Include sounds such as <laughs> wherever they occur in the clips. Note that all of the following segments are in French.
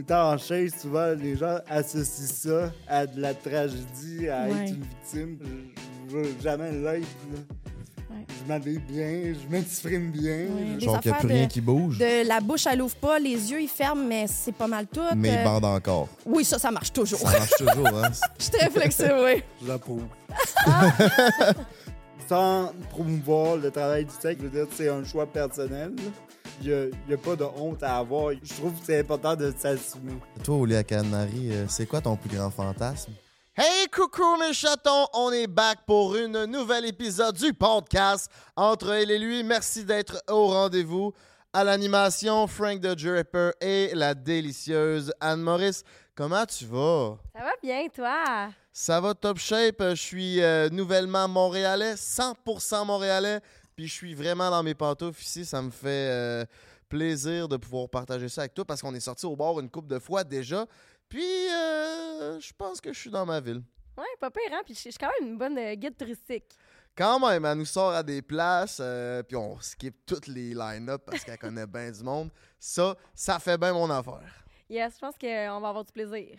étant en chaise, souvent, les gens associent ça à de la tragédie, à Ouais. être une victime. Je- veux jamais l'être. Ouais. Je m'habille bien, je m'exprime bien. Je- Genre qu'il n'y a plus rien de- qui bouge, De la bouche, elle ouvre pas, les yeux, ils ferment, mais c'est pas mal tout. mais il Euh, bande encore. Oui, ça, ça marche toujours. Ça marche toujours, hein? <laughs> Je suis très flexible, oui. Je l'approuve. <laughs> Sans promouvoir le travail du sexe, je veux dire, c'est un choix personnel. Il n'y a, pas de honte à avoir. Je trouve que c'est important de s'assumer. Toi, Olia Canary, euh, c'est quoi ton plus grand fantasme? Hey, coucou mes chatons! On est back pour une nouvel épisode du podcast Entre elle et lui. Merci d'être au rendez-vous. À l'animation, Frank the Draper et la délicieuse Anne-Maurice. Comment tu vas? Ça va bien, toi? Ça va top shape. Je suis euh, nouvellement montréalais, 100% montréalais. Puis je suis vraiment dans mes pantoufles ici. Ça me fait euh, plaisir de pouvoir partager ça avec toi parce qu'on est sorti au bord une couple de fois déjà. Puis euh, je pense que je suis dans ma ville. Ouais, pas pire, hein? Puis je suis quand même une bonne euh, guide touristique. Quand même, elle nous sort à des places, euh, puis on skip toutes les line-up parce qu'elle connaît bien du monde. Ça, ça fait bien mon affaire. Yes, je pense qu'on va avoir du plaisir.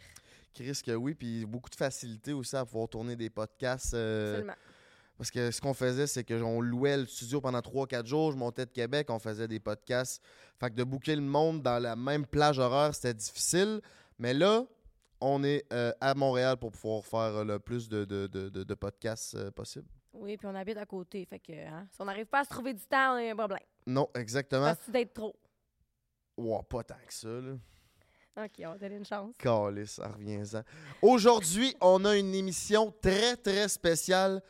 Chris, que oui, puis beaucoup de facilité aussi à pouvoir tourner des podcasts. Absolument. Parce que ce qu'on faisait, c'est qu'on louait le studio pendant 3-4 jours. Je montais de Québec, on faisait des podcasts. Fait que de booker le monde dans la même plage horaire, c'était difficile. Mais là, on est euh, à Montréal pour pouvoir faire le plus de, de, de, de- de podcasts euh, possible. Oui, puis on habite à côté. Fait que hein, si on n'arrive pas à se trouver du temps, on a un problème. Non, exactement. Parce d'être trop. Ouah, pas tant que ça, là. OK, on va donner une chance. Calice, ça revient-en. Aujourd'hui, on a une émission très, très spéciale.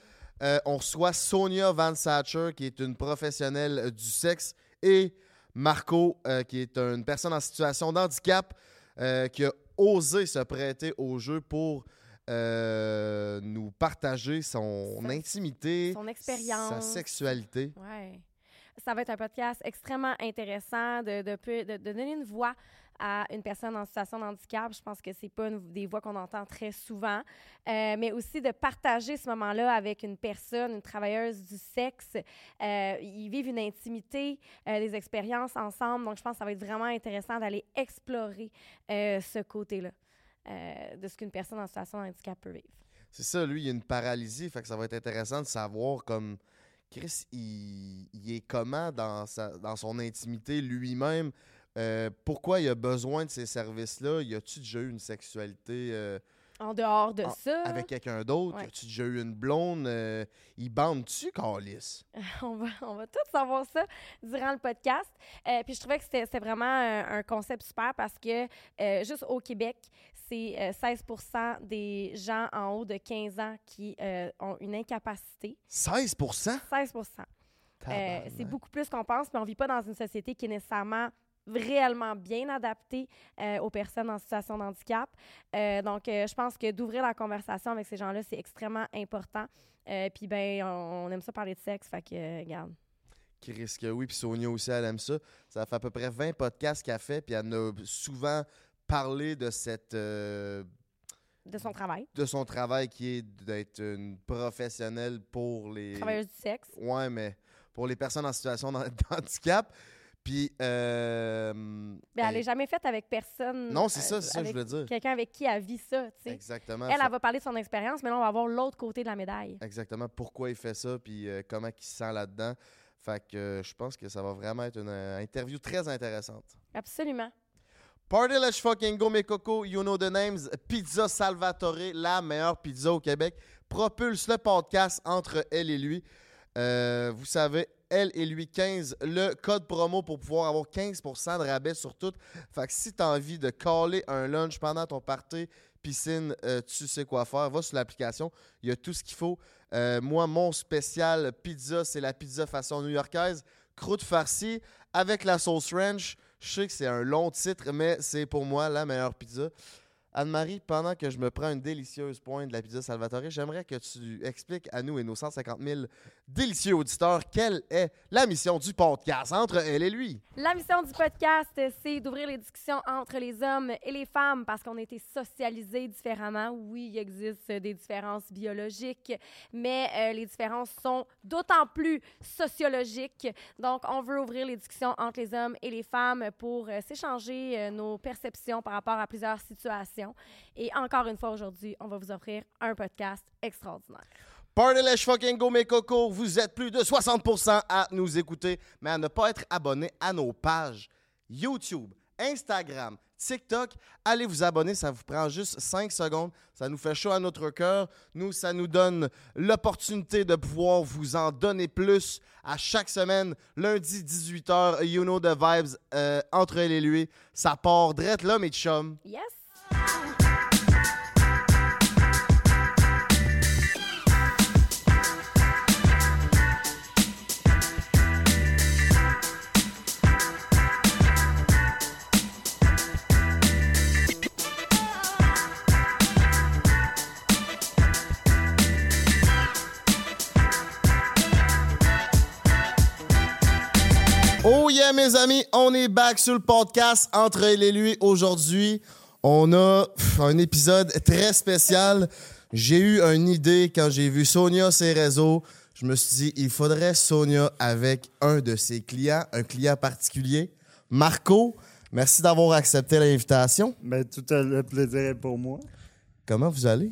Euh, on reçoit Sonia Van Satcher, qui est une professionnelle euh, du sexe, et Marco, euh, qui est une personne en situation d'handicap, euh, qui a osé se prêter au jeu pour nous partager son intimité, son expérience. sa sexualité. Ouais. Ça va être un podcast extrêmement intéressant de, de, peu- de- de donner une voix à une personne en situation de handicap. Je pense que c'est pas une- des voix qu'on entend très souvent, Euh, mais aussi de partager ce moment-là avec une personne, une travailleuse du sexe. Euh, ils vivent une intimité, euh, des expériences ensemble. Donc, je pense que ça va être vraiment intéressant d'aller explorer ce côté-là de ce qu'une personne en situation de handicap peut vivre. C'est ça, lui, il a une paralysie, fait ça va être intéressant de savoir comme Chris, il, est comment dans son intimité lui-même? Euh, pourquoi il a besoin de ces services-là? Y a-tu déjà eu une sexualité euh, En dehors de ça, avec quelqu'un d'autre? Ouais. Y a-tu déjà eu une blonde? Euh, il bande-tu, Carlis? <laughs> on va, on va tout savoir ça durant le podcast. Euh, puis je trouvais que c'était vraiment un, un concept super parce que juste au Québec, c'est euh, 16% des gens en haut de 15 ans qui ont une incapacité. 16% 16% Euh, C'est beaucoup plus qu'on pense, mais on vit pas dans une société qui est nécessairement réellement bien adaptée euh, aux personnes en situation de handicap. Euh, donc, euh, je pense que d'ouvrir la conversation avec ces gens-là, c'est extrêmement important. Puis, ben, on, on aime ça parler de sexe, fait que, regarde. Chris, que oui, puis Sonia aussi, elle aime ça. Ça fait à peu près 20 podcasts qu'elle fait, puis elle a souvent parlé de cette... de son travail. de son travail qui est d'être une professionnelle pour les. Travailleuse du sexe. Ouais, mais pour les personnes en situation d'han- de handicap. Puis. euh, Mais elle n'est jamais faite avec personne. Non, c'est euh, ça, c'est ça que je voulais dire. Quelqu'un avec qui elle vit ça, tu sais. Exactement. Elle, elle va parler de son expérience, mais là, on va voir l'autre côté de la médaille. Exactement pourquoi il fait ça, puis euh, comment il se sent là-dedans. Fait que euh, je pense que ça va vraiment être une euh, interview très intéressante. Absolument. Party Let's Fucking Go, mes cocos. You know the names. Pizza Salvatore, la meilleure pizza au Québec, propulse le podcast entre elle et lui. Euh, vous savez, elle et lui 15, le code promo pour pouvoir avoir 15% de rabais sur tout. Fait que si tu as envie de caller un lunch pendant ton party, piscine, euh, tu sais quoi faire, va sur l'application. Il y a tout ce qu'il faut. Euh, moi, mon spécial pizza, c'est la pizza façon new-yorkaise, croûte farcie avec la sauce ranch. Je sais que c'est un long titre, mais c'est pour moi la meilleure pizza. Anne-Marie, pendant que je me prends une délicieuse pointe de la pizza Salvatore, j'aimerais que tu expliques à nous et nos 150 000 délicieux auditeurs quelle est la mission du podcast entre elle et lui. La mission du podcast, c'est d'ouvrir les discussions entre les hommes et les femmes parce qu'on a été socialisés différemment. Oui, il existe des différences biologiques, mais euh, les différences sont d'autant plus sociologiques. Donc, on veut ouvrir les discussions entre les hommes et les femmes pour euh, s'échanger euh, nos perceptions par rapport à plusieurs situations. Et encore une fois, aujourd'hui, on va vous offrir un podcast extraordinaire. Party fucking go mes cocos, vous êtes plus de 60% à nous écouter, mais à ne pas être abonné à nos pages YouTube, Instagram, TikTok. Allez vous abonner, ça vous prend juste 5 secondes. Ça nous fait chaud à notre cœur. Nous, ça nous donne l'opportunité de pouvoir vous en donner plus à chaque semaine. Lundi, 18h, You Know the Vibes, euh, entre elle et lui. Ça part drette là, mes chums. Yes! Oh yeah, mes amis, on est back sur le podcast entre elle et lui. Aujourd'hui, on a pff, un épisode très spécial. J'ai eu une idée quand j'ai vu Sonia sur les réseaux. Je me suis dit, il faudrait Sonia avec un de ses clients, un client particulier. Marco, merci d'avoir accepté l'invitation. Ben, tout le plaisir est pour moi. Comment vous allez?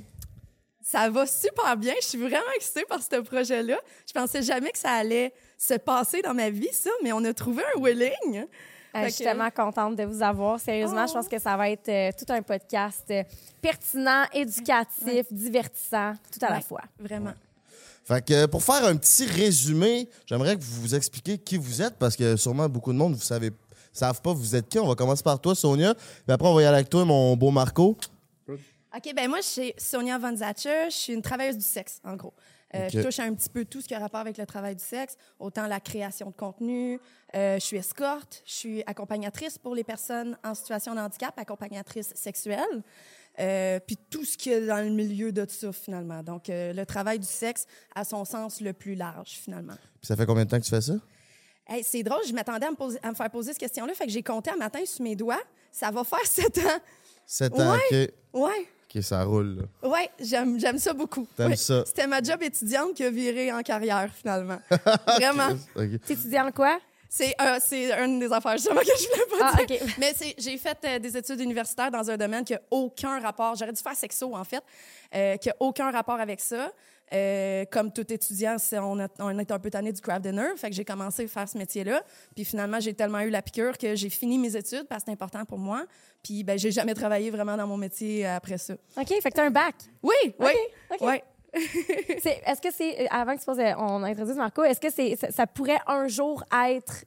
Ça va super bien. Je suis vraiment excitée par ce projet-là. Je pensais jamais que ça allait se passer dans ma vie, ça, mais on a trouvé un willing. Euh, Fait je suis tellement contente de vous avoir. Sérieusement, je pense que ça va être euh, tout un podcast euh, pertinent, éducatif, divertissant, tout à la fois. Vraiment. Fait que pour faire un petit résumé, j'aimerais que vous vous expliquiez qui vous êtes parce que sûrement beaucoup de monde vous savez savent pas vous êtes qui. On va commencer par toi Sonia, puis après on va y aller avec toi mon beau Marco. OK, ben moi, je suis Sonia Von Zatcher. Je suis une travailleuse du sexe, en gros. Euh. Je touche à un petit peu tout ce qui a rapport avec le travail du sexe, autant la création de contenu. euh, je suis escorte, je suis accompagnatrice pour les personnes en situation de handicap, accompagnatrice sexuelle. euh, puis tout ce qu'il y a dans le milieu de tout ça, finalement. Donc, le travail du sexe à son sens le plus large, finalement. Puis ça fait combien de temps que tu fais ça? Hey, c'est drôle, je m'attendais à, me poser- à me faire poser cette question-là, fait que j'ai compté un matin sur mes doigts. Ça va faire sept ans. 7 ans, OK. Ouais, OK, ça roule. là. ouais, j'aime, j'aime ça beaucoup. T'aimes Ouais. ça? C'était ma job étudiante qui a viré en carrière, finalement. <laughs> Vraiment. OK. Tu étudies en quoi? C'est, euh, c'est une des affaires justement que je voulais pas Ah, dire. Mais c'est, j'ai fait euh, des études universitaires dans un domaine qui n'a aucun rapport. J'aurais dû faire sexo, en fait, euh, qui n'a aucun rapport avec ça. Euh, comme tout étudiant, on, a- on est un peu tanné du craft dinner. Fait que j'ai commencé à faire ce métier-là. Puis finalement, j'ai tellement eu la piqûre que j'ai fini mes études parce que c'est important pour moi. Puis ben, j'ai jamais travaillé vraiment dans mon métier après ça. OK, fait que tu as un bac. Oui, oui, oui. <laughs> Est-ce que c'est, euh, avant que tu poses, euh, on introduise Marco, est-ce que c'est, ça, ça pourrait un jour être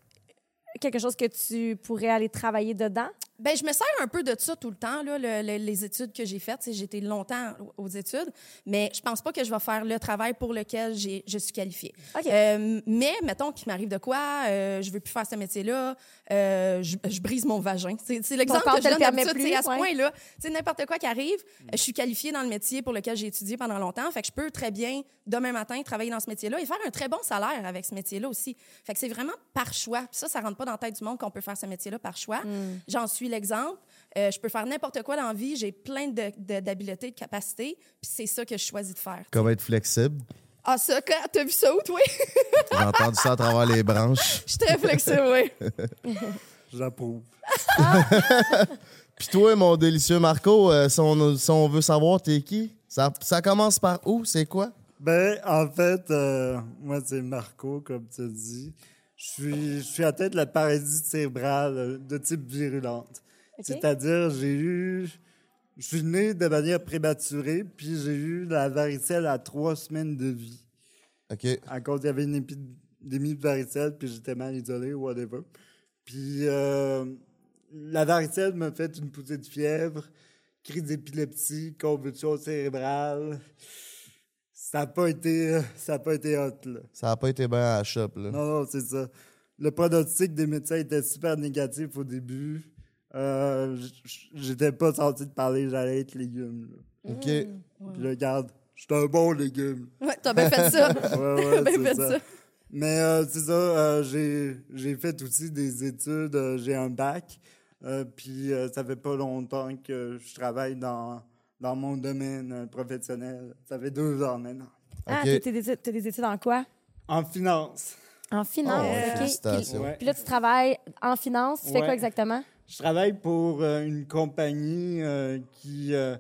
quelque chose que tu pourrais aller travailler dedans? Ben, je me sers un peu de ça tout le temps, là, le- le- les études que j'ai faites. J'ai été longtemps aux études, mais je pense pas que je vais faire le travail pour lequel je suis qualifiée. OK. Euh, mais, mettons qu'il m'arrive de quoi, euh, je veux plus faire ce métier-là, euh, je, je brise mon vagin. C'est l'exemple que je donne d'habitude, plus, à ce ouais. point-là. N'importe quoi qui arrive, euh, je suis qualifiée dans le métier pour lequel j'ai étudié pendant longtemps. Fait que je peux très bien, demain matin, travailler dans ce métier-là et faire un très bon salaire avec ce métier-là aussi. Fait que c'est vraiment par choix. Puis ça, ça rentre pas dans la tête du monde qu'on peut faire ce métier-là par choix. J'en suis l'exemple. Euh, je peux faire n'importe quoi dans la vie. J'ai plein de- de- d'habiletés, de, capacités. Puis c'est ça que je choisis de faire. Comment être flexible? Ah, ça, quand- t'as vu ça où, toi? J'ai entendu ça à travers les branches. <laughs> Je suis très flexible, oui. <laughs> J'approuve. <laughs> Puis toi mon délicieux Marco, euh, si, on, si on veut savoir t'es qui? Ça, ça commence par où? C'est quoi? Ben, en fait, euh, moi, c'est Marco, comme tu as dit. Je suis, je suis atteint de la paralysie cérébrale de type virulente. C'est-à-dire, j'ai eu. Je suis né de manière prématurée, puis j'ai eu la varicelle à trois semaines de vie. OK. À cause qu'il y avait une épidémie de varicelle, puis j'étais mal isolé, whatever. Puis euh, la varicelle m'a fait une poussée de fièvre, crise d'épilepsie, convulsion cérébrale. Ça n'a pas été, ça a pas été hot, là. Ça a pas été bien à la shop là. Non, non, c'est ça. Le pronostic des médecins était super négatif au début. Euh, j'étais pas censé te parler, j'allais être légume. là. OK. Puis là, regarde, je suis un bon légume. Ouais, t'as bien fait ça. <laughs> Ouais, ouais, T'as bien fait ça. ça. Mais euh, c'est ça, euh, j'ai, j'ai fait aussi des études, euh, j'ai un bac, euh, puis euh, ça fait pas longtemps que je travaille dans, dans mon domaine professionnel. Ça fait deux ans maintenant. Ah, t'as des, t'as des études en quoi? En finance. En finance, Oh, OK. Puis, Ouais. puis là, tu travailles en finance. Tu fais Ouais. quoi exactement? Je travaille pour euh, une compagnie euh, qui, euh,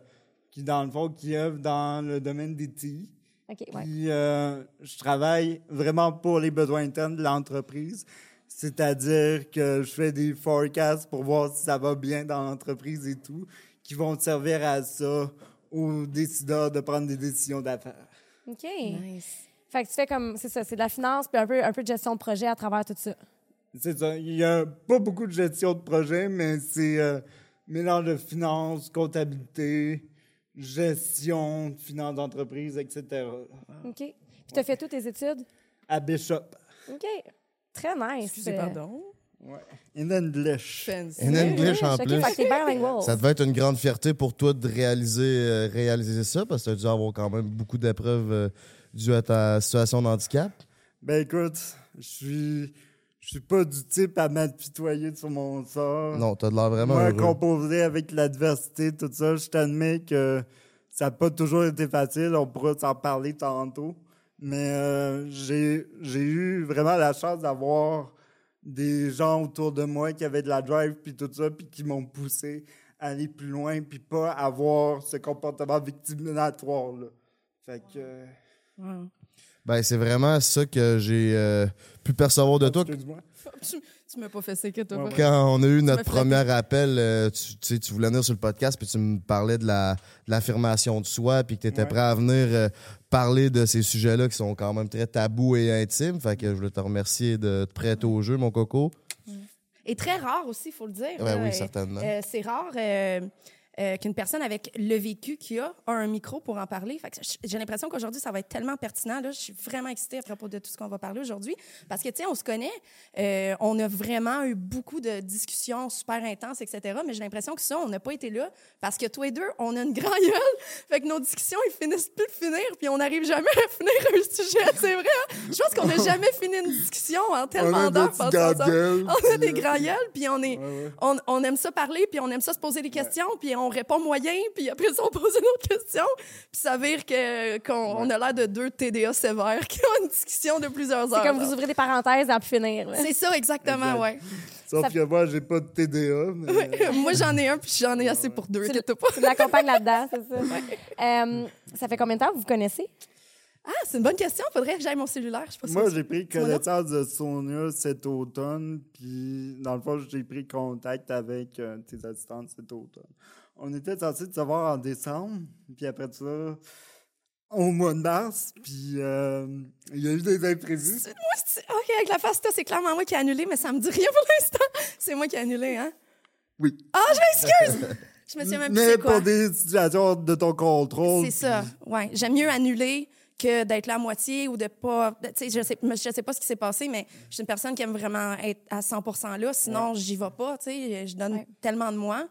qui, dans le fond, qui œuvre dans le domaine des TI. OK, ouais. Puis, euh, je travaille vraiment pour les besoins internes de l'entreprise. C'est-à-dire que je fais des forecasts pour voir si ça va bien dans l'entreprise et tout, qui vont servir à ça aux décideurs de prendre des décisions d'affaires. OK. Nice. Fait que tu fais comme, c'est ça, c'est de la finance, puis un peu, un peu de gestion de projet à travers tout ça. C'est ça. Il y a pas beaucoup de gestion de projet, mais c'est euh, mélange de finances, comptabilité, gestion de finances d'entreprise, etc. OK. Puis tu as fait toutes tes études? À Bishop. OK. Très nice. Excusez, pardon? In English. Fancy. In English en plus. Ça devait être une grande fierté pour toi de réaliser, euh, réaliser ça parce que tu as dû avoir quand même beaucoup d'épreuves euh, dues à ta situation de handicap. Ben écoute, je suis je suis pas du type à m'apitoyer sur mon sort. Non, tu as de l'air vraiment Moi, heureux. composer avec l'adversité, tout ça, je t'admets que ça n'a pas toujours été facile. On pourra s'en parler tantôt. Mais euh, j'ai j'ai eu vraiment la chance d'avoir des gens autour de moi qui avaient de la drive puis tout ça, puis qui m'ont poussé à aller plus loin, puis pas avoir ce comportement victimatoire là. Fait que. euh, Wow. Ben, c'est vraiment ça que j'ai euh, pu percevoir de toi. excuse-moi. Tu, tu m'as pas fait séquer, toi. Ouais. Quand on a eu notre premier appel, euh, tu, tu sais, tu voulais venir sur le podcast puis tu me parlais de la- de l'affirmation de soi puis que tu étais Ouais. prêt à venir euh, parler de ces sujets-là qui sont quand même très tabous et intimes. Fait que je voulais te remercier de te prêter au jeu, mon coco. Et très rare aussi, il faut le dire. Ouais, là. oui, certainement. euh, c'est rare euh, qu'une personne avec le vécu qu'il a a un micro pour en parler. J'ai l'impression qu'aujourd'hui, ça va être tellement pertinent. Là. Je suis vraiment excitée à propos de tout ce qu'on va parler aujourd'hui. Parce que, tu sais, on se connaît. euh, on a vraiment eu beaucoup de discussions super intenses, etc. Mais j'ai l'impression que ça, on n'a pas été là. Parce que tous les deux, on a une grande gueule. <laughs> Fait que nos discussions, ils finissent plus de finir. Puis on n'arrive jamais à finir un sujet. C'est vrai. hein? Je pense qu'on n'a <laughs> jamais fini une discussion en tellement d'heures. On a des grands gueules, puis on est, Ouais, ouais. on, on aime ça parler, puis on aime ça se poser des questions, puis on répond moyen, puis après ça, on pose une autre question. Puis ça veut dire que, qu'on on a l'air de deux TDA sévères <laughs> qui ont une discussion de plusieurs heures. C'est comme vous ouvrez des parenthèses à finir. C'est ça, exactement, Exact. ouais. Sauf Ça- que moi, j'ai pas de TDA. Mais... <laughs> Moi, j'en ai un, puis j'en ai assez pour deux. C'est inquiète pas. Tu l'accompagnes là-dedans, c'est ça? Euh, ça fait combien de temps que vous vous connaissez? Ah, c'est une bonne question. Faudrait que j'aille mon cellulaire. Je sais pas Moi, j'ai pris Tu connaissance de Sonia cet automne, puis dans le fond, j'ai pris contact avec euh, tes assistantes cet automne. On était censé se voir en décembre, puis après ça, au mois de mars, puis euh, il y a eu des imprévus. Moi, c'est- OK, avec la face, c'est clairement moi qui ai annulé, mais ça me dit rien pour l'instant. <laughs> C'est moi qui ai annulé, hein? Oui. Ah, je m'excuse! Je me souviens même plus Mais quoi. pour des situations de ton contrôle. C'est ça, ouais. J'aime mieux annuler que d'être là à moitié ou de pas. Tu sais, je sais, je sais pas ce qui s'est passé, mais je suis une personne qui aime vraiment être à 100 là. Sinon, j'y vais pas. Tu sais, je donne Ouais. tellement de moi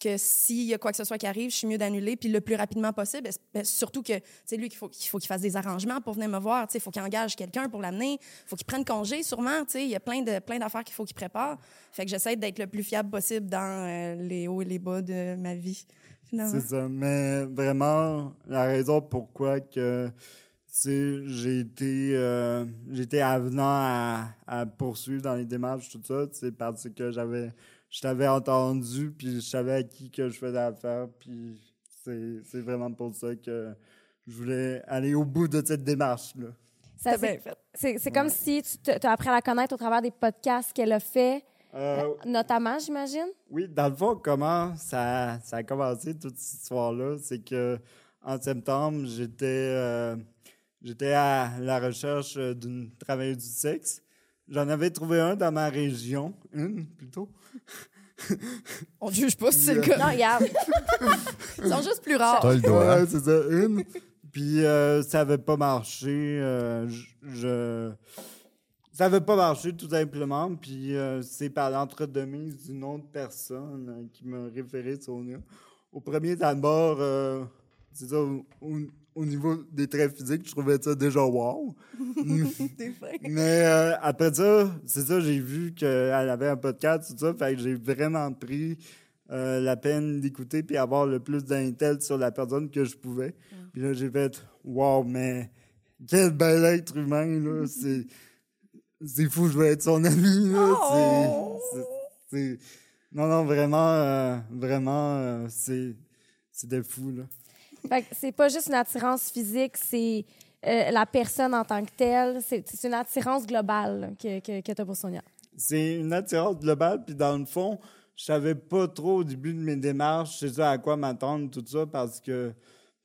que s'il y a quoi que ce soit qui arrive, je suis mieux d'annuler puis le plus rapidement possible. Ben, surtout que c'est lui qu'il faut qu'il faut fasse des arrangements pour venir me voir. Tu sais, il faut qu'il engage quelqu'un pour l'amener. Il faut qu'il prenne congé, sûrement. Tu sais, il y a plein de plein d'affaires qu'il faut qu'il prépare. Fait que j'essaie d'être le plus fiable possible dans euh, les hauts et les bas de ma vie. C'est ça. Mais vraiment, la raison pourquoi que j'ai été, euh, j'ai été avenant à, à poursuivre dans les démarches, tout ça, c'est parce que j'avais, je t'avais entendu, puis je savais à qui que je faisais affaire, puis c'est, c'est vraiment pour ça que je voulais aller au bout de cette démarche-là. C'est, comme si tu as appris à la connaître au travers des podcasts qu'elle a fait, Euh, notamment, j'imagine? Oui, dans le fond, comment ça, ça a commencé toute cette histoire-là, c'est que en septembre, j'étais euh, j'étais à la recherche euh, d'une travailleuse du sexe. J'en avais trouvé un dans ma région, une plutôt. On ne juge pas si c'est le Yeah. cas. Non, regarde. Ils sont juste plus rares. T'as le doigt. Ouais, c'est ça, une. Puis euh, ça avait pas marché. euh, je, ça n'avait pas marché, tout simplement. Puis euh, c'est par l'entremise d'une autre personne euh, qui m'a référé Sonia. Au premier d'abord, euh, c'est ça, au niveau des traits physiques, je trouvais ça déjà wow. <laughs> Mais euh, après ça, c'est ça, j'ai vu qu'elle avait un podcast, tout ça, fait que j'ai vraiment pris euh, la peine d'écouter puis avoir le plus d'intel sur la personne que je pouvais. Puis là, j'ai fait wow, mais quel bel être humain, là. <laughs> C'est, c'est fou, je vais être son ami, là. Oh! c'est, Non, non, vraiment, euh, vraiment, c'est, c'était fou, là. Fait que c'est pas juste une attirance physique, c'est euh, la personne en tant que telle. C'est c'est une attirance globale là, que, que, que tu as pour Sonia. c'est une attirance globale. Puis dans le fond, je savais pas trop au début de mes démarches, c'est ça à quoi m'attendre, tout ça, parce que,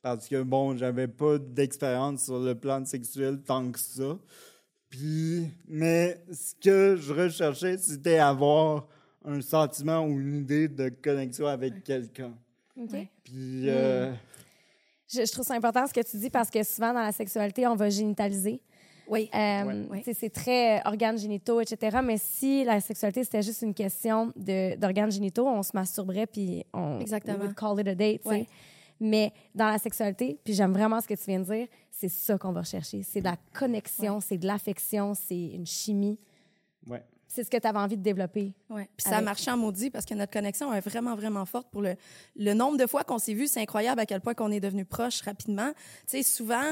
parce que bon, j'avais pas d'expérience sur le plan sexuel tant que ça. Puis, mais ce que je recherchais, c'était avoir un sentiment ou une idée de connexion avec quelqu'un. Puis, euh, Je, je trouve ça important ce que tu dis parce que souvent dans la sexualité, on va génitaliser. Oui. Euh, Ouais. C'est très euh, organes génitaux, etc. Mais si la sexualité, c'était juste une question d'organes génitaux, on se masturberait puis on Exactement. we would call it a date. Ouais. Mais dans la sexualité, puis j'aime vraiment ce que tu viens de dire, c'est ça qu'on va rechercher. C'est de la connexion, c'est de l'affection, c'est une chimie. ouais. C'est ce que tu avais envie de développer. Ouais. Puis ça a marché en maudit parce que notre connexion est vraiment, vraiment forte pour le, le nombre de fois qu'on s'est vu. C'est incroyable à quel point qu'on est devenu proches rapidement. Tu sais, souvent,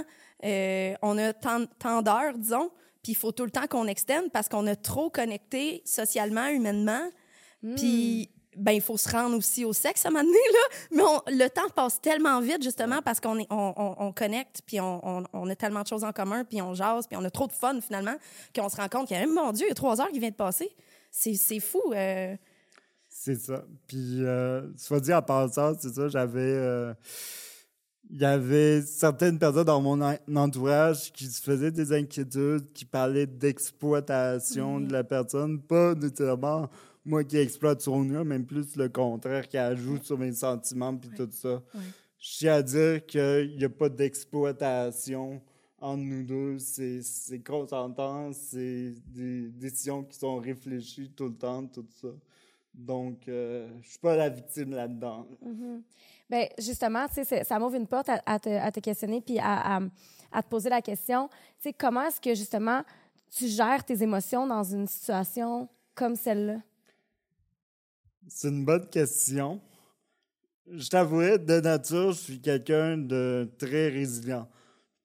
euh, on a tant, tant d'heures, disons, puis il faut tout le temps qu'on extende parce qu'on a trop connecté socialement, humainement. Puis, ben, il faut se rendre aussi au sexe à un moment donné, là. Mais on- le temps passe tellement vite, justement, parce qu'on est, on, on- on connecte, puis on, on- on a tellement de choses en commun, puis on jase, puis on a trop de fun, finalement, qu'on se rend compte qu'il y a, mon Dieu, il y a trois heures qui vient de passer. C'est fou. euh, C'est ça. Puis, euh, soit dit en passant, c'est ça, j'avais. euh, Il y avait certaines personnes dans mon en- entourage qui se faisaient des inquiétudes, qui parlaient d'exploitation de la personne, pas nécessairement moi qui exploite Sonia, mais plus le contraire, qui ajoute sur mes sentiments puis tout ça. Je tiens à dire qu'il n'y a pas d'exploitation entre nous deux. C'est consentant, c'est des décisions qui sont réfléchies tout le temps, tout ça. Donc, euh, je suis pas la victime là-dedans. Ben justement, tu sais, c'est- ça m'ouvre une porte à, à te, à te questionner puis à, à- à te poser la question, tu sais, comment est-ce que justement tu gères tes émotions dans une situation comme celle-là? C'est une bonne question. Je t'avouerais, de nature, je suis quelqu'un de très résilient.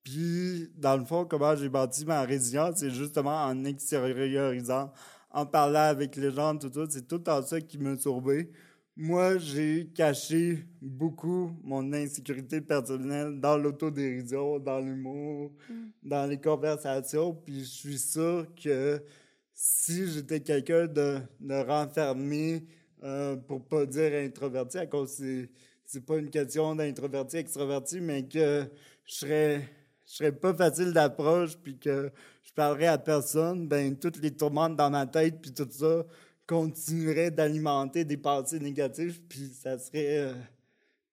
Puis, dans le fond, comment j'ai bâti ma résilience, c'est justement en extériorisant, en parlant avec les gens, tout ça. C'est tout en ça qui me sourbait. Moi, j'ai caché beaucoup mon insécurité personnelle dans l'autodérision, dans l'humour, dans les conversations. Puis, je suis sûr que si j'étais quelqu'un de, de renfermé, euh, pour pas dire introverti, à cause c'est c'est pas une question d'introverti extraverti, mais que je serais je serais pas facile d'approche puis que je parlerais à personne, ben toutes les tourmentes dans ma tête puis tout ça continueraient d'alimenter des pensées négatives puis ça serait euh,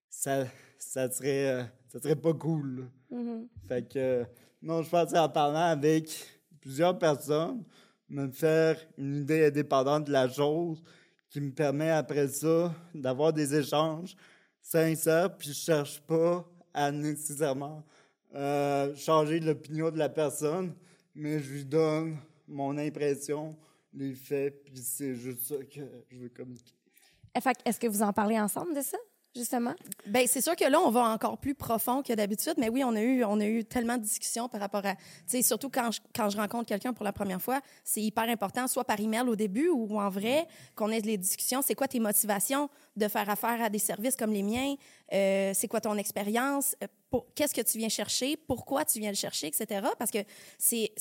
ça ça serait euh, ça serait pas cool. là. Fait que, non, je pensais en parlant avec plusieurs personnes, me faire une idée indépendante de la chose qui me permet après ça d'avoir des échanges sincères, puis je cherche pas à nécessairement euh, changer l'opinion de la personne, mais je lui donne mon impression, les faits, puis c'est juste ça que je veux communiquer. Est-ce que vous en parlez ensemble de ça, justement? Ben c'est sûr que là on va encore plus profond que d'habitude, mais oui on a eu on a eu tellement de discussions par rapport à, tu sais surtout quand je, quand je rencontre quelqu'un pour la première fois, c'est hyper important soit par email au début ou en vrai qu'on ait les discussions. C'est quoi tes motivations de faire affaire à des services comme les miens? Euh, C'est quoi ton expérience? Euh, Qu'est-ce que tu viens chercher? Pourquoi tu viens le chercher, etc. Parce que c'est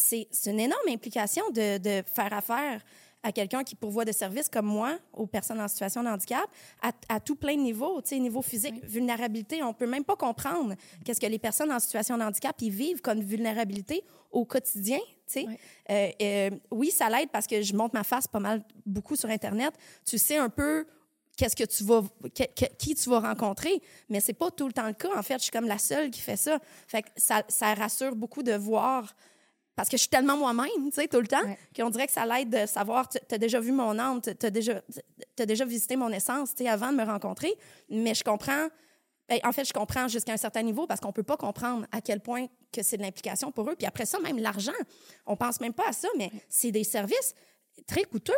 une énorme implication de de faire affaire à quelqu'un qui pourvoit de services comme moi, aux personnes en situation de handicap, à, à tout plein de niveaux, tu sais, niveau physique, vulnérabilité, on peut même pas comprendre qu'est-ce que les personnes en situation de handicap ils vivent comme vulnérabilité au quotidien, tu sais. Euh, euh, oui, ça l'aide parce que je monte ma face pas mal, beaucoup sur Internet. Tu sais un peu qu'est-ce que tu vas que- que- qui tu vas rencontrer mais c'est pas tout le temps le cas. En fait je suis comme la seule qui fait ça. Fait que ça, ça rassure beaucoup de voir parce que je suis tellement moi-même, tu sais, tout le temps, Ouais. qu'on dirait que ça l'aide de savoir, tu as déjà vu mon âme, tu as déjà, t'as déjà visité mon essence, tu sais, avant de me rencontrer, mais je comprends, ben, en fait, je comprends jusqu'à un certain niveau parce qu'on peut pas comprendre à quel point que c'est de l'implication pour eux. Puis après ça, même l'argent, on pense même pas à ça, mais c'est des services très coûteux.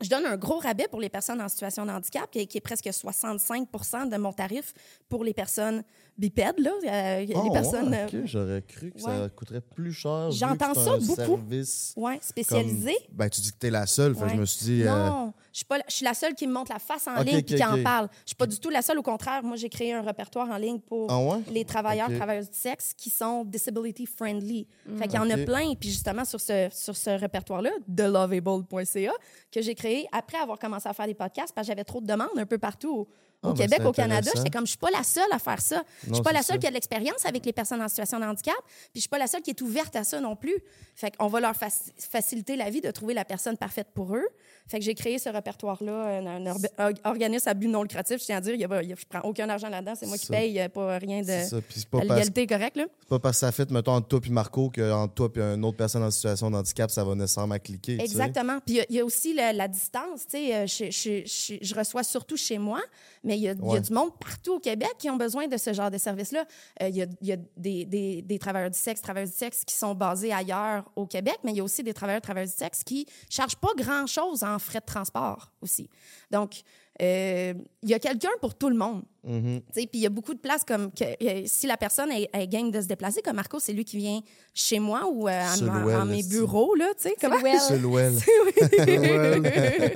Je donne un gros rabais pour les personnes en situation de handicap, qui est, qui est presque 65% de mon tarif pour les personnes bipèdes, là, euh, les Oh, personnes... ouais, euh, ok, J'aurais cru que ça coûterait plus cher. J'entends ça un beaucoup. service ouais, comme- spécialisé. Ben, tu dis que t'es la seule, fait je me suis dit. euh, Non, je suis pas, la- je suis la seule qui me montre la face en ligne puis qui en parle. Je suis pas du tout la seule. Au contraire, moi, j'ai créé un répertoire en ligne pour Ah ouais? les travailleurs, travailleuses du sexe qui sont disability friendly. Fait qu'il y en a plein. Puis justement, sur ce, sur ce répertoire-là, thelovable.ca, que j'ai créé après avoir commencé à faire des podcasts parce que j'avais trop de demandes un peu partout au, Ah, ben, Québec, au Canada. J'étais comme, je suis pas la seule à faire ça. Je suis pas la seule ça. qui a de l'expérience avec les personnes en situation de handicap. Puis je suis pas la seule qui est ouverte à ça non plus. Fait qu'on va leur faci- faciliter la vie de trouver la personne parfaite pour eux. Fait que j'ai créé ce répertoire-là, un, un organisme à but non lucratif. Je tiens à dire, y a, y a- je prends aucun argent là-dedans. C'est moi qui paye, euh, pas rien de... C'est pas, La parce, légalité est correcte, là? c'est pas parce que ça fait, mettons, entre toi et Marco, qu'entre toi et une autre personne en situation de handicap, ça va nécessairement cliquer. Exactement. Puis il y a- y, a aussi la, la distance. Tu sais, euh, je, je- je- je reçois surtout chez moi, mais il y, a, y a du monde partout au Québec qui ont besoin de ce genre de service-là. Euh, il y a, a des, des, des travailleurs du sexe, travailleurs du sexe qui sont basés ailleurs au Québec, mais il y a aussi des travailleurs, travailleuses du sexe qui chargent pas grand-chose en frais de transport aussi. Donc, il y a quelqu'un pour tout le monde. Tu sais, Puis il y a beaucoup de places comme que euh, si la personne est, est game de se déplacer, comme Marco, c'est lui qui vient chez moi ou euh, à, well, à mes bureaux, là, tu sais. Comment? well. <laughs> <laughs> C'est le well.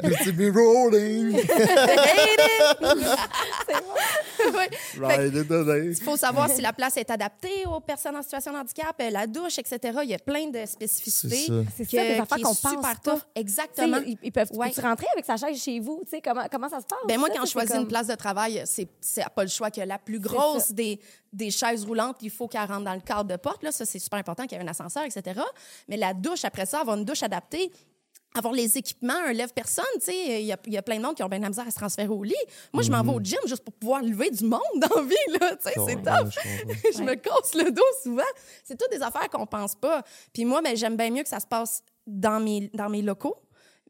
You see me rolling. Il faut savoir si la place est adaptée aux personnes en situation de handicap, euh, la douche, etc. Il y a plein de spécificités. C'est ça. C'est que- ça, des affaires qu'on pense super pas. Exactement. Ils, ils peuvent Ouais. tu rentrer avec sa chaise chez vous? Tu sais, comment, comment ça se passe? Ben moi, ça? quand je choisis comme- une place de travail, c'est c'est pas le choix que la plus grosse des, des chaises roulantes, il faut qu'elle rentre dans le cadre de porte. Là. Ça, c'est super important qu'il y ait un ascenseur, etc. Mais la douche, après ça, avoir une douche adaptée, avoir les équipements, un lève-personne, tu sais, il y a, il y a plein de monde qui ont bien de la misère à se transférer au lit. Moi, je m'en vais au gym juste pour pouvoir lever du monde dans la vie, là, tu sais, c'est top. <laughs> je me casse le dos souvent. C'est toutes des affaires qu'on pense pas. Puis moi, ben, j'aime bien mieux que ça se passe dans mes, dans mes locaux,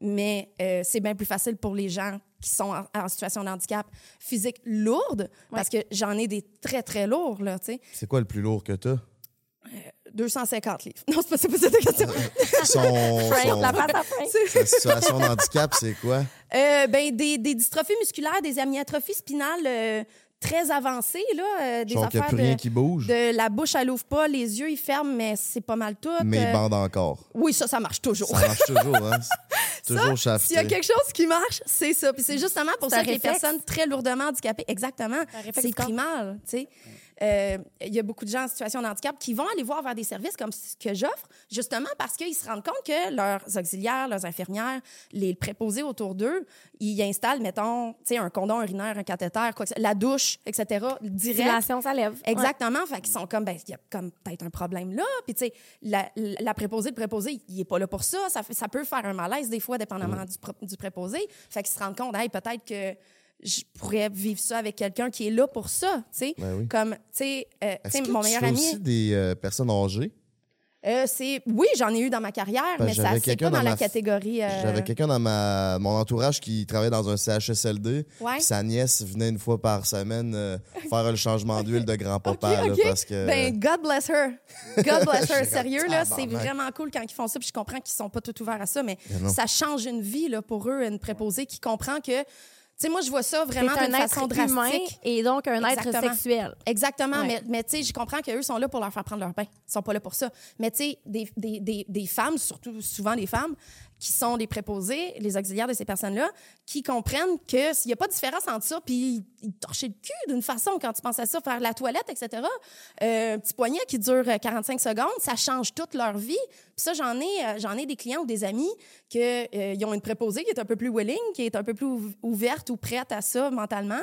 mais euh, c'est bien plus facile pour les gens qui sont en, en situation de handicap physique lourde, parce que j'en ai des très, très lourds, là, tu sais. C'est quoi le plus lourd que t'as? 250 livres. Non, c'est pas, c'est pas ça ta question. Son, Frank, son- la à Frank. sa situation de handicap, c'est quoi? Euh, ben, des, des dystrophies musculaires, des amyotrophies spinales euh, très avancées, là, euh, des n'y a affaires plus rien de, qui bouge, de la bouche, elle ouvre pas, les yeux, ils ferment, mais c'est pas mal tout. mais il Euh, bande encore. Oui, ça, ça marche toujours. Ça marche toujours, hein? <laughs> C'est toujours S'il y a quelque chose qui marche, c'est ça. Puis c'est justement pour ça que les personnes très lourdement handicapées, exactement, c'est primal, tu sais. Euh, Il y a beaucoup de gens en situation de handicap qui vont aller voir vers des services comme ce que j'offre, justement parce qu'ils se rendent compte que leurs auxiliaires, leurs infirmières, les préposés autour d'eux, ils installent, mettons, tu sais, un condom urinaire, un cathéter, quoi que la douche, etc., direct. Ça lève. Ouais. Exactement. Fait qu'ils sont comme, ben, il y a comme peut-être un problème là. Puis, tu sais, la, la préposée, le préposé, il est pas là pour ça. Ça, fait- ça peut faire un malaise des fois, dépendamment du, du préposé. Fait qu'ils se rendent compte, hey, peut-être que je pourrais vivre ça avec quelqu'un qui est là pour ça, tu sais. Ben oui. Comme, tu sais, euh, tu mon tu meilleur fais ami. aussi des euh, personnes âgées? euh, c'est, oui, j'en ai eu dans ma carrière, Ben, mais ça, j'avais c'est quelqu'un pas dans, dans la f- catégorie. J'avais quelqu'un dans ma, mon entourage qui travaillait dans un CHSLD. Ouais. Sa nièce venait une fois par semaine <laughs> faire le changement d'huile de grand-papa. OK, là, OK. parce que... Ben, God bless her. God bless <laughs> her. Sérieux, là, c'est vraiment cool quand ils font ça. Puis je comprends qu'ils sont pas tout ouverts à ça, mais Ben ça change une vie là, pour eux, une préposée qui comprend que. Tu sais, moi, je vois ça vraiment un d'une être façon humain drastique. et donc un être Exactement. sexuel. Exactement, Ouais. mais, mais tu sais, je comprends qu'eux sont là pour leur faire prendre leur bain. Ils sont pas là pour ça. Mais tu sais, des, des, des, des femmes, surtout souvent des femmes, qui sont des préposés, les auxiliaires de ces personnes-là, qui comprennent que s'il n'y a pas de différence entre ça, puis ils- torchaient le cul d'une façon quand tu penses à ça, faire la toilette, etc. Euh, un petit poignet qui dure euh, 45 secondes, ça change toute leur vie. Puis ça, j'en ai, euh, j'en ai des clients ou des amis qui ont une préposée qui est un peu plus willing, qui est un peu plus ouv- ouverte ou prête à ça mentalement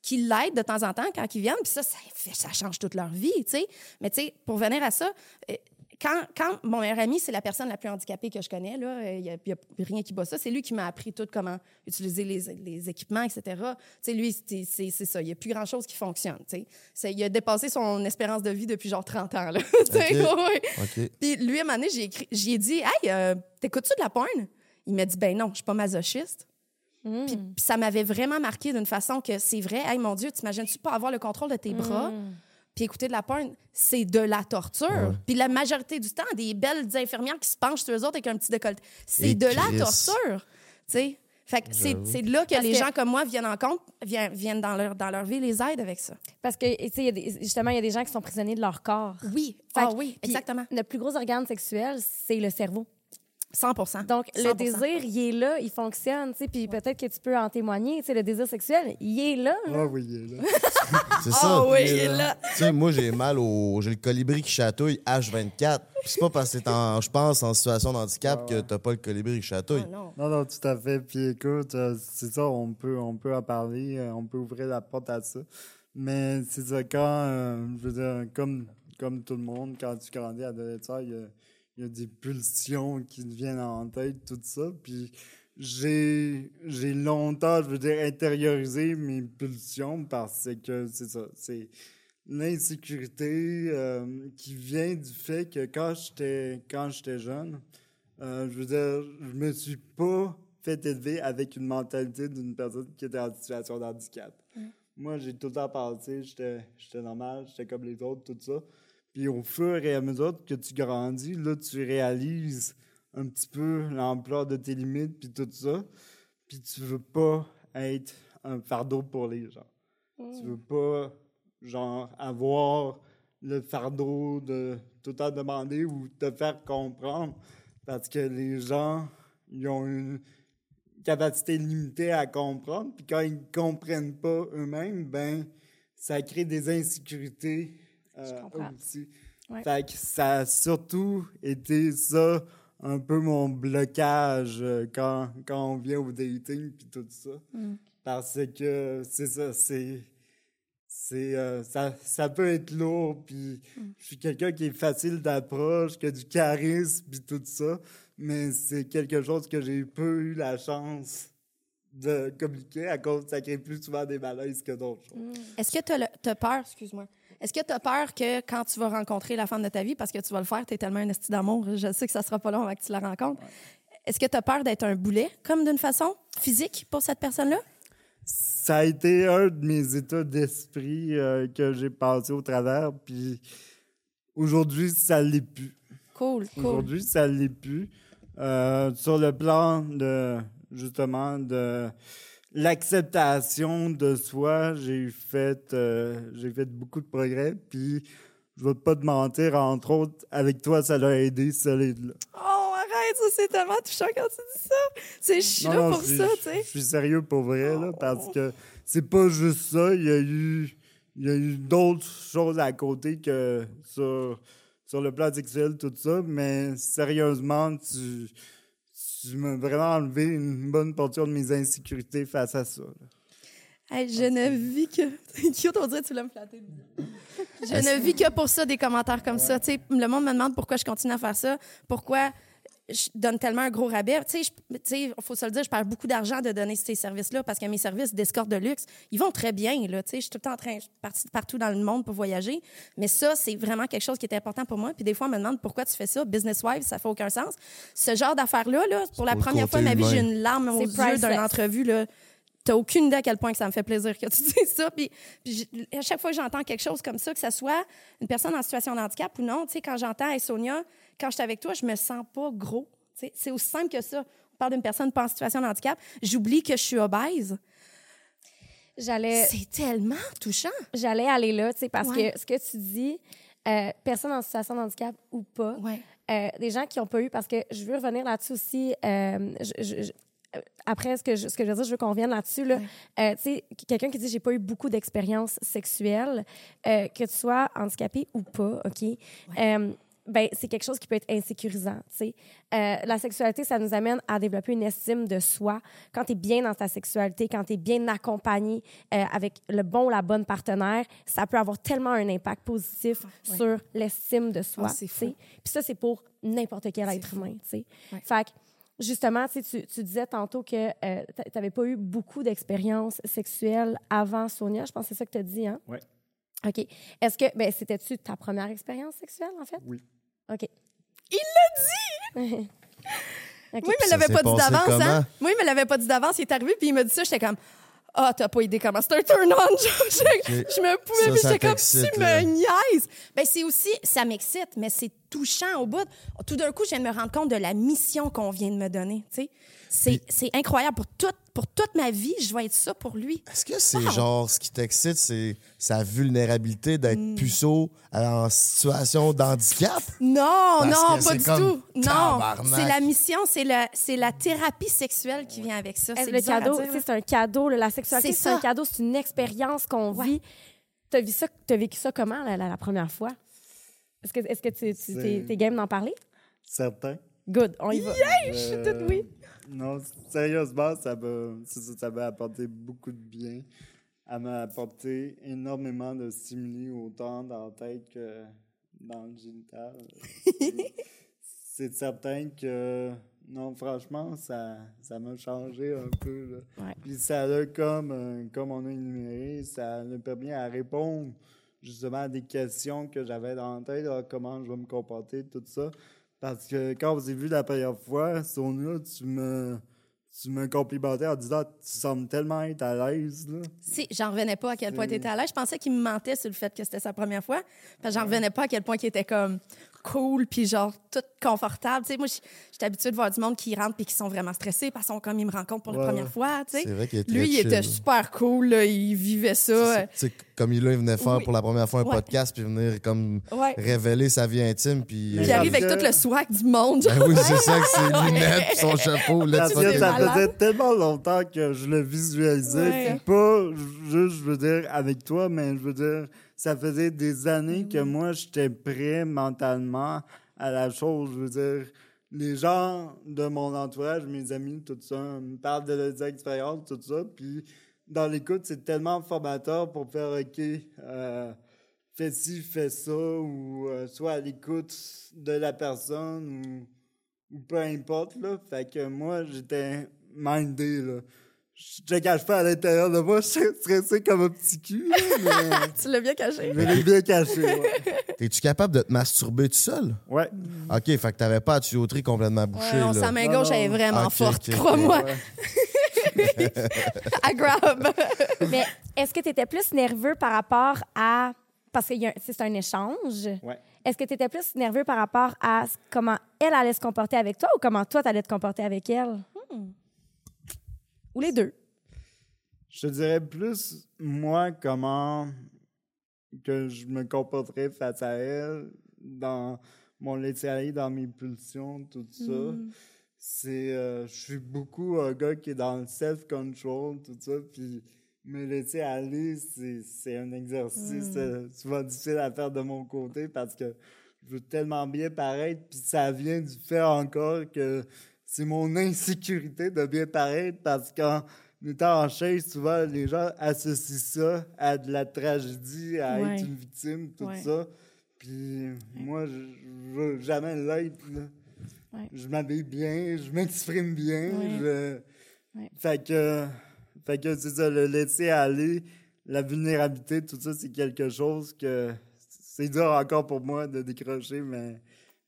qui l'aident de temps en temps quand ils viennent. Puis ça, ça, change toute leur vie, tu sais. Mais tu sais, pour venir à ça, euh, quand, quand mon meilleur ami, c'est la personne la plus handicapée que je connais, là, il n'y a, il y a rien qui bat ça. C'est lui qui m'a appris tout comment utiliser les, les équipements, etc. Tu sais, lui, c'est ça. Il n'y a plus grand-chose qui fonctionne. tu sais. C'est- Il a dépassé son espérance de vie depuis genre 30 ans. Là. <laughs> Ouais. Puis lui, à un moment donné, j'y ai dit Hey, euh, t'écoutes-tu de la porn Il m'a dit Ben non, je suis pas masochiste. Mm. Puis, puis ça m'avait vraiment marqué d'une façon que c'est vrai. Hey, mon Dieu, t'imagines-tu pas avoir le contrôle de tes bras? Puis écouter de la porn, c'est de la torture. Puis la majorité du temps, des belles infirmières qui se penchent sur eux autres avec un petit décolleté, c'est de la torture. Tu sais? Fait que c'est là que Parce les que- gens comme moi viennent en compte, viennent, viennent dans, leur, dans leur vie, les aident avec ça. Parce que, tu sais, il y a des- justement, il y a des gens qui sont prisonniers de leur corps. Oui. Fait Ah que- oui, exactement. Notre plus gros organe sexuel, c'est le cerveau. 100% Donc, le 100%. désir, il est là, il fonctionne, tu sais, puis peut-être que tu peux en témoigner, tu sais, le désir sexuel, il est là. Ah oui, il est là. <laughs> C'est Ah ça. oui, il est là. là. Tu sais, moi, j'ai mal au. J'ai le colibri qui chatouille H24. Puis c'est pas parce que t'es en, je pense, en situation de handicap que t'as pas le colibri qui chatouille. Ah non. Non, non, tout à fait. Puis écoute, euh, c'est ça, on peut, on peut en parler, euh, on peut ouvrir la porte à ça. Mais c'est ça, quand, euh, je veux dire, comme, comme tout le monde, quand tu grandis adolescent, il y a, il y a des pulsions qui te viennent en tête, tout ça. Puis j'ai j'ai longtemps, je veux dire, intériorisé mes pulsions parce que c'est ça, c'est l'insécurité euh, qui vient du fait que quand j'étais quand j'étais jeune, euh, je veux dire, je me suis pas fait élever avec une mentalité d'une personne qui était en situation de handicap. Moi, j'ai tout le temps pensé, j'étais j'étais normal, j'étais comme les autres, tout ça. Puis au fur et à mesure que tu grandis, là, tu réalises un petit peu l'ampleur de tes limites, puis tout ça. Puis tu veux pas être un fardeau pour les gens. Tu veux pas, genre, avoir le fardeau de tout temps demander ou te faire comprendre parce que les gens, ils ont une capacité limitée à comprendre. Puis quand ils comprennent pas eux-mêmes, ben, ça crée des insécurités euh, comprends. aussi. Ouais. Fait que ça a surtout été ça, un peu mon blocage euh, quand, quand on vient au dating puis tout ça. Parce que c'est ça, c'est. C'est, euh, ça, ça peut être lourd, puis je suis quelqu'un qui est facile d'approche, qui a du charisme, puis tout ça, mais c'est quelque chose que j'ai peu eu la chance de communiquer à cause que ça crée plus souvent des malaises que d'autres choses. Est-ce que tu as peur, excuse-moi, est-ce que tu as peur que quand tu vas rencontrer la femme de ta vie, parce que tu vas le faire, tu es tellement un esti d'amour, je sais que ça sera pas long avant que tu la rencontres, est-ce que tu as peur d'être un boulet, comme d'une façon physique pour cette personne-là? ça a été un de mes états d'esprit euh, que j'ai passé au travers, puis aujourd'hui, ça l'est plus. Cool, cool. Aujourd'hui, ça l'est plus. Euh, sur le plan de, justement, de l'acceptation de soi, j'ai fait, euh, j'ai fait beaucoup de progrès, puis je vais pas te mentir, entre autres, avec toi, ça l'a aidé, solide, là. Oh, arrête, ça, c'est tellement touchant quand tu dis ça. C'est, Non, non, pour ça, tu sais. Je suis sérieux pour vrai, là, parce que c'est pas juste ça. Il y a eu, il y a eu d'autres choses à côté que sur, sur le plan sexuel, tout ça. Mais sérieusement, tu, tu m'as vraiment enlevé une bonne portion de mes insécurités face à ça. Hey, je ne vis que. <laughs> Cute, on dirait que tu voulais me flatter. Je ne vis que pour ça, des commentaires comme ça. Tu sais, le monde me demande pourquoi je continue à faire ça, pourquoi je donne tellement un gros rabais. Tu sais, sais, faut se le dire, je perds beaucoup d'argent de donner ces services-là parce que mes services d'escorte de luxe, ils vont très bien. Là, tu sais, je suis tout le temps en train, je suis partie partout dans le monde pour voyager. Mais ça, c'est vraiment quelque chose qui est important pour moi. Puis des fois, on me demande pourquoi tu fais ça. Business wife, ça fait aucun sens. Ce genre d'affaires-là, là, pour la première fois de ma vie, j'ai une larme aux yeux d'une entrevue. Là. T'as aucune idée à quel point que ça me fait plaisir que tu <laughs> dises ça. Puis, puis à chaque fois que j'entends quelque chose comme ça, que ce soit une personne en situation de handicap ou non, tu sais, quand j'entends hey, Sonia, quand je suis avec toi, je me sens pas gros. C'est aussi simple que ça. On parle d'une personne pas en situation de handicap. J'oublie que je suis obèse. J'allais C'est tellement touchant. j'allais aller là, tu sais, parce Ouais. que ce que tu dis, euh, personne en situation de handicap ou pas, Ouais. euh, des gens qui n'ont pas eu, parce que je veux revenir là-dessus aussi, euh, je- je- je- après ce que, je, ce que je veux dire, je veux qu'on revienne là-dessus. Là. Tu sais, quelqu'un qui dit j'ai pas eu beaucoup d'expérience sexuelle, que tu sois handicapé ou pas, OK? Euh, ben, c'est quelque chose qui peut être insécurisant. tu sais. Euh, la sexualité, ça nous amène à développer une estime de soi. Quand tu es bien dans ta sexualité, quand tu es bien accompagné euh, avec le bon ou la bonne partenaire, ça peut avoir tellement un impact positif Ouais. sur l'estime de soi. Ah, fou. Puis ça, c'est pour n'importe quel être fou. humain. tu sais. Ouais. Fait que, justement, tu, tu, disais tantôt que tu n'avais pas eu beaucoup d'expériences sexuelles avant Sonia. Je pense que c'est ça que tu as dit, hein? Ouais. OK. Est-ce que, ben, c'était-tu ta première expérience sexuelle, en fait? Oui. OK. Il l'a dit! <laughs> OK. Moi, il me Ça l'avait pas dit d'avance, hein? Moi, il me l'avait pas dit d'avance. Il est arrivé, puis il m'a dit ça. J'étais comme, ah, t'as pas idée comment c'est un turn-on. <laughs> genre. je, je me pouvais, puis j'étais comme, tu là. me niaises. Ben, c'est aussi, ça m'excite, mais c'est touchant au bout. Tout d'un coup, je viens de me rendre compte de la mission qu'on vient de me donner, tu sais. C'est, incroyable. Pour, toute pour toute ma vie, je vais être ça pour lui. Est-ce que c'est Wow. genre ce qui t'excite, c'est sa vulnérabilité d'être Hmm. puceau en situation d'handicap? Non, Parce non, pas du comme tout. Non, c'est la mission, c'est la, c'est la thérapie sexuelle qui vient avec ça. C'est le cadeau, c'est un cadeau. là, la sexualité, C'est c'est un cadeau, c'est une expérience qu'on Ouais. vit. T'as vu ça, t'as vécu ça comment la, la- la première fois? Est-ce que, est-ce que tu, t'es game d'en parler? Certain. Good, on y va. je suis Euh, toute oui. Non, sérieusement, ça m'a ça, m'a apporté beaucoup de bien. Elle m'a apporté énormément de stimuli autant dans la tête que dans le génital. <laughs> C'est- certain que, non, franchement, ça ça m'a changé un peu. Là. Ouais. Puis ça a, comme, euh, comme on a énuméré, ça m'a permis à répondre justement à des questions que j'avais dans la tête, comment je vais me comporter, tout ça. Parce que quand on s'est vu la première fois, Sonia, tu me, tu me complimentais en disant Tu sembles tellement être à l'aise. là. Si, j'en revenais pas à quel point tu étais à l'aise. Je pensais qu'il me mentait sur le fait que c'était sa première fois. Parce que j'en revenais pas à quel point il était comme cool, puis genre tout confortable. Tu sais, moi, je suis habituée de voir du monde qui rentre puis qui sont vraiment stressés parce qu'on comme ils me rencontrent pour la première fois. Tu sais. C'est vrai qu'il est très Lui, il chill. était super cool. là, il vivait C'est ça. Tu sais, comme il, là, il venait faire Oui. pour la première fois un Ouais. podcast puis venir comme Ouais. révéler sa vie intime puis Puis il euh, arrive avec tout le swag du monde. genre. ben oui c'est ça que ses <laughs> lunettes puis son chapeau là ça faisait tellement longtemps que je le visualisais. Ouais. Puis pas juste, je veux dire, avec toi, mais je veux dire, ça faisait des années que moi, j'étais prêt mentalement à la chose. Je veux dire, les gens de mon entourage, mes amis, tout ça, me parlent de leurs expériences, tout ça. Puis dans l'écoute, c'est tellement formateur pour faire OK. euh, fais ci, fais ça, ou euh, soit à l'écoute de la personne, ou ou peu importe, là. Fait que moi, j'étais mindé, là. Je te cache pas à l'intérieur de moi, <laughs> je suis stressé comme un petit cul, mais <laughs> tu l'as bien caché. je l'ai bien caché, ouais. T'es-tu capable de te masturber tout seul? Ouais. OK, fait que t'avais pas la tuyauterie complètement bouchée. Ouais, non, là. sa main Non, gauche, elle est vraiment forte, crois-moi. Ouais. <laughs> À grab. Mais est-ce que tu étais plus nerveux par rapport à. Parce que c'est un échange. Ouais. Est-ce que tu étais plus nerveux par rapport à comment elle allait se comporter avec toi ou comment toi, tu allais te comporter avec elle? Ou les deux? Je te dirais plus, moi, comment que je me comporterais face à elle, dans mon aller, dans mes pulsions, tout ça. C'est, euh, je suis beaucoup un gars qui est dans le self-control, tout ça, puis me laisser aller, c'est, c'est un exercice euh, souvent difficile à faire de mon côté parce que je veux tellement bien paraître, puis ça vient du fait encore que c'est mon insécurité de bien paraître parce qu'en étant en chaise, souvent les gens associent ça à de la tragédie, à Ouais. être une victime, tout Ouais. ça. Puis moi, je, je veux jamais l'être. Ouais. Je m'habille bien, je m'exprime bien. Je-. Fait que, fait que c'est ça, le laisser aller, la vulnérabilité, tout ça, c'est quelque chose que c'est dur encore pour moi de décrocher, mais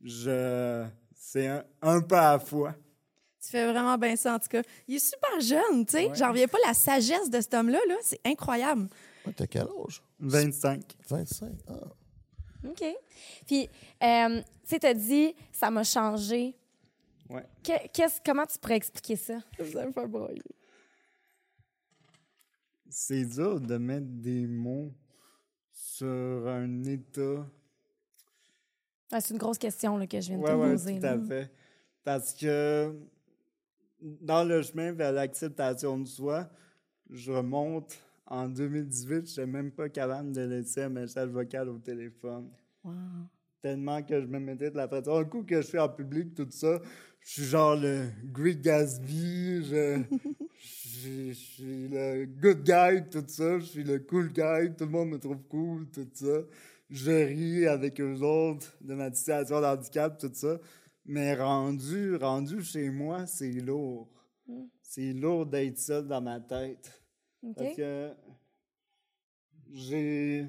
je c'est un, un pas à la fois. Tu fais vraiment bien ça, en tout cas. Il est super jeune, tu sais. Ouais. J'en reviens pas la sagesse de cet homme-là, là. C'est incroyable. Ouais, T'as quel âge? 25. 25. Ah. OK. Puis, euh, tu sais, tu as dit, ça m'a changé. Ouais. Que- qu'est-ce- comment tu pourrais expliquer ça? Vous allez me faire broyer. C'est dur de mettre des mots sur un état. Ah, c'est une grosse question là, que je viens de Ouais, te poser. tout là. à fait. Parce que dans le chemin vers l'acceptation de soi, je remonte en 2018, je n'étais même pas capable de laisser un message vocal au téléphone. Wow. tellement que je me mettais de la pression. Un coup que je suis en public, tout ça, je suis genre le Great Gatsby, je, je, je suis le good guy, tout ça, je suis le cool guy, tout le monde me trouve cool, tout ça. Je ris avec eux autres de ma situation d'handicap, tout ça. Mais rendu, rendu chez moi, c'est lourd. C'est lourd d'être seul dans ma tête. Parce que j'ai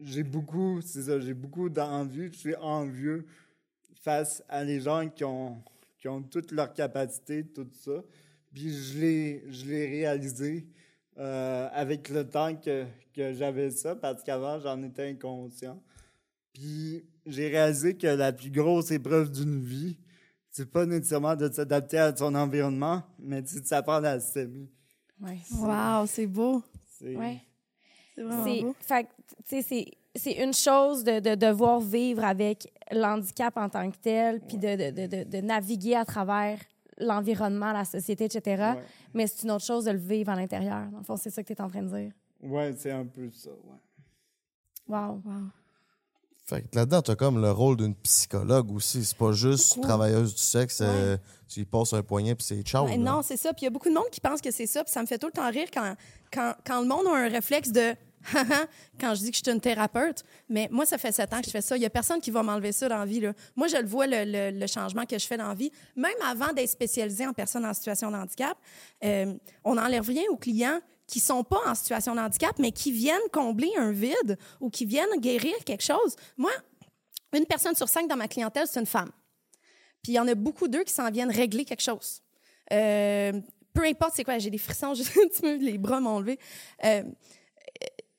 j'ai beaucoup, c'est ça, j'ai beaucoup d'envie, je suis envieux face à les gens qui ont qui ont toutes leurs capacités, tout ça. Puis je l'ai je l'ai réalisé euh, avec le temps que, que j'avais ça, parce qu'avant j'en étais inconscient. Puis j'ai réalisé que la plus grosse épreuve d'une vie, c'est pas nécessairement de s'adapter à son environnement, mais c'est de s'apprendre à s'aimer. Ouais. Wow, c'est beau. C'est- Ouais. C'est vraiment beau. c'est, c'est une chose de, de devoir vivre avec l'handicap en tant que tel, puis de, de, de, de, de naviguer à travers l'environnement, la société, etc. Ouais. Mais c'est une autre chose de le vivre à l'intérieur. Dans le fond, c'est ça que tu es en train de dire. Ouais, c'est un peu ça, ouais. Wow. Wow. Fait que là-dedans, t'as comme le rôle d'une psychologue aussi. C'est pas juste Beaucoup. travailleuse du sexe, euh, tu y passes un poignet puis c'est ciao. Ouais, non, c'est ça. Puis il y a beaucoup de monde qui pense que c'est ça. Puis ça me fait tout le temps rire quand, quand, quand le monde a un réflexe de <laughs> quand je dis que je suis une thérapeute. Mais moi, ça fait sept ans que je fais ça. Il y a personne qui va m'enlever ça dans la vie. Là. Moi, je le vois, le, le- le changement que je fais dans la vie. Même avant d'être spécialisée en personnes en situation de handicap, euh, on n'enlève rien aux clients qui sont pas en situation de handicap, mais qui viennent combler un vide ou qui viennent guérir quelque chose. Moi, une personne sur cinq dans ma clientèle, c'est une femme. Puis il y en a beaucoup d'eux qui s'en viennent régler quelque chose. Euh, peu importe c'est quoi, j'ai des frissons, <laughs> juste un petit peu, les bras m'ont levé. Euh,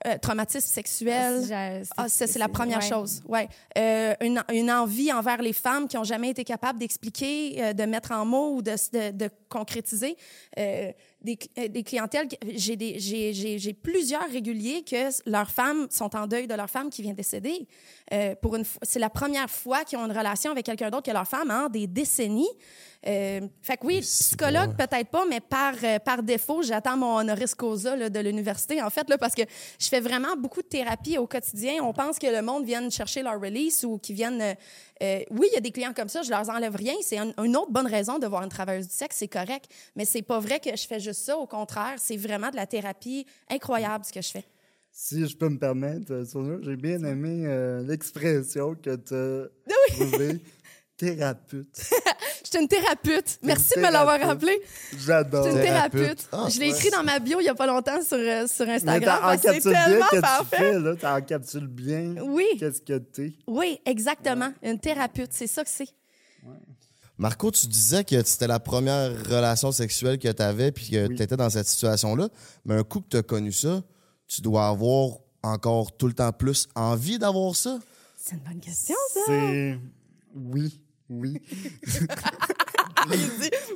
euh, traumatisme sexuel. J'ai- Ah, ça, c'est la première ouais. chose. Ouais. Euh, une, une envie envers les femmes qui n'ont jamais été capables d'expliquer, euh, de mettre en mots ou de, de, de concrétiser. Euh, des, euh, des clientèles, j'ai des- j'ai- j'ai j'ai plusieurs réguliers que leurs femmes sont en deuil de leur femme qui vient décéder. Euh, pour une, c'est la première fois qu'ils ont une relation avec quelqu'un d'autre que leur femme en des décennies. Euh, fait que oui, psychologue peut-être pas, mais par, par défaut, j'attends mon honoris causa là, de l'université, en fait, là, parce que je fais vraiment beaucoup de thérapie au quotidien. On pense que le monde vienne chercher leur release ou qu'ils viennent... euh, oui, il y a des clients comme ça, je leur enlève rien. C'est un- une autre bonne raison de voir une travailleuse du sexe, c'est correct. Mais c'est pas vrai que je fais juste ça. Au contraire, c'est vraiment de la thérapie incroyable ce que je fais. Si je peux me permettre, euh, j'ai bien aimé euh, l'expression que tu as trouvée. <laughs> Thérapeute. <laughs> Je suis une thérapeute. Merci de me l'avoir rappelé. J'adore. Je suis une Thérapeute. thérapeute. Ah, je l'ai ouais. écrit dans ma bio il y a pas longtemps sur, euh, sur Instagram. parce que C'est t'encapsules bien tellement tu parfait. fais, là. T'encapsules bien Oui. qu'est-ce que t'es. Oui, exactement. Une thérapeute, c'est ça que c'est. Marco, tu disais que c'était la première relation sexuelle que tu avais puis que Oui. tu étais dans cette situation-là. Mais un coup que tu as connu ça, tu dois avoir encore tout le temps plus envie d'avoir ça? C'est une bonne question, ça. C'est. Oui, oui. <laughs>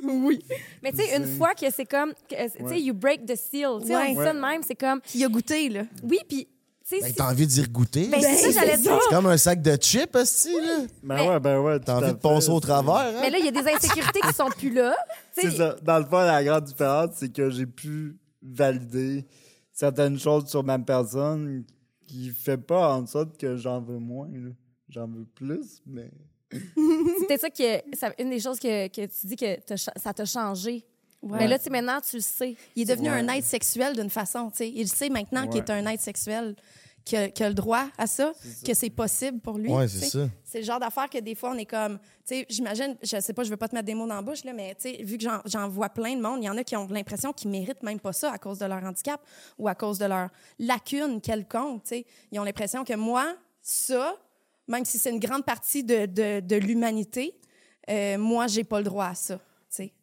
Oui. Mais tu sais, une fois que c'est comme, tu sais, Ouais. you break the seal. Tu sais, Ouais. on dit ça de même, c'est comme, Qui a goûté, là. oui, puis, tu sais, Ben, t'as envie d'y regoûter. ben, c'est ça, j'allais dire. C'est comme un sac de chips, hostie, là. Ben Mais- ouais, ben ouais. T'as envie de passer au travers, hein? Mais là, il y a des insécurités qui sont plus là. C'est ça. Dans le fond, la grande différence, c'est que j'ai pu valider certaines choses sur ma personne qui fait pas en sorte que j'en veux moins. là. J'en veux plus, mais. C'était ça qui est, ça- une des choses que, que tu dis que ça t'a changé. Ouais. Mais là, tu sais, maintenant, tu le sais. Il est devenu Ouais. un être sexuel d'une façon, tu sais. Il sait maintenant qu'il est un être sexuel, qu'il a, qu'il a le droit à ça, que c'est possible pour lui. C'est ça. C'est le genre d'affaire que des fois, on est comme... Tu sais, j'imagine, je sais pas, je veux pas te mettre des mots dans la bouche, là, mais tu sais, vu que j'en- j'en vois plein de monde, il y en a qui ont l'impression qu'ils méritent même pas ça à cause de leur handicap ou à cause de leur lacune quelconque, tu sais. Ils ont l'impression que moi, ça, même si c'est une grande partie de, de, de l'humanité, euh, moi, j'ai pas le droit à ça.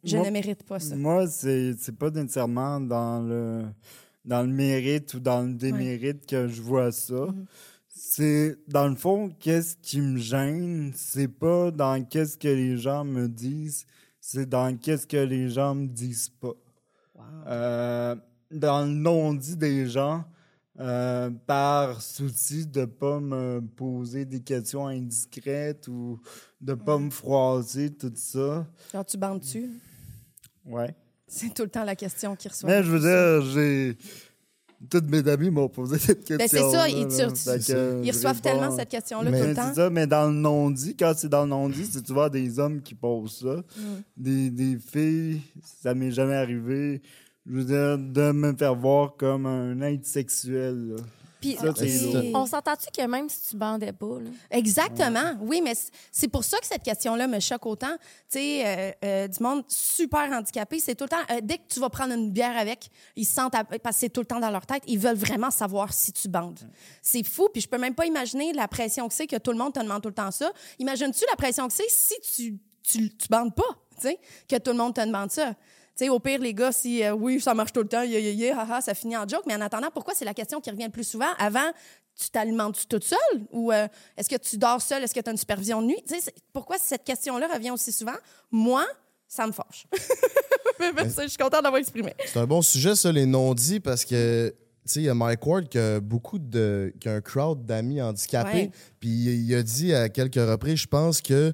Je Moi- ne mérite pas ça. Moi, c'est pas nécessairement dans le, dans le mérite ou dans le démérite que je vois ça. Mm-hmm. C'est, dans le fond, qu'est-ce qui me gêne, c'est pas dans qu'est-ce que les gens me disent, c'est dans qu'est-ce que les gens me disent pas. Euh, dans le non-dit des gens, euh, par souci de pas me poser des questions indiscrètes ou de pas me froisser, tout ça. Genre, tu bandes-tu? Ouais. C'est tout le temps la question qui reçoit. Mais je veux dire, j'ai. Toutes mes amis m'ont posé cette question. Ben, c'est ça, ils, tu- ils reçoivent tellement cette question-là tout le temps. c'est ça, mais dans le non-dit, quand c'est dans le non-dit, si tu vois des hommes qui posent ça, Mm. des, des filles, ça m'est jamais arrivé, je veux dire, de me faire voir comme un être sexuel. là. Puis, Ça. On s'entend-tu que même si tu bandais pas, là, Exactement. Oui, mais c'est pour ça que cette question-là me choque autant. Tu sais, euh, euh, du monde super handicapé, c'est tout le temps, euh, dès que tu vas prendre une bière avec, ils se sentent, à- parce que c'est tout le temps dans leur tête, ils veulent vraiment savoir si tu bandes. C'est fou, puis je peux même pas imaginer la pression que c'est que tout le monde te demande tout le temps ça. Imagines-tu la pression que c'est si tu, tu, tu bandes pas, tu sais, que tout le monde te demande ça? Tu sais, au pire, les gars, si euh, oui, ça marche tout le temps, yeah, yeah, yeah, haha, ça finit en joke. Mais en attendant, pourquoi c'est la question qui revient le plus souvent? Avant, tu t'alimentes-tu toute seule? Ou euh, est-ce que tu dors seule? Est-ce que tu as une supervision de nuit? Tu sais, c'est- pourquoi cette question-là revient aussi souvent? Moi, ça me fâche. <laughs> Mais ça, je suis contente d'avoir exprimé. C'est un bon sujet, ça, les non-dits, parce que, tu sais, il y a Mike Ward qui a beaucoup de. qui a un crowd d'amis handicapés. Puis il a dit à quelques reprises, je pense que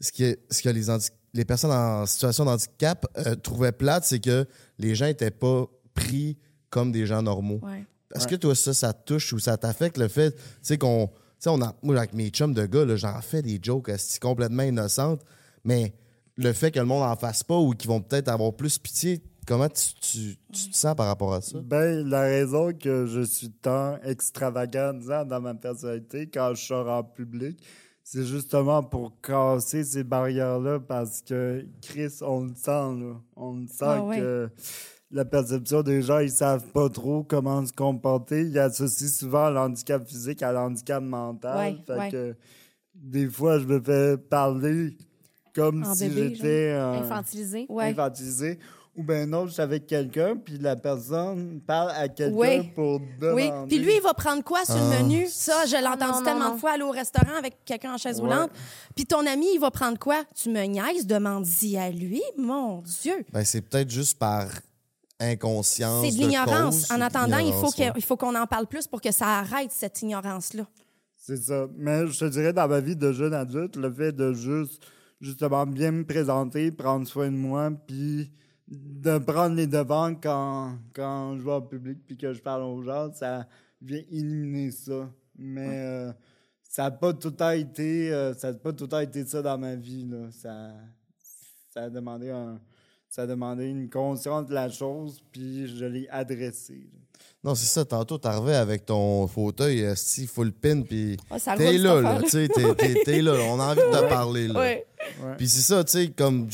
ce que, ce que les, handi- les personnes en situation de handicap euh, trouvaient plate, c'est que les gens n'étaient pas pris comme des gens normaux. Ouais. Est-ce que toi, ça, ça touche ou ça t'affecte le fait, tu sais, qu'on. Tu sais, on a, moi, avec mes chums de gars, j'en fais des jokes esti, complètement innocentes, mais le fait que le monde en fasse pas ou qu'ils vont peut-être avoir plus pitié, comment tu, tu- tu te sens par rapport à ça? Ben, la raison que je suis tant extravagant dans ma personnalité quand je sors en public, c'est justement pour casser ces barrières-là parce que Chris, on le sent, là. On le sent Ah ouais. que la perception des gens, ils savent pas trop comment se comporter. Ils associent souvent l'handicap physique à l'handicap mental. Ouais, fait ouais. que des fois, je me fais parler comme En si j'étais un- infantilisé. Ouais. infantilisé. Ou bien non, je suis avec quelqu'un, puis la personne parle à quelqu'un Oui. pour demander. Oui. Puis lui, il va prendre quoi sur Ah. le menu? Ça, je l'ai Ah, entendu non, non, tellement non. de fois aller au restaurant avec quelqu'un en chaise Ouais. roulante. Puis ton ami, il va prendre quoi? Tu me niaises, demande-y à lui. Mon Dieu. Ben, c'est peut-être juste par inconscience. C'est de l'ignorance. cause, En de attendant, il faut l'ignorance, ouais. que- il faut qu'on en parle plus pour que ça arrête, cette ignorance-là. C'est ça. Mais je te dirais, dans ma vie de jeune adulte, le fait de juste, justement, bien me présenter, prendre soin de moi, puis de prendre les devants quand, quand je vais en public, puis que je parle aux gens, ça vient éliminer ça. Mais euh, ça n'a pas tout le temps été, euh, ça a pas tout le temps été ça dans ma vie. Là. Ça, ça a demandé un, ça a demandé une conscience de la chose, puis je l'ai adressée. là. Non, c'est ça. Tantôt, t'arrivais avec ton fauteuil, esti, full pin, puis Ah, t'es là, là. t'es- t'es t'es là, là. On a envie de te parler, là. Puis c'est ça, tu sais, comme.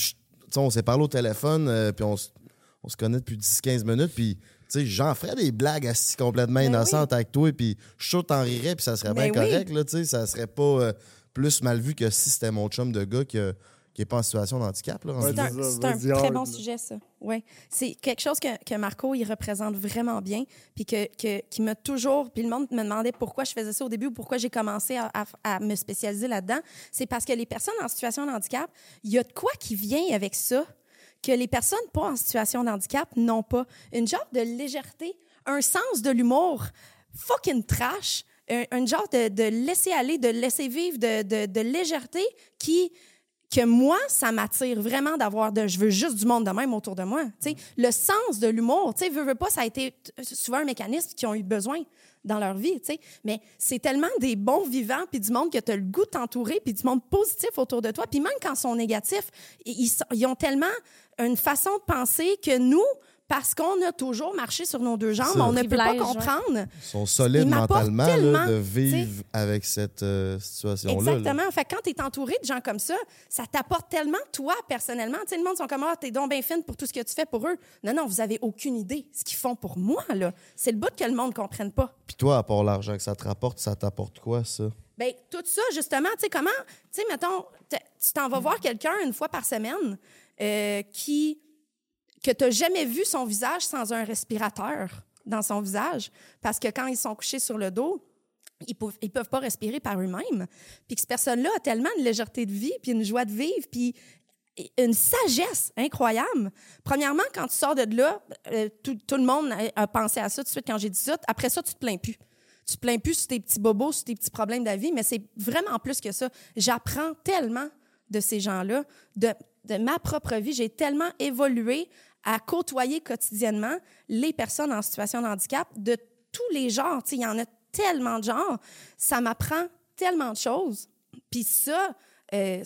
On s'est parlé au téléphone, euh, puis on, on se connaît depuis 10-15 minutes, puis. Tu sais, j'en ferais des blagues esti, complètement Ben innocentes avec toi, puis je suis sûr que t'en rirais, puis ça serait bien Ben oui. correct, là, tu sais. Ça serait pas euh, plus mal vu que si c'était mon chum de gars qui, a- qui est pas en situation de handicap, là. C'est un, c'est ça, c'est un très hard, bon là. sujet, ça. Ouais. C'est quelque chose que, que Marco, il représente vraiment bien, puis que, que- qui m'a toujours... Puis le monde me demandait pourquoi je faisais ça au début ou pourquoi j'ai commencé à, à- à me spécialiser là-dedans. C'est parce que les personnes en situation de handicap, il y a de quoi qui vient avec ça que les personnes pas en situation de handicap n'ont pas. Une genre de légèreté, un sens de l'humour fucking trash, un, un genre de, de laisser aller, de laisser vivre, de, de- de légèreté qui que moi, ça m'attire vraiment d'avoir de. Je veux juste du monde de même autour de moi. Tu sais, le sens de l'humour, tu sais, veux, pas, ça a été souvent un mécanisme qui ont eu besoin dans leur vie, tu. Mais c'est tellement des bons vivants, puis du monde que tu as le goût de t'entourer, puis du monde positif autour de toi. Puis même quand ils sont négatifs, ils ont tellement une façon de penser que nous, parce qu'on a toujours marché sur nos deux jambes, on ne peut pas ouais. comprendre. Ils sont solides mentalement là, de vivre avec cette euh, situation-là. là. Exactement. Fait que quand tu es entouré de gens comme ça, ça t'apporte tellement, toi, personnellement. Tu sais, le monde sont comme, ah, t'es donc bien fine pour tout ce que tu fais pour eux. Non, non, vous avez aucune idée ce qu'ils font pour moi, là. C'est le bout que le monde ne comprenne pas. Puis toi, à part l'argent que ça te rapporte, ça t'apporte quoi, ça? Bien, tout ça, justement, tu sais, comment, tu sais, mettons, tu t'en vas voir quelqu'un une fois par semaine euh, qui, que tu n'as jamais vu son visage sans un respirateur dans son visage, parce que quand ils sont couchés sur le dos, ils peuvent, ils peuvent pas respirer par eux-mêmes. Puis que cette personne-là a tellement une légèreté de vie, puis une joie de vivre, puis une sagesse incroyable. Premièrement, quand tu sors de là, euh, tout, tout le monde a- pensé à ça tout de suite quand j'ai dit ça. Après ça, tu te plains plus. Tu te plains plus sur tes petits bobos, sur tes petits problèmes de vie, mais c'est vraiment plus que ça. J'apprends tellement de ces gens-là, de, de ma propre vie. J'ai tellement évolué à côtoyer quotidiennement les personnes en situation de handicap, de tous les genres. Il y en a tellement de genres. Ça m'apprend tellement de choses. Puis ça, euh,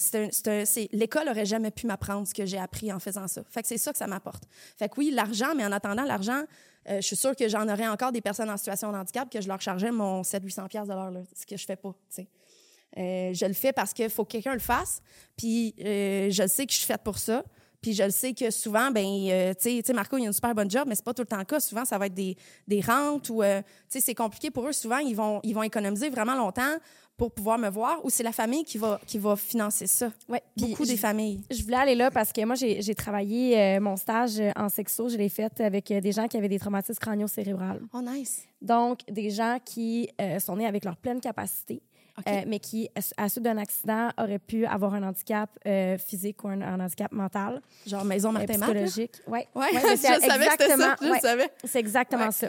l'école aurait jamais pu m'apprendre ce que j'ai appris en faisant ça. Fait que c'est ça que ça m'apporte. Fait que oui, l'argent, mais en attendant l'argent, euh, je suis sûre que j'en aurais encore des personnes en situation de handicap que je leur chargeais mon 700-800 pièces de l'heure, ce que je fais pas, tu sais. Euh, je le fais parce qu'il faut que quelqu'un le fasse. Puis euh, je sais que je suis faite pour ça. Puis je le sais que souvent, ben, euh, tu sais- Marco, il a une super bonne job, mais c'est pas tout le temps le cas. Souvent, ça va être des, des rentes ou, euh, tu sais, c'est compliqué pour eux. Souvent, ils vont, ils vont économiser vraiment longtemps pour pouvoir me voir ou c'est la famille qui va, qui va financer ça. Puis Beaucoup des familles. Je voulais aller là parce que moi, j'ai travaillé euh, mon stage en sexo. Je l'ai fait avec des gens qui avaient des traumatismes crânio-cérébrales. Oh, nice. Donc, des gens qui euh, sont nés avec leur pleine capacité, Euh, mais qui, à, la suite d'un accident, auraient pu avoir un handicap euh, physique ou un, un handicap mental, Genre maison euh, Martin psychologique. Oui, Ouais, mais <laughs> je c'est savais que c'était ça. Je ouais, savais. c'est exactement Ouais. ça.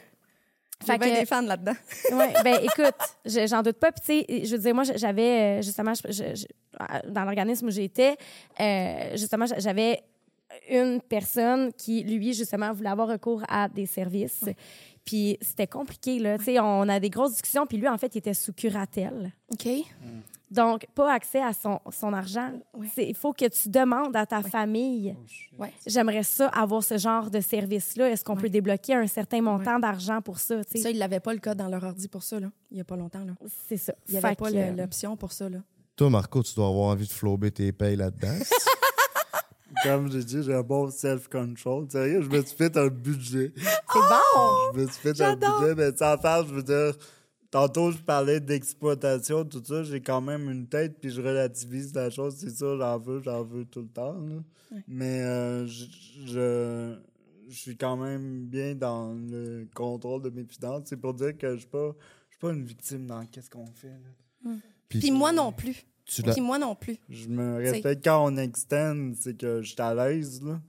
Fait bien que- des fans là-dedans. <laughs> ouais, ben écoute, je- j'en doute pas. Puis tu sais, je veux dire, moi, j'avais justement, je- je- je- dans l'organisme où j'étais, euh, justement, j'avais une personne qui, lui, justement, voulait avoir recours à des services. Puis c'était compliqué, là. Tu sais, on a des grosses discussions. Puis lui, en fait, il était sous curatelle. OK. Donc, pas accès à son, son argent. Ouais. C'est- Il faut que tu demandes à ta famille. Ouais. J'aimerais ça, avoir ce genre de service-là. Est-ce qu'on Ouais. peut débloquer un certain montant d'argent pour ça? tu sais? Ça, ils n'avaient pas le code dans leur ordi pour ça, là. Il n'y a pas longtemps, là. C'est ça. Il n'y avait Fait pas que, l'option pour ça, là. Toi, Marco, tu dois avoir envie de flober tes payes là-dedans. <laughs> Comme j'ai dit, j'ai un bon self-control. Sérieux, je me suis fait un budget. <laughs> C'est bon! Je me suis fait un budget, mais sans faire, je veux dire, tantôt je parlais d'exploitation, tout ça, j'ai quand même une tête, puis je relativise la chose, c'est ça, j'en veux, j'en veux tout le temps. là. Mais euh, je, je, je suis quand même bien dans le contrôle de mes finances. C'est pour dire que je suis pas, je suis pas une victime dans qu'est-ce qu'on fait. là. Puis moi non plus. Tu Puis moi non plus. Je me respecte quand on extend, c'est que je suis à l'aise. là.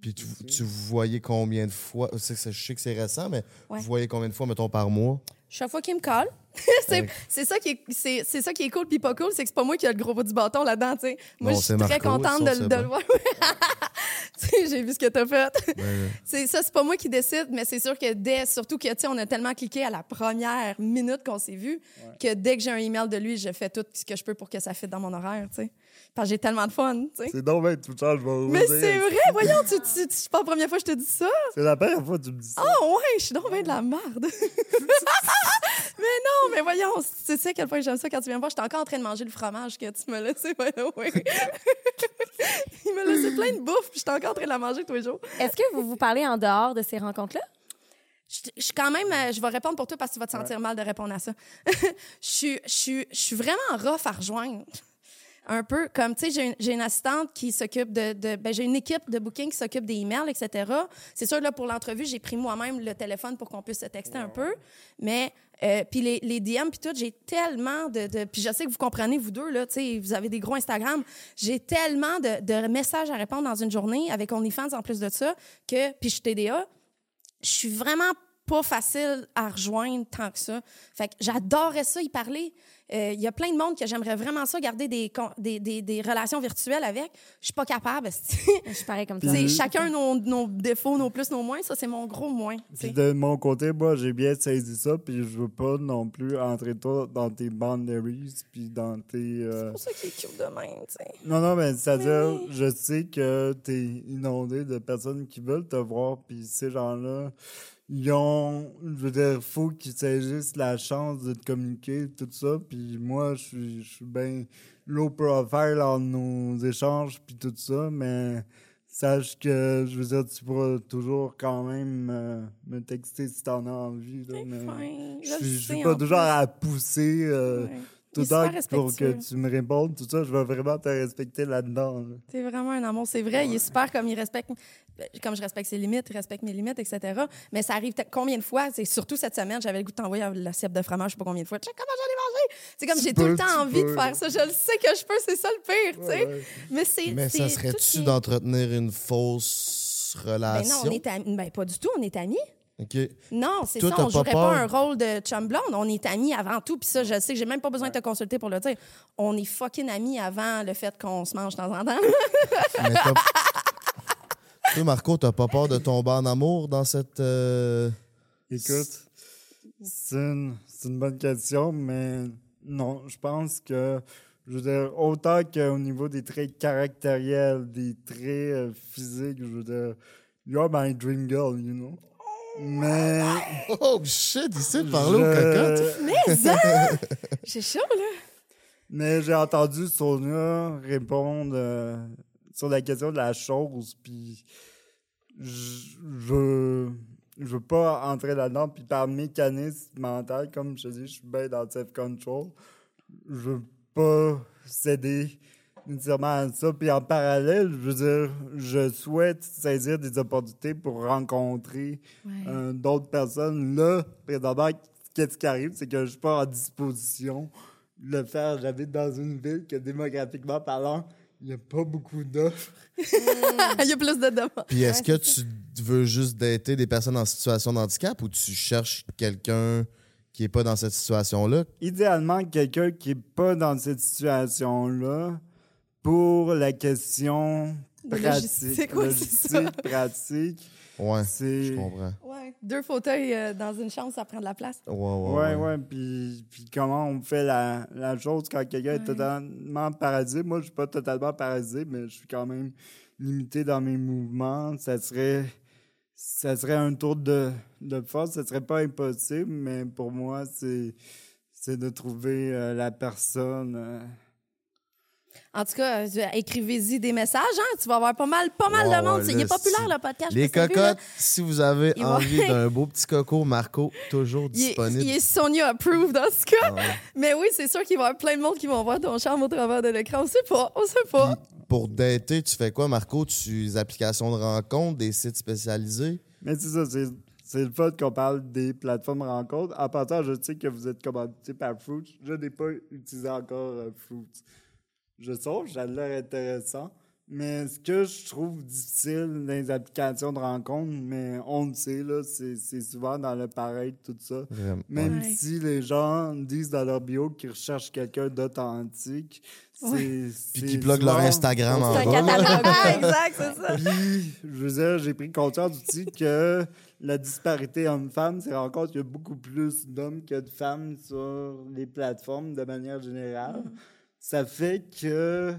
Puis tu, tu voyais combien de fois, je sais que c'est récent, mais Ouais. vous voyez combien de fois, mettons, par mois? Chaque fois qu'il me colle. <laughs> c'est Ouais. ça qui est c'est c'est ça qui est cool puis pas cool, c'est que c'est pas moi qui ai le gros bout du bâton là-dedans, tu sais. Moi, je suis c'est très contente de, de bon. le voir. <laughs> Tu sais, j'ai vu ce que t'as fait. Ouais, C'est ça, c'est pas moi qui décide, mais c'est sûr que dès, surtout que, tu sais, on a tellement cliqué à la première minute qu'on s'est vu, que dès que j'ai un email de lui, je fais tout ce que je peux pour que ça fitte dans mon horaire, tu sais. Parce que j'ai tellement de fun, tu sais. C'est donc bien touchant, je vais vous Mais dire. c'est vrai, voyons, tu, tu, tu- c'est pas la première fois que je te dis ça. C'est la première fois que tu me dis ça. Oh ouais, je suis donc bien de la merde. <laughs> mais non, mais voyons, tu sais à quel point j'aime ça quand tu viens me voir. J'étais encore en train de manger le fromage que tu me <laughs> ouais. Il m'a laissé plein de bouffe, puis j'étais encore en train de la manger tous les jours. Est-ce que vous vous parlez en dehors de ces rencontres-là? Je je suis quand même, euh, je vais répondre pour toi parce que tu vas te sentir mal de répondre à ça. <laughs> je suis, je suis, je suis vraiment rough à rejoindre. Un peu comme, tu sais, j'ai une, assistante qui s'occupe de, de ben, j'ai une équipe de booking qui s'occupe des emails, etc. C'est sûr, là, pour l'entrevue, j'ai pris moi-même le téléphone pour qu'on puisse se texter un peu. Mais, euh, puis les, les DM, puis tout, j'ai tellement de, de- Puis je sais que vous comprenez, vous deux, là, tu sais, vous avez des gros Instagram. J'ai tellement de, de messages à répondre dans une journée avec OnlyFans en plus de ça que... Puis je suis TDA je suis vraiment pas facile à rejoindre tant que ça. Fait que j'adorerais ça, y parler. Euh, Il y a plein de monde que j'aimerais vraiment ça, garder des, des, des, des relations virtuelles avec. Je suis pas capable. <laughs> Je suis pareil comme Tu toi. sais, chacun nos, nos défauts, nos plus, nos moins. Ça, c'est mon gros moins. tu. Puis de mon côté, moi, j'ai bien saisi ça, puis je veux pas non plus entrer toi dans tes boundaries, puis dans tes... euh, C'est pour ça qu'il est cute de même, tu sais. Non, non, mais c'est-à-dire, Mais- je sais que t'es inondé de personnes qui veulent te voir, puis ces gens-là, ils ont, je veux dire, faut qu'ils saisissent la chance de te communiquer, tout ça, puis moi, je suis, je suis bien low profile en nos échanges, puis tout ça, mais sache que, je veux dire, tu pourras toujours quand même euh, me texter si t'en as envie, là, mais je suis- je suis pas toujours à pousser... euh, Ouais. Pour que tu me répondes, tout ça, je vais vraiment te respecter là-dedans. là. C'est vraiment un amour. C'est vrai, il est super comme il respecte, ben, comme je respecte ses limites, il respecte mes limites, etc. Mais ça arrive combien de fois, c'est surtout cette semaine, j'avais le goût de t'envoyer l'assiette de fromage, je sais pas combien de fois. Check comment j'en ai mangé? C'est comme Tu j'ai peux, tout le tu temps envie peux, de faire ça. Je le sais que je peux, c'est ça le pire, tu sais. Ouais, ouais. Mais c'est. Mais c'est ça serait-tu d'entretenir une fausse Ben relation? non, on est amis. Ben pas du tout, on est amis. Non, c'est ça. On pas jouerait peur? pas un rôle de chum blonde. On est amis avant tout. Puis ça, je sais que j'ai même pas besoin de te consulter pour le dire. On est fucking amis avant le fait qu'on se mange de temps en temps. Mais <laughs> Toi, Marco, t'as pas peur de tomber en amour dans cette... euh, Écoute, C'est une, c'est une bonne question, mais non, je pense que, je veux dire, autant qu'au niveau des traits caractériels, des traits euh, physiques, je veux dire, you're my dream girl, you know? Mais. <laughs> Oh shit, il sait parler aux cocottes. Mais ça! J'ai chaud, là. Mais j'ai entendu Sonia répondre euh, sur la question de la chose, puis je je je veux pas entrer là-dedans, puis par mécanisme mental, comme je te dis, je suis bien dans le self-control, je veux pas céder nécessairement à ça. Puis en parallèle, je veux dire, je souhaite saisir des opportunités pour rencontrer euh, d'autres personnes. Là, présentement, qu'est-ce qui arrive, c'est que je suis pas en disposition de le faire. J'habite dans une ville que démographiquement parlant, il n'y a pas beaucoup d'offres. <laughs> Il y a plus de demandes. Puis est-ce que tu veux juste dater des personnes en situation de handicap ou tu cherches quelqu'un qui est pas dans cette situation-là? Idéalement, quelqu'un qui n'est pas dans cette situation-là pour la question De pratique. c'est ça. Logistique, pratique. Ouais, C'est. je comprends. Ouais. Deux fauteuils euh, dans une chambre, ça prend de la place. Ouais, ouais, Ouais, ouais. Puis, puis comment on fait la, la chose quand quelqu'un est totalement paralysé? Moi, je suis pas totalement paralysé, mais je suis quand même limité dans mes mouvements. Ça serait, ça serait un tour de, de force. Ça serait pas impossible, mais pour moi, c'est, c'est de trouver euh, la personne. euh, En tout cas, euh, écrivez-y des messages, hein? Tu vas avoir pas mal, pas mal de monde. ouais, il est populaire, le podcast. Les vu, cocottes, si vous avez Il va- envie <laughs> d'un beau petit coco, Marco, toujours est, disponible. il est Sonia approved dans ce cas. Ah ouais. Mais oui, c'est sûr qu'il va y avoir plein de monde qui vont voir ton charme au travers de l'écran. On sait pas, on sait pas. Puis, pour dater, tu fais quoi, Marco? Tu des applications de rencontres, des sites spécialisés? Mais c'est ça, c'est, c'est le fait qu'on parle des plateformes rencontres. En passant, je sais que vous êtes commandité par Fruits. Je n'ai pas utilisé encore euh, Fruits. Je trouve, ça a l'air intéressant. Mais ce que je trouve difficile dans les applications de rencontres, mais on le sait, là, c'est, c'est souvent dans le pareil, tout ça. Vraiment. Même Ouais. si les gens disent dans leur bio qu'ils recherchent quelqu'un d'authentique, c'est. Ouais. Puis c'est qui bloquent leur Instagram en C'est un bas. Ah, exact, c'est ça. puis, je veux dire, j'ai pris conscience aussi que la disparité homme-femme, c'est rencontre qu'il y a beaucoup plus d'hommes que de femmes sur les plateformes de manière générale. Ça fait que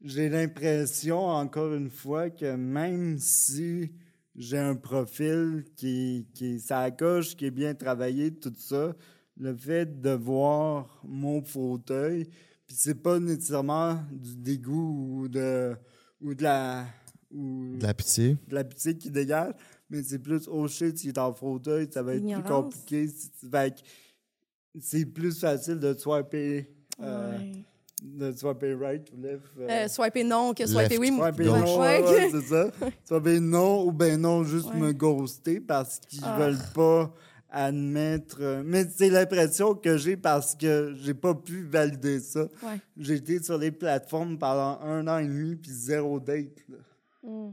j'ai l'impression, encore une fois, que même si j'ai un profil qui, qui s'accroche, qui est bien travaillé, tout ça, le fait de voir mon fauteuil, puis c'est pas nécessairement du dégoût ou de, ou de la... Ou De la pitié. de la pitié qui dégage, mais c'est plus oh shit, s'il est en fauteuil, ça va être plus compliqué. C'est- fait que C'est plus facile de swiper, euh, Ouais. De swiper right ou left. euh, Euh, swiper non que swiper Left. oui. swiper gauche. non, Ouais, ouais, c'est ça. <laughs> Swiper non ou ben non, juste Ouais. me ghoster parce qu'ils Ah. veulent pas admettre. euh, Mais c'est l'impression que j'ai parce que j'ai pas pu valider ça. Ouais. J'ai été sur les plateformes pendant un an et demi puis zéro date. là. Mm.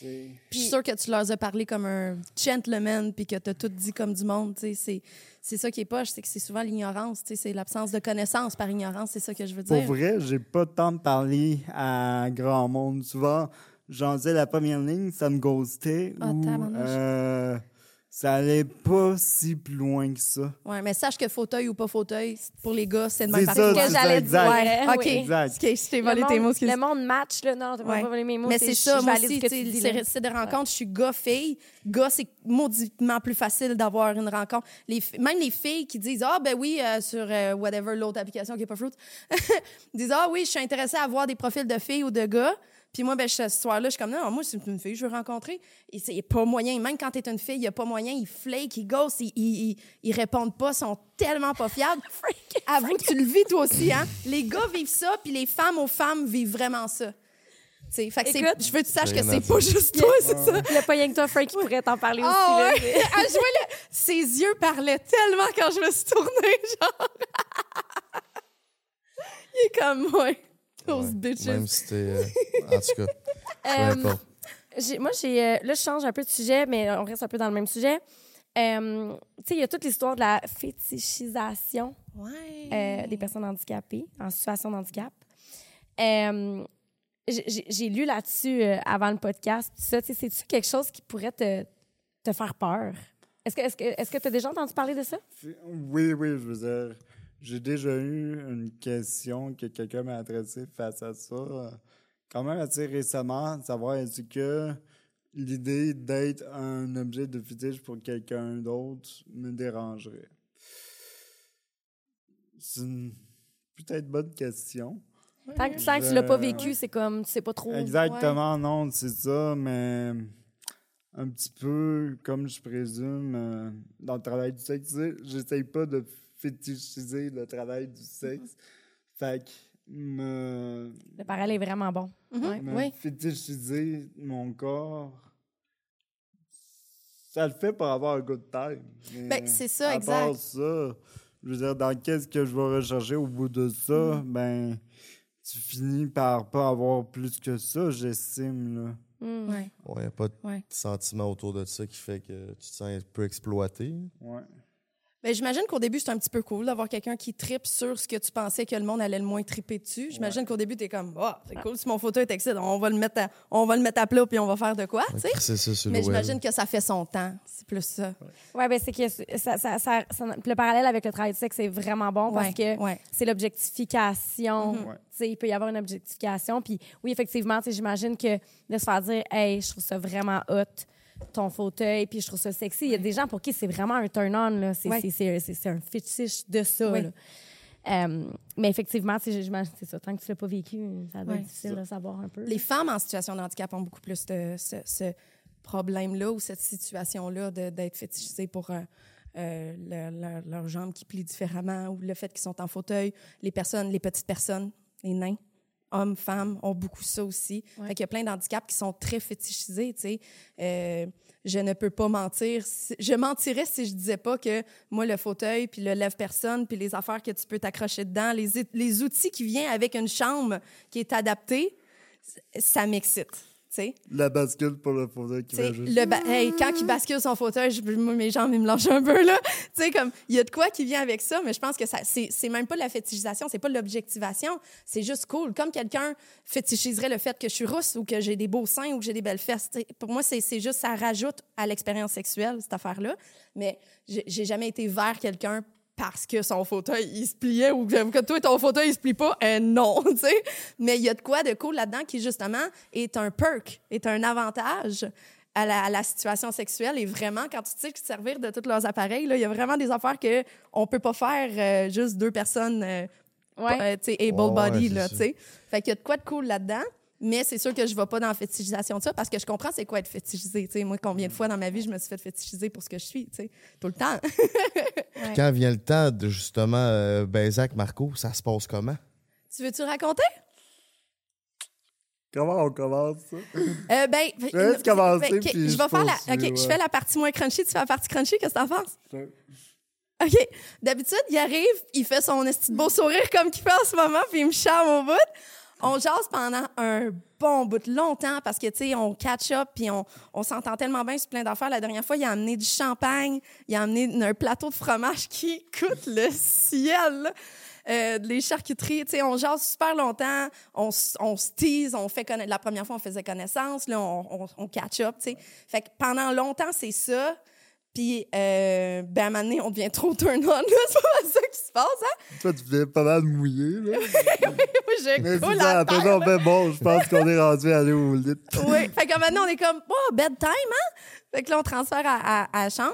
Je suis sûre que tu leur as parlé comme un gentleman puis que tu as tout dit comme du monde. C'est, c'est ça qui est poche, c'est que c'est souvent l'ignorance. C'est l'absence de connaissance par ignorance, c'est ça que je veux Pour dire. vrai, j'ai pas de parler à grand monde. Souvent, j'en disais la première ligne, ça me ghostait Ah, ou euh, ça allait pas si plus loin que ça. Ouais, mais sache que fauteuil ou pas fauteuil, pour les gars, c'est de même C'est partout. ça, que c'est j'allais exact. dire. Ouais. OK. Exact. Ok, je t'ai Le volé tes mots, le monde match, là. Non, t'as Ouais. pas volé mes mots. Mais c'est ça, je moi aussi, ce que tu sais, tu dis, c'est là. c'est des rencontres, je suis gars-fille. Gars, c'est mauditement plus facile d'avoir une rencontre. Les, même les filles qui disent « Ah, ben oui, euh, sur euh, whatever, l'autre application qui n'est pas Fruit, <laughs> disent « Ah oui, je suis intéressée à voir des profils de filles ou de gars. » Puis moi, ben, ce soir-là, je suis comme « Non, moi, c'est une fille, je veux rencontrer. » Et c'est pas moyen. Même quand t'es une fille, il n'y a pas moyen. Ils flake, ils ghost, ils, ils, répondent pas, sont tellement pas fiables. <laughs> Avoue que tu le vis toi aussi, hein? Les gars vivent ça, puis les femmes aux femmes vivent vraiment ça. T'sais, fait que c'est- Écoute, je veux que tu saches que c'est pas juste toi, c'est ça. Il n'y a pas rien que toi, Frank, qui pourrait t'en parler Ah aussi. là. ouais. Elle jouait le- Ses yeux parlaient tellement quand je me suis tournée, genre. <laughs> Il est comme, ouais. Those bitches. Même si t'es. euh, en tout cas, <laughs> peu Euh, importe. j'ai- moi, j'ai, euh, là, je change un peu de sujet, mais on reste un peu dans le même sujet. Euh, tu sais, il y a toute l'histoire de la fétichisation Ouais. euh, des personnes handicapées, en situation de handicap. Euh, j'ai- j'ai j'ai lu là-dessus euh, avant le podcast. tout ça. Tu sais, C'est-tu quelque chose qui pourrait te, te faire peur? Est-ce que est-ce que est-ce que tu as déjà entendu parler de ça? Oui, oui, je veux dire, j'ai déjà eu une question que quelqu'un m'a adressée face à ça, quand même assez récemment, savoir est-ce que l'idée d'être un objet de fétiche pour quelqu'un d'autre me dérangerait? C'est une peut-être bonne question. Tant que, tant que tu l'as pas Je- vécu, c'est comme tu sais pas trop. Exactement, non, c'est ça, mais un petit peu, comme je présume, euh, dans le travail du sexe, j'essaye pas de fétichiser le travail du sexe. Fait que me, Le parallèle est vraiment bon. Ouais. me Oui. fétichiser mon corps, ça le fait pour avoir un good time. Mais Ben, c'est ça, à exact. part ça, je veux dire, dans qu'est-ce que je vais rechercher au bout de ça, Mm-hmm. ben, tu finis par pas avoir plus que ça, j'estime, là. Mm. Ouais. Ouais, y a pas de Ouais. sentiment autour de ça qui fait que tu te sens un peu exploité. Ouais. Ben, j'imagine qu'au début, c'est un petit peu cool d'avoir quelqu'un qui tripe sur ce que tu pensais que le monde allait le moins triper dessus. J'imagine qu'au début, tu es comme, oh, c'est cool, si mon photo est excellent, on va le mettre à, on va le mettre à plat puis on va faire de quoi, tu sais? C'est ça sur Mais j'imagine que ça fait son temps. C'est plus ça. Ouais, ben c'est que ça, ça, ça- ça- le parallèle avec le travail du sexe c'est vraiment bon parce Ouais, que ouais. c'est l'objectification. Ouais. Tu sais, Il peut y avoir une objectification. Puis oui, effectivement, tu sais, j'imagine que de se faire dire, hey, je trouve ça vraiment hot, ton fauteuil, puis je trouve ça sexy. Il y a des gens pour qui c'est vraiment un turn-on. là. C'est Ouais. c'est- c'est- c'est- c'est un fétiche de ça. Là. Euh, mais effectivement, c'est ça. Tant que tu l'as pas vécu, ça doit Ouais. être difficile de savoir un peu. Les femmes en situation de handicap ont beaucoup plus de ce, ce problème-là ou cette situation-là de- d'être fétichisées pour euh, euh, le- leur- leurs jambes qui plient différemment ou le fait qu'ils sont en fauteuil. Les personnes, les petites personnes, les nains, hommes, femmes, ont beaucoup ça aussi. Ouais. Fait qu'il y a plein d'handicaps qui sont très fétichisés, tu sais. Euh, je ne peux pas mentir. Je mentirais si je disais pas que moi, le fauteuil, puis le lève-personne, puis les affaires que tu peux t'accrocher dedans, les, les outils qui viennent avec une chambre qui est adaptée, ça m'excite. La bascule pour le fauteuil qui Tu sais, va juste. le ba- hey, quand il bascule son fauteuil, je- moi, mes jambes, ils me lâchent un peu, là. Tu sais, comme, il y a de quoi qui vient avec ça, mais je pense que ça, c'est, même pas de la fétichisation, c'est pas de l'objectivation, c'est juste cool. Comme quelqu'un fétichiserait le fait que je suis rousse ou que j'ai des beaux seins ou que j'ai des belles fesses. Pour moi, c'est, juste, ça rajoute à l'expérience sexuelle, cette affaire-là. Mais j'ai jamais été vers quelqu'un parce que son fauteuil, il se pliait ou que que toi, ton fauteuil, il se plie pas. Euh, non, <laughs> tu sais. Mais il y a de quoi de cool là-dedans qui, justement, est un perk, est un avantage à la, à la situation sexuelle. Et vraiment, quand tu sais que servir de tous leurs appareils, là, il y a vraiment des affaires que on peut pas faire euh, juste deux personnes euh, Ouais. euh, tu sais, Ouais, able-body, ouais, là, c'est tu sais. Fait qu'il y a de quoi de cool là-dedans. Mais c'est sûr que je ne vais pas dans la fétichisation de ça parce que je comprends c'est quoi être fétichisé. Tu sais, moi, combien de fois dans ma vie je me suis fait fétichiser pour ce que je suis, tu sais, tout le temps. <laughs> Puis quand vient le temps de justement euh, Marco, ça se passe comment? tu veux-tu raconter? Comment on commence ça? Euh, ben, Je commencer, ben, ok, puis je vais faire la, je ouais. fais la partie moins crunchy, tu fais la partie crunchy, qu'est-ce que t'en penses? Ouais. OK. D'habitude, il arrive, il fait son beau sourire comme qu'il fait en ce moment, puis il me charme au bout. On jase pendant un bon bout de longtemps parce que, tu sais, on catch up puis on, on s'entend tellement bien sur plein d'affaires. La dernière fois, il a amené du champagne, il a amené un plateau de fromage qui <laughs> coûte le ciel. Euh, les charcuteries, tu sais, on jase super longtemps, on, on se tease, on fait connaître. La première fois, on faisait connaissance, là, on, on, on catch up, tu sais. Fait que pendant longtemps, c'est ça. Puis, euh, ben, à un moment donné, on devient trop turn on, là. <laughs> C'est pas ça qui se passe, hein? Toi, tu viens pas mal mouillé, là. <laughs> Moi, je Mais coule à terre, on fait bon, je pense qu'on est rendu à aller au lit. <laughs> Oui. Fait que maintenant, on est comme, oh, bedtime, hein? Fait que là, on transfère à, à, à la chambre.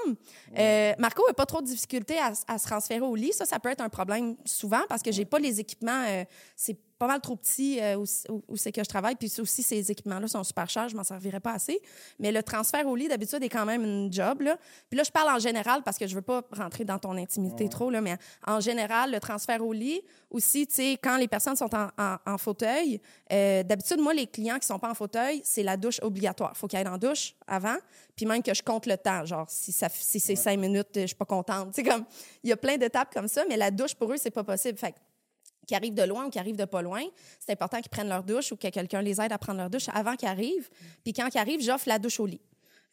Euh, Marco n'a pas trop de difficultés à, à se transférer au lit. Ça, ça peut être un problème souvent parce que j'ai pas les équipements. euh, c'est pas mal trop petit euh, où, où- où c'est que je travaille. Puis aussi, ces équipements-là sont super chers. Je m'en servirais pas assez. Mais le transfert au lit, d'habitude, est quand même une job. Là. Puis là, je parle en général parce que je veux pas rentrer dans ton intimité trop, là, mais en général, le transfert au lit, aussi, tu sais, quand les personnes sont en, en- en fauteuil, euh, d'habitude, moi, les clients qui sont pas en fauteuil, c'est la douche obligatoire. faut qu'ils aillent en douche avant, puis même que je compte le temps. Genre, si, ça, si c'est cinq minutes, je suis pas contente. <laughs> Tu sais, comme, il y a plein d'étapes comme ça, mais la douche, pour eux, c'est pas possible. Fait que qui arrivent de loin ou qui arrivent de pas loin, c'est important qu'ils prennent leur douche ou que quelqu'un les aide à prendre leur douche avant qu'ils arrivent. Puis quand ils arrivent, j'offre la douche au lit.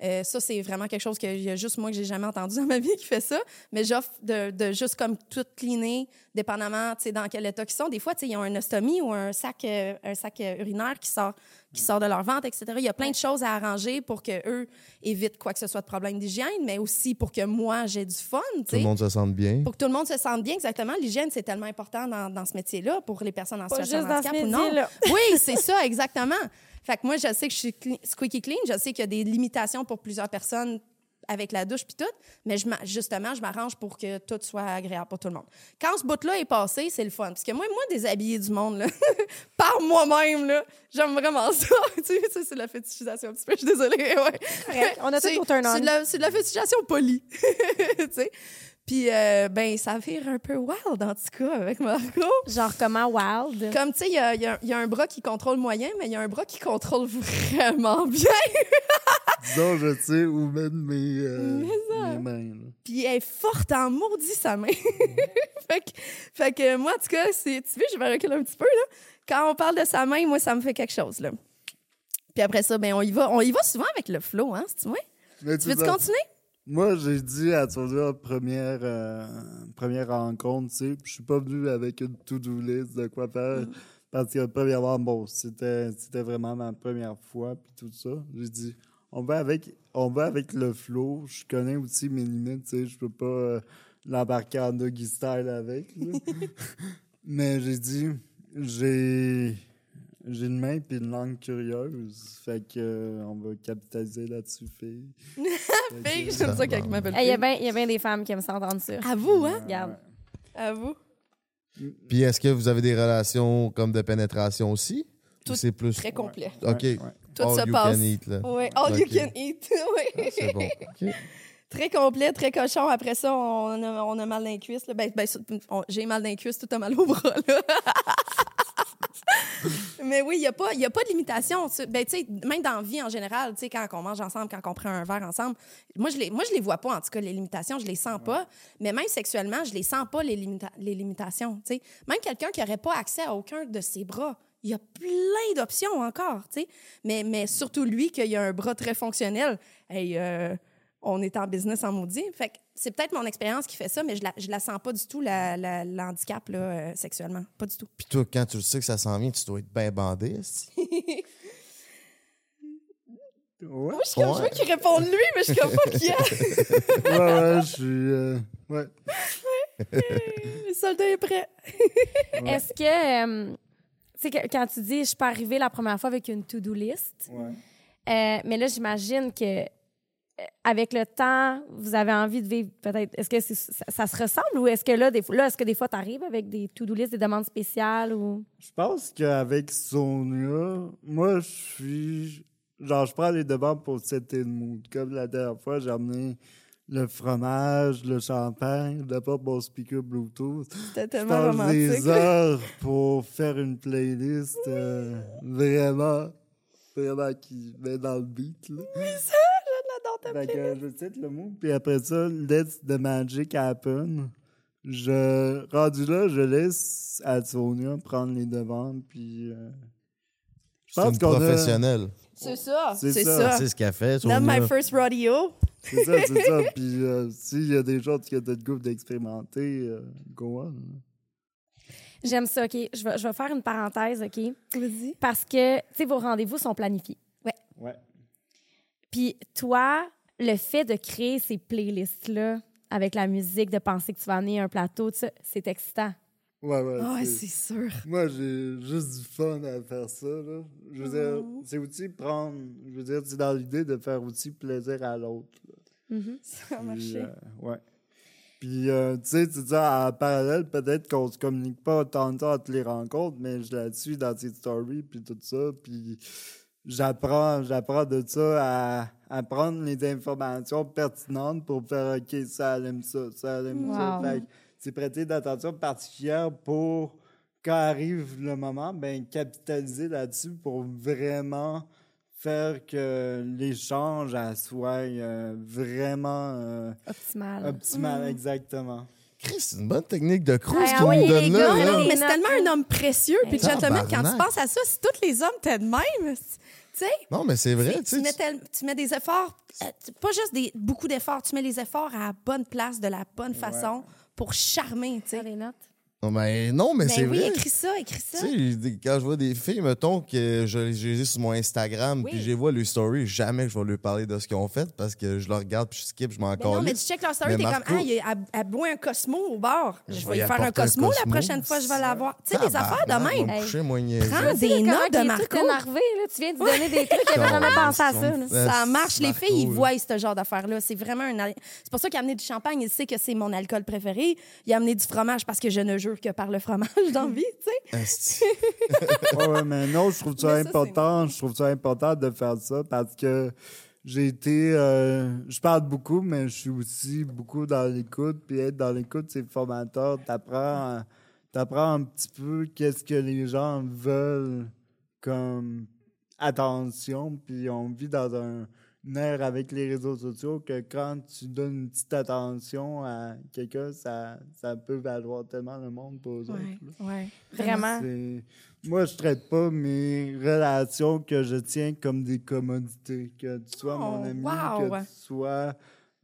Euh, ça, c'est vraiment quelque chose qu'il y a juste moi que j'ai jamais entendu dans ma vie qui fait ça. Mais j'offre de, de juste comme tout cleaner, dépendamment, tu sais, dans quel état ils sont. Des fois, tu sais, ils ont un ostomie ou un sac, euh, un sac euh, urinaire qui sort, qui sort de leur ventre, etc. Il y a plein de choses à arranger pour que eux évitent quoi que ce soit de problème d'hygiène, mais aussi pour que moi, j'ai du fun, Tout le monde se sente bien. Pour que tout le monde se sente bien, exactement. L'hygiène, c'est tellement important dans, dans ce métier-là pour les personnes en Pas situation de handicap ou non. Oui, c'est ça, exactement. Fait que moi, je sais que je suis clean- squeaky clean. Je sais qu'il y a des limitations pour plusieurs personnes avec la douche puis tout, mais je justement, je m'arrange pour que tout soit agréable pour tout le monde. Quand ce bout-là est passé, c'est le fun. Parce que moi, moi, déshabiller du monde, là, <laughs> par moi-même, là, j'aime vraiment ça. <laughs> tu sais, c'est de la fétichisation un petit peu, je suis désolée. Ouais. On a <laughs> tout pour turn on. C'est de, la- de la fétichisation polie. tu sais. Puis, euh, ben, ça vire un peu wild, en tout cas, avec Marco. Genre comment wild? Comme, tu sais, il y a, il y a- il y a un bras qui contrôle moyen, mais il y a un bras qui contrôle vraiment <laughs> bien. Disons, je sais où mettre mes, euh, mes mains. Puis elle est forte en maudit, sa main. <laughs> fait, que, fait que moi, en tout cas, c'est, tu vois, je vais reculer un petit peu, là. Quand on parle de sa main, moi, ça me fait quelque chose, là. Puis après ça, ben, on y va, on y va souvent avec le flow, hein, c'est moi. Mais Tu veux-tu continuer? Moi, j'ai dit à ton gars, première, euh, première rencontre, tu sais, je suis pas venu avec une to-do list de quoi faire. Parce que, premièrement, bon, c'était c'était vraiment ma première fois, puis tout ça. J'ai dit, on va avec, on va avec le flow. Je connais aussi mes limites, tu sais, je peux pas euh, l'embarquer en doggy style avec. <laughs> Mais j'ai dit, j'ai j'ai une main puis une langue curieuse. Fait que euh, on va capitaliser là-dessus, fille. <laughs> Fait que- Fille, j'aime ça quand m'appelle Il y a fille. bien y a bien des femmes qui aiment s'entendre ça. À vous, hein? Regarde. À vous. Puis est-ce que vous avez des relations comme de pénétration aussi? Ou Tout c'est plus. Très complet. OK. Ouais, ouais. Tout All se you passe. can eat, là. Oui, all you can eat. oui. C'est bon. OK. Très complet, très cochon. Après ça, on a, on a mal dans les cuisses. là. Ben, ben, j'ai mal dans les cuisses, tout a mal au bras. Là. <laughs> Mais oui, il n'y a, pas- y a pas de limitation. Ben, même dans la vie en général, quand on mange ensemble, quand on prend un verre ensemble, moi, je les, moi, je les vois pas, en tout cas, les limitations, je les sens pas. Mais même sexuellement, je les sens pas, les, limita- les limitations. tu sais. Même quelqu'un qui n'aurait pas accès à aucun de ses bras, il y a plein d'options encore. tu sais. Mais, mais surtout lui, qui a un bras très fonctionnel, hey, euh, on est en business en maudit. Fait que c'est peut-être mon expérience qui fait ça, mais je la, je la sens pas du tout, la, la- l'handicap là, euh, sexuellement. Pas du tout. Puis toi, quand tu le sais que ça s'en vient, tu dois être bien bandé. <laughs> Ouais, Moi, je suis comme, je veux qu'il réponde lui, mais je suis comme pas <laughs> qui ouais, ouais, je suis. euh, ouais. Le soldat est prêt. Ouais. Est-ce que, euh, tu sais, quand tu dis, je suis pas arrivée la première fois avec une to-do list, ouais. euh, mais là, j'imagine que avec le temps, vous avez envie de vivre peut-être. Est-ce que ça, ça se ressemble ou est-ce que là, des là, est-ce que des fois, tu arrives avec des to-do list, des demandes spéciales ou? Je pense qu'avec Sonia, moi, je suis. Genre, je prends les demandes pour le mood. Comme la dernière fois, j'ai amené le fromage, le champagne, d'abord mon speaker Bluetooth. C'était Je tellement romantique. des heures pour faire une playlist euh, vraiment, vraiment qui met dans le beat. Là. J'adore ta Fait que je cite le mot. Puis après ça, Let's the Magic Happen. Je, rendu là, je laisse à Sonia prendre les devants. Puis euh, je C'est pense une qu'on a. professionnelle. C'est ça. C'est C'est ça. ça. C'est ce qu'elle fait. Not Sonia? my first rodeo. C'est ça, c'est ça. <laughs> Puis euh, s'il y a des choses que tu as de goût d'expérimenter, euh, go on. J'aime ça, OK. Je vais, je vais faire une parenthèse, OK? Vas-y. Parce que, tu sais, vos rendez-vous sont planifiés. Ouais. Puis toi, le fait de créer ces playlists-là avec la musique, de penser que tu vas amener un plateau, tout ça, c'est excitant. Ouais, ouais. Ah ouais, c'est- sûr. Moi, j'ai juste du fun à faire ça. Là. Je veux dire, Oh. c'est aussi prendre. Je veux dire, c'est dans l'idée de faire aussi plaisir à l'autre. Mhm. Ça a Puis, marché. euh, ouais. Puis, euh, tu sais, c'est ça, en parallèle, peut-être qu'on se communique pas autant de temps entre les rencontres, mais je la suis dans ses stories, puis tout ça. Puis, j'apprends, j'apprends de ça à, à prendre les informations pertinentes pour faire OK, ça, aime ça, ça, aime ça. C'est prêter d'attention particulière pour, quand arrive le moment, ben, capitaliser là-dessus pour vraiment faire que l'échange soit euh, vraiment euh, Optimal. optimal, exactement. Chris, c'est une bonne technique de cruise ah oui, nous les donne gars, là. Mais là. non, mais c'est tellement un homme précieux. Puis, gentleman, quand tu Tabarnak. penses à ça, si tous les hommes étaient de même, c'est- sais? Non, mais c'est vrai, Tu, tu sais. mets tu- tel- tu mets des efforts, euh, tu- pas juste des, beaucoup d'efforts, tu mets les efforts à la bonne place, de la bonne façon pour charmer, tu sais. des notes. Non, mais non, mais Ben c'est oui, vrai. écris ça, écris ça. Tu sais, des- quand je vois des filles, mettons, que je, je les ai sur mon Instagram, Oui. puis je les vois les stories, jamais je vais leur parler de ce qu'ils ont fait parce que je leur regarde, puis je skip, je m'en Mais Ben non, mais tu check leur story, Mais t'es Marco- comme, ah, il y a- elle, elle boit un Cosmo au bar. Je, Je vais y faire un Cosmo, la prochaine fois, je vais l'avoir. Tu sais, des affaires de même. coucher, moi, niaiser. Prends des notes de Marco. tout énervé, là. Tu viens de donner des trucs, il avait jamais pensé à ça. Ça marche. Les filles, ils voient ce genre d'affaires-là. C'est vraiment un. C'est pour ça qu'il a amené du champagne. Il sait que c'est mon alcool préféré. Il a amené du fromage parce que je ne jure que par le fromage dans la vie, tu sais. <laughs> Ouais, mais non, je trouve ça important. Je trouve ça important de faire ça parce que j'ai été. euh, je parle beaucoup, mais je suis aussi beaucoup dans l'écoute. Puis être dans l'écoute, c'est formateur. T'apprends, t'apprends un petit peu qu'est-ce que les gens veulent comme attention. Puis on vit dans un avec les réseaux sociaux que quand tu donnes une petite attention à quelqu'un, ça, ça peut valoir tellement le monde pour eux autres. ouais. Vraiment. C'est- Moi, je traite pas mes relations que je tiens comme des commodités. Que tu sois mon Oh, ami, wow. que tu sois,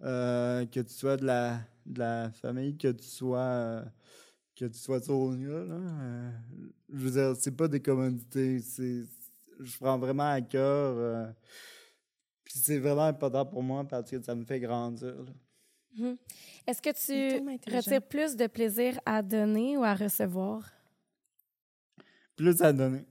euh, que tu sois de la, de la famille, que tu sois, euh, que tu sois Sonia, là. euh, je veux dire, c'est pas des commodités. Je prends vraiment à cœur. Puis c'est vraiment important pour moi parce que ça me fait grandir. là. Est-ce que tu retires plus de plaisir à donner ou à recevoir? Plus à donner.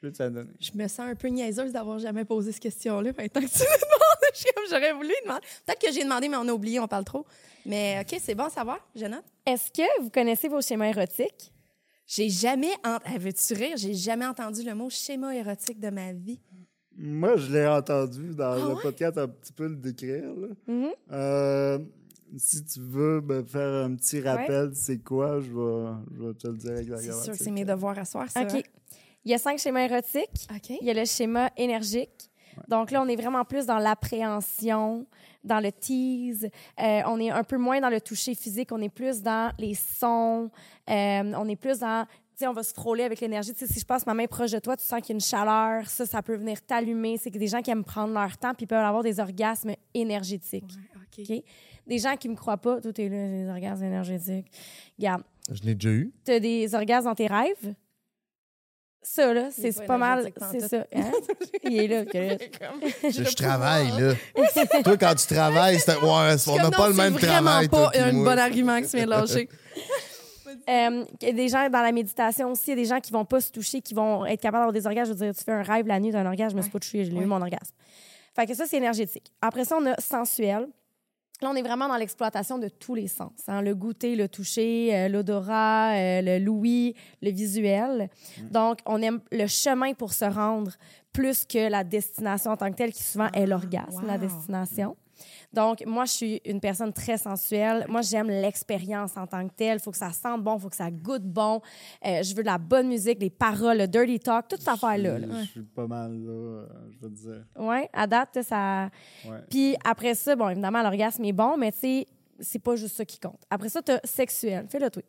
Plus à donner. Je me sens un peu niaiseuse d'avoir jamais posé cette question-là. Maintenant que tu me demandes, je suis <laughs> comme, j'aurais voulu demander. Peut-être que j'ai demandé, mais on a oublié, on parle trop. Mais OK, c'est bon à savoir, je note. Est-ce que vous connaissez vos schémas érotiques? J'ai jamais. ent- Ah, Veux-tu rire? J'ai jamais entendu le mot schéma érotique de ma vie. Moi, je l'ai entendu dans Ah le ouais? podcast un petit peu le décrire. là. Mhm. Euh, si tu veux me faire un petit rappel, c'est quoi, je vais, je vais te le dire avec la C'est sûr que c'est mes devoirs à soir, ça. hein? OK. Il y a cinq schémas érotiques. OK. Il y a le schéma énergique. Donc là, on est vraiment plus dans l'appréhension, dans le tease. Euh, on est un peu moins dans le toucher physique. On est plus dans les sons. Euh, on est plus dans... Tu sais, on va se frôler avec l'énergie. Tu sais, si je passe ma main proche de toi, tu sens qu'il y a une chaleur. Ça, ça peut venir t'allumer. C'est que des gens qui aiment prendre leur temps puis ils peuvent avoir des orgasmes énergétiques. OK. OK? Des gens qui me croient pas, tout est là, j'ai des orgasmes énergétiques. Regarde, Je l'ai déjà eu. tu as des orgasmes dans tes rêves? Ça, là, c'est pas c'est pas mal. C'est ça. <laughs> Hein? Il est là. que- Je, je travaille, là. Toi, quand tu travailles, c'est- ouais, on n'a pas le même travail. vraiment toi pas un moi. bon argument que tu viens de lâcher. <laughs> Euh, il y a des gens dans la méditation aussi, il y a des gens qui vont pas se toucher, qui vont être capables d'avoir des orgasmes. Je veux dire, tu fais un rêve la nuit, tu as un orgasme, je me suis pas touchée, j'ai eu mon orgasme. Fait que ça, c'est énergétique. Après ça, on a sensuel. Là, on est vraiment dans l'exploitation de tous les sens. hein. Le goûter, le toucher, euh, l'odorat, euh, le l'ouïe, le visuel. Donc, on aime le chemin pour se rendre plus que la destination en tant que telle, qui souvent est l'orgasme, wow. la destination. Donc, moi, je suis une personne très sensuelle. Moi, j'aime l'expérience en tant que telle. Il faut que ça sente bon, il faut que ça goûte bon. Euh, je veux de la bonne musique, des paroles, le dirty talk, toute cette affaire-là. là. Je suis pas mal là, euh, je veux te dire. Ouais, à date, ça. Ouais. Puis après ça, bon, évidemment, l'orgasme est bon, mais tu sais, c'est pas juste ça qui compte. Après ça, t'as sexuel. Fais-le, toi.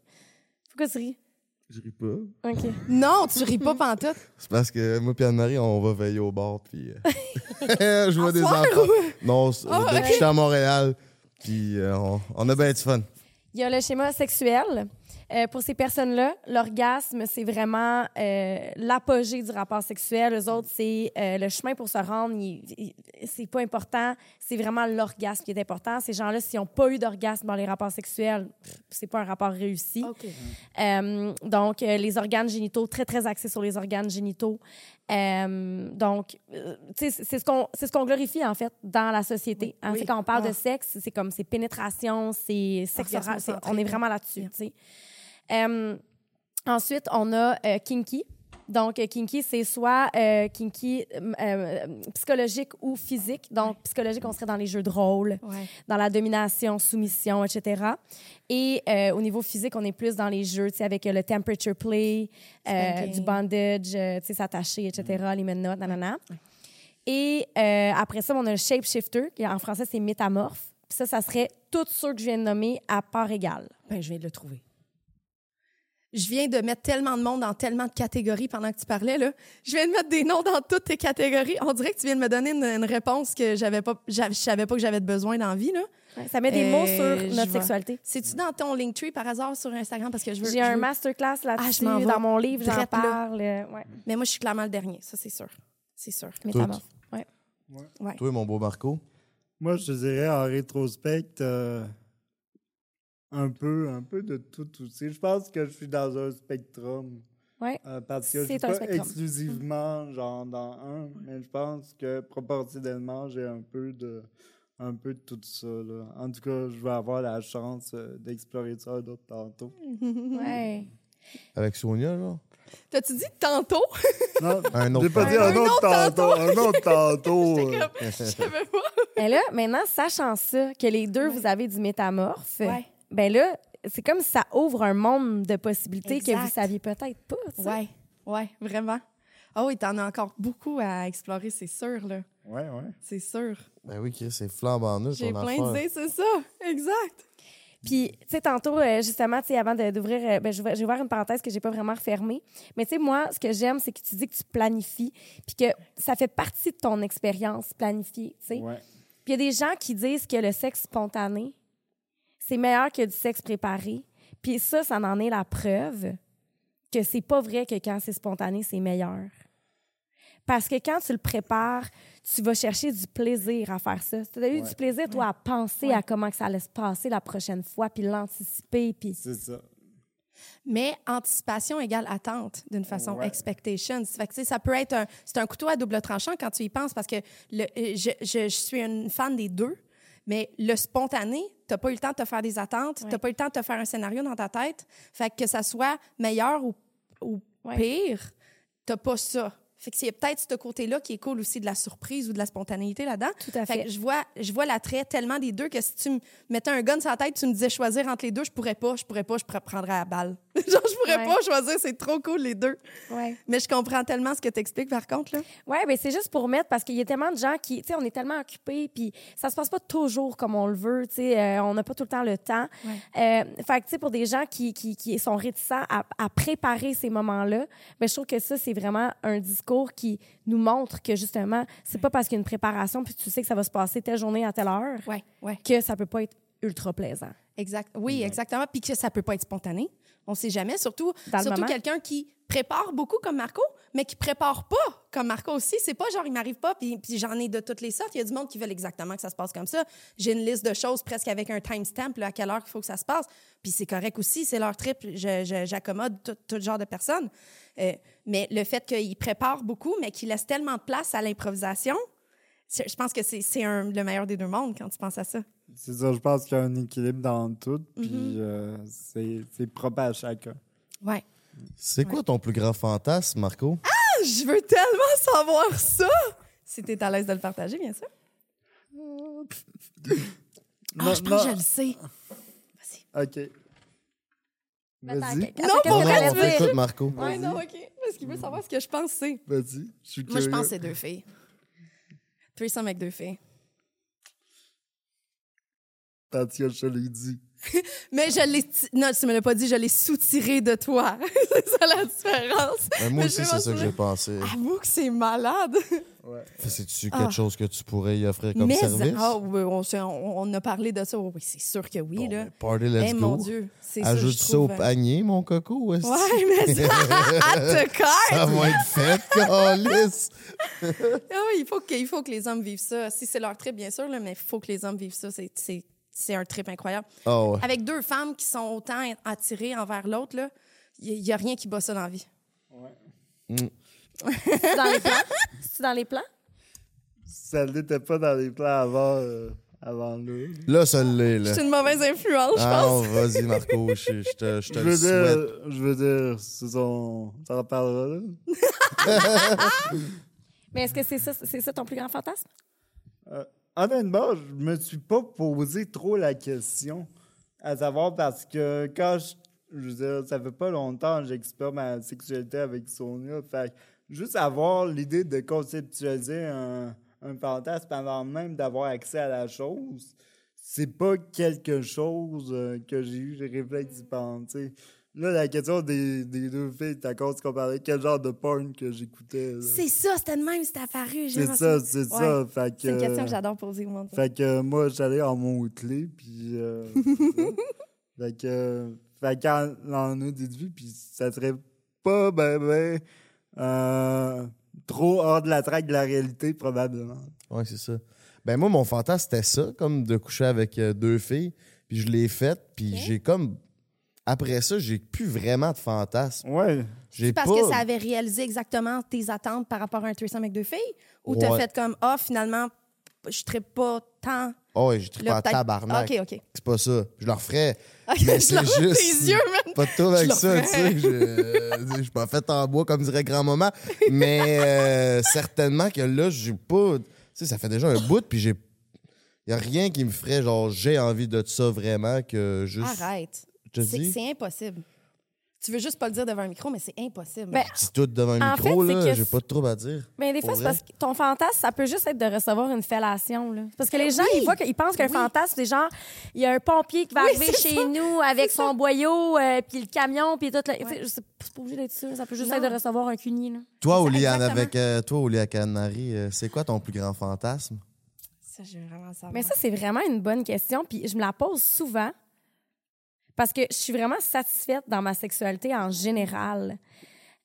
Pourquoi tu ris? Je ris pas. OK. Non, tu ris pas pantoute. <laughs> C'est parce que moi et Anne-Marie, on va veiller au bord. Puis, euh, <laughs> <laughs> je vois des soir, enfants. Non, c'est- Ah, depuis ok. que je suis à Montréal. Puis euh, on, on a bien du fun. Il y a le schéma sexuel. Euh, pour ces personnes-là, l'orgasme, c'est vraiment euh, l'apogée du rapport sexuel. Les autres, c'est euh, le chemin pour se rendre. C'est pas important. C'est vraiment l'orgasme qui est important. Ces gens-là, s'ils n'ont pas eu d'orgasme dans les rapports sexuels, c'est pas un rapport réussi. Donc, les organes génitaux, très, très axés sur les organes génitaux. Euh, donc, euh, c'est ce qu'on ce qu'on glorifie, en fait, dans la société. Hein, Oui. Quand on parle Ah. de sexe, c'est comme c'est pénétration, c'est centré. on est vraiment là-dessus. Euh, ensuite, on a euh, kinky. Donc, euh, kinky, c'est soit euh, kinky euh, psychologique ou physique. Donc, psychologique, on serait dans les jeux de rôle, Ouais. dans la domination, soumission, etc. Et euh, au niveau physique, on est plus dans les jeux, tu sais, avec le temperature play, du bandage, tu sais, s'attacher, etc., les menottes, nanana. Et après ça, on a le shapeshifter, qui en français, c'est métamorphe. Puis ça, ça serait tous ceux que je viens de nommer à part égale. Ben, je viens de le trouver. Je viens de mettre tellement de monde dans tellement de catégories pendant que tu parlais. Là. Je viens de mettre des noms dans toutes tes catégories. On dirait que tu viens de me donner une, une réponse que j'avais pas, j'avais- je savais pas que j'avais de besoin d'envie. Là. Ouais, Ça met des Euh, mots je sur notre sexualité. C'est-tu dans ton Linktree par hasard sur Instagram? Parce que je veux. J'ai je un veux- masterclass Ah, là-dessus. je m'en vais dans mon livre, j'en parle. euh, ouais. Mais moi, je suis clairement le dernier. Ça, c'est sûr. C'est sûr. Métamorphe. Ouais. Toi, mon beau Marco? Moi, je te dirais en rétrospect, euh, un peu, un peu de tout aussi. Je pense que je suis dans un spectrum. Ouais. Euh, parce que je suis un pas spectrum. exclusivement genre dans un, mais je pense que proportionnellement, j'ai un peu de un peu de tout ça. Là. En tout cas, je vais avoir la chance euh, d'explorer ça d'autres tantôt. <laughs> Ouais. Avec Sonia, genre? T'as-tu dit tantôt? <laughs> Non, Un autre j'ai pas dit tantôt. un Un autre tantôt. Un autre tantôt. <laughs> Je savais pas. Mais là, maintenant, sachant ça, que les deux, Ouais. vous avez du métamorphe, Ouais. Ben là, c'est comme si ça ouvre un monde de possibilités que vous saviez peut-être pas. sais. Ouais, ouais, vraiment. Ah oui, t'en as encore beaucoup à explorer, c'est sûr, là. Ouais, ouais. C'est sûr. Ben oui, c'est flambant neuf, J'ai plein d'idées, c'est ça. Exact. Puis, tu sais, tantôt, euh, justement, tu sais, avant d'ouvrir, euh, ben, je vais- j'ai ouvert une parenthèse que j'ai pas vraiment refermée. Mais tu sais, moi, ce que j'aime, c'est que tu dis que tu planifies, puis que ça fait partie de ton expérience planifiée, tu sais. Puis il y a des gens qui disent que le sexe spontané, c'est meilleur que du sexe préparé. Puis ça, ça en est la preuve que c'est pas vrai que quand c'est spontané, c'est meilleur. Parce que quand tu le prépares, tu vas chercher du plaisir à faire ça. Tu as eu Ouais. du plaisir, toi, à penser Ouais. à comment que ça allait se passer la prochaine fois, puis l'anticiper, puis... C'est ça. Mais anticipation égale attente, d'une façon Ouais. expectations. Fait que, ça peut être un, c'est un couteau à double tranchant quand tu y penses parce que le, euh, je, je- je suis une fan des deux, mais le spontané, t'as pas eu le temps de te faire des attentes, Ouais. t'as pas eu le temps de te faire un scénario dans ta tête. Fait que, que ça soit meilleur ou, ou Ouais. pire, t'as pas ça. Fait que c'est peut-être ce côté-là qui est cool aussi de la surprise ou de la spontanéité là-dedans. Tout à Fait fait. que je vois, je vois l'attrait tellement des deux que si tu me mettais un gun sur la tête, tu me disais choisir entre les deux, je pourrais pas, je pourrais pas, je à la balle. <laughs> Genre, je pourrais Ouais. pas choisir, c'est trop cool les deux. Ouais. Mais je comprends tellement ce que tu expliques par contre. Là. Oui, mais c'est juste pour mettre, parce qu'il y a tellement de gens qui, tu sais, on est tellement occupés, puis ça se passe pas toujours comme on le veut, tu sais, euh, on n'a pas tout le temps le temps. Euh, fait que, tu sais, pour des gens qui, qui, qui sont réticents à, à préparer ces moments-là, ben, je trouve que ça, c'est vraiment un discours qui nous montre que, justement, c'est pas parce qu'il y a une préparation, puis tu sais que ça va se passer telle journée à telle heure, Ouais, ouais. que ça peut pas être ultra plaisant. Exact. Oui, exactement. Puis que ça peut pas être spontané. On sait jamais. Surtout, Dans surtout quelqu'un qui prépare beaucoup comme Marco, mais qui prépare pas comme Marco aussi. C'est pas genre, il m'arrive pas, puis, puis j'en ai de toutes les sortes. Il y a du monde qui veulent exactement que ça se passe comme ça. J'ai une liste de choses presque avec un timestamp, là, à quelle heure il faut que ça se passe. Puis c'est correct aussi, c'est leur trip. J'accommode tout, tout genre de personnes. Euh, mais le fait qu'ils préparent beaucoup, mais qu'ils laissent tellement de place à l'improvisation, je pense que c'est le meilleur des deux mondes quand tu penses à ça. C'est ça, je pense qu'il y a un équilibre dans tout, puis Mhm. euh, c'est propre à chacun. Ouais. C'est quoi ton plus grand fantasme, Marco? Je veux tellement savoir ça! Si t'es à l'aise de le partager, bien sûr. <laughs> Ah, Non, je pense que je le sais. Vas-y. OK. Vas-y, Non, pour vrai, tu veux- Marco. Ouais, non, OK. Parce qu'il veut savoir ce que je pense c'est. vas-y. Je suis Moi, je pense que c'est deux filles. Threesome avec deux filles. Que je l'ai dit. <laughs> Mais je l'ai... Non, tu me l'as pas dit, je l'ai soutiré de toi. <laughs> c'est ça la différence. Ben, moi Mais aussi, c'est ça que j'ai pensé. Avoue que c'est malade. Ouais. C'est-tu Ah. quelque chose que tu pourrais y offrir comme Mais service? ah, oui, on, a parlé de ça. Oui, c'est sûr que oui, Bon, là. ben, party, let's Eh, go. mon Dieu. Ça, Ajoute ça au trouve, euh, panier, mon coco. Ouais, mais ça, <laughs> à te Ça va être fait, calice. Ah oui, il faut, que, il faut que les hommes vivent ça. Si c'est leur trip, bien sûr, là, mais il faut que les hommes vivent ça. C'est, c'est, un trip incroyable. Ah ouais. Avec deux femmes qui sont autant attirées envers l'autre, là, il n'y a rien qui bat ça dans la vie. C'est dans les plans? C'est dans les plans? Ça n'était pas dans les plans avant, euh, avant là. Là, ça l'est, là. C'est une mauvaise influence, je Ah pense. non, vas-y, Marco, je, je te, je te Je le veux souhaite. dire, je veux dire, c'est son... Ça en parlera, là. <laughs> Mais est-ce que c'est ça, c'est ça ton plus grand fantasme? Honnêtement, je me suis pas posé trop la question. À savoir parce que quand je. Je veux dire, ça fait pas longtemps que j'explore ma sexualité avec Sonia. Fait juste avoir l'idée de conceptualiser un, fantasme avant même d'avoir accès à la chose, c'est pas quelque chose euh, que j'ai eu, j'ai réfléchi pendant. Là, la question des, des deux filles, t'as cause qu'on parlait? Quel genre de porn que j'écoutais. C'est ça, c'était de même, c'était apparu. C'est ça, c'est Ouais. ça. Fait que, C'est une question que j'adore poser au monde. Fait que euh, moi, j'allais en mots-clés, puis... euh, <laughs> fait que... euh, fait qu'en en a déduit, puis ça serait pas ben ben... euh, trop hors de la traque de la réalité, probablement. Ouais, c'est ça. Ben moi, mon fantasme, c'était ça, comme de coucher avec euh, deux filles. Puis je l'ai fait, puis j'ai comme... Après ça, j'ai plus vraiment de fantasme. Ouais. J'ai Parce pas... que ça avait réalisé exactement tes attentes par rapport à un threesome avec deux filles? Ou t'as fait comme, ah, finalement, je ne pas tant. Oh, là, en peut-être- tabarnak. OK, OK. C'est pas ça. Je le referais. <laughs> Ok, Mais je c'est leur- juste- Tes yeux, man! Pas de tour avec Je ça, tu sais. Je je suis pas fait en bois, comme dirait grand-maman. Mais euh, certainement que là, j'ai pas... Tu sais, ça fait déjà un bout, puis j'ai... Y a rien qui me ferait, genre, j'ai envie de ça vraiment, que juste... Arrête. Je te C'est dis, c'est impossible. Tu veux juste pas le dire devant un micro, mais c'est impossible. Ben, dis tout devant un En micro, fait, là, que j'ai pas de trouble à dire. Mais des fois, c'est parce que ton fantasme, ça peut juste être de recevoir une fellation. Là. Parce que les gens, ils voient qu'ils pensent qu'un Oui. fantasme, c'est genre, il y a un pompier qui va Oui, arriver chez ça. nous avec son ça. boyau, euh, puis le camion, puis tout. le- Ouais. C'est c'est pas obligé d'être ça. Ça peut juste Non. être de recevoir un cuni. Là. Toi, ça, Oliane, exactement. avec euh, toi, Olia Canary, euh, c'est quoi ton plus grand fantasme? Ça, veux vraiment savoir. Mais ça, c'est vraiment une bonne question. Puis je me la pose souvent parce que je suis vraiment satisfaite dans ma sexualité en général.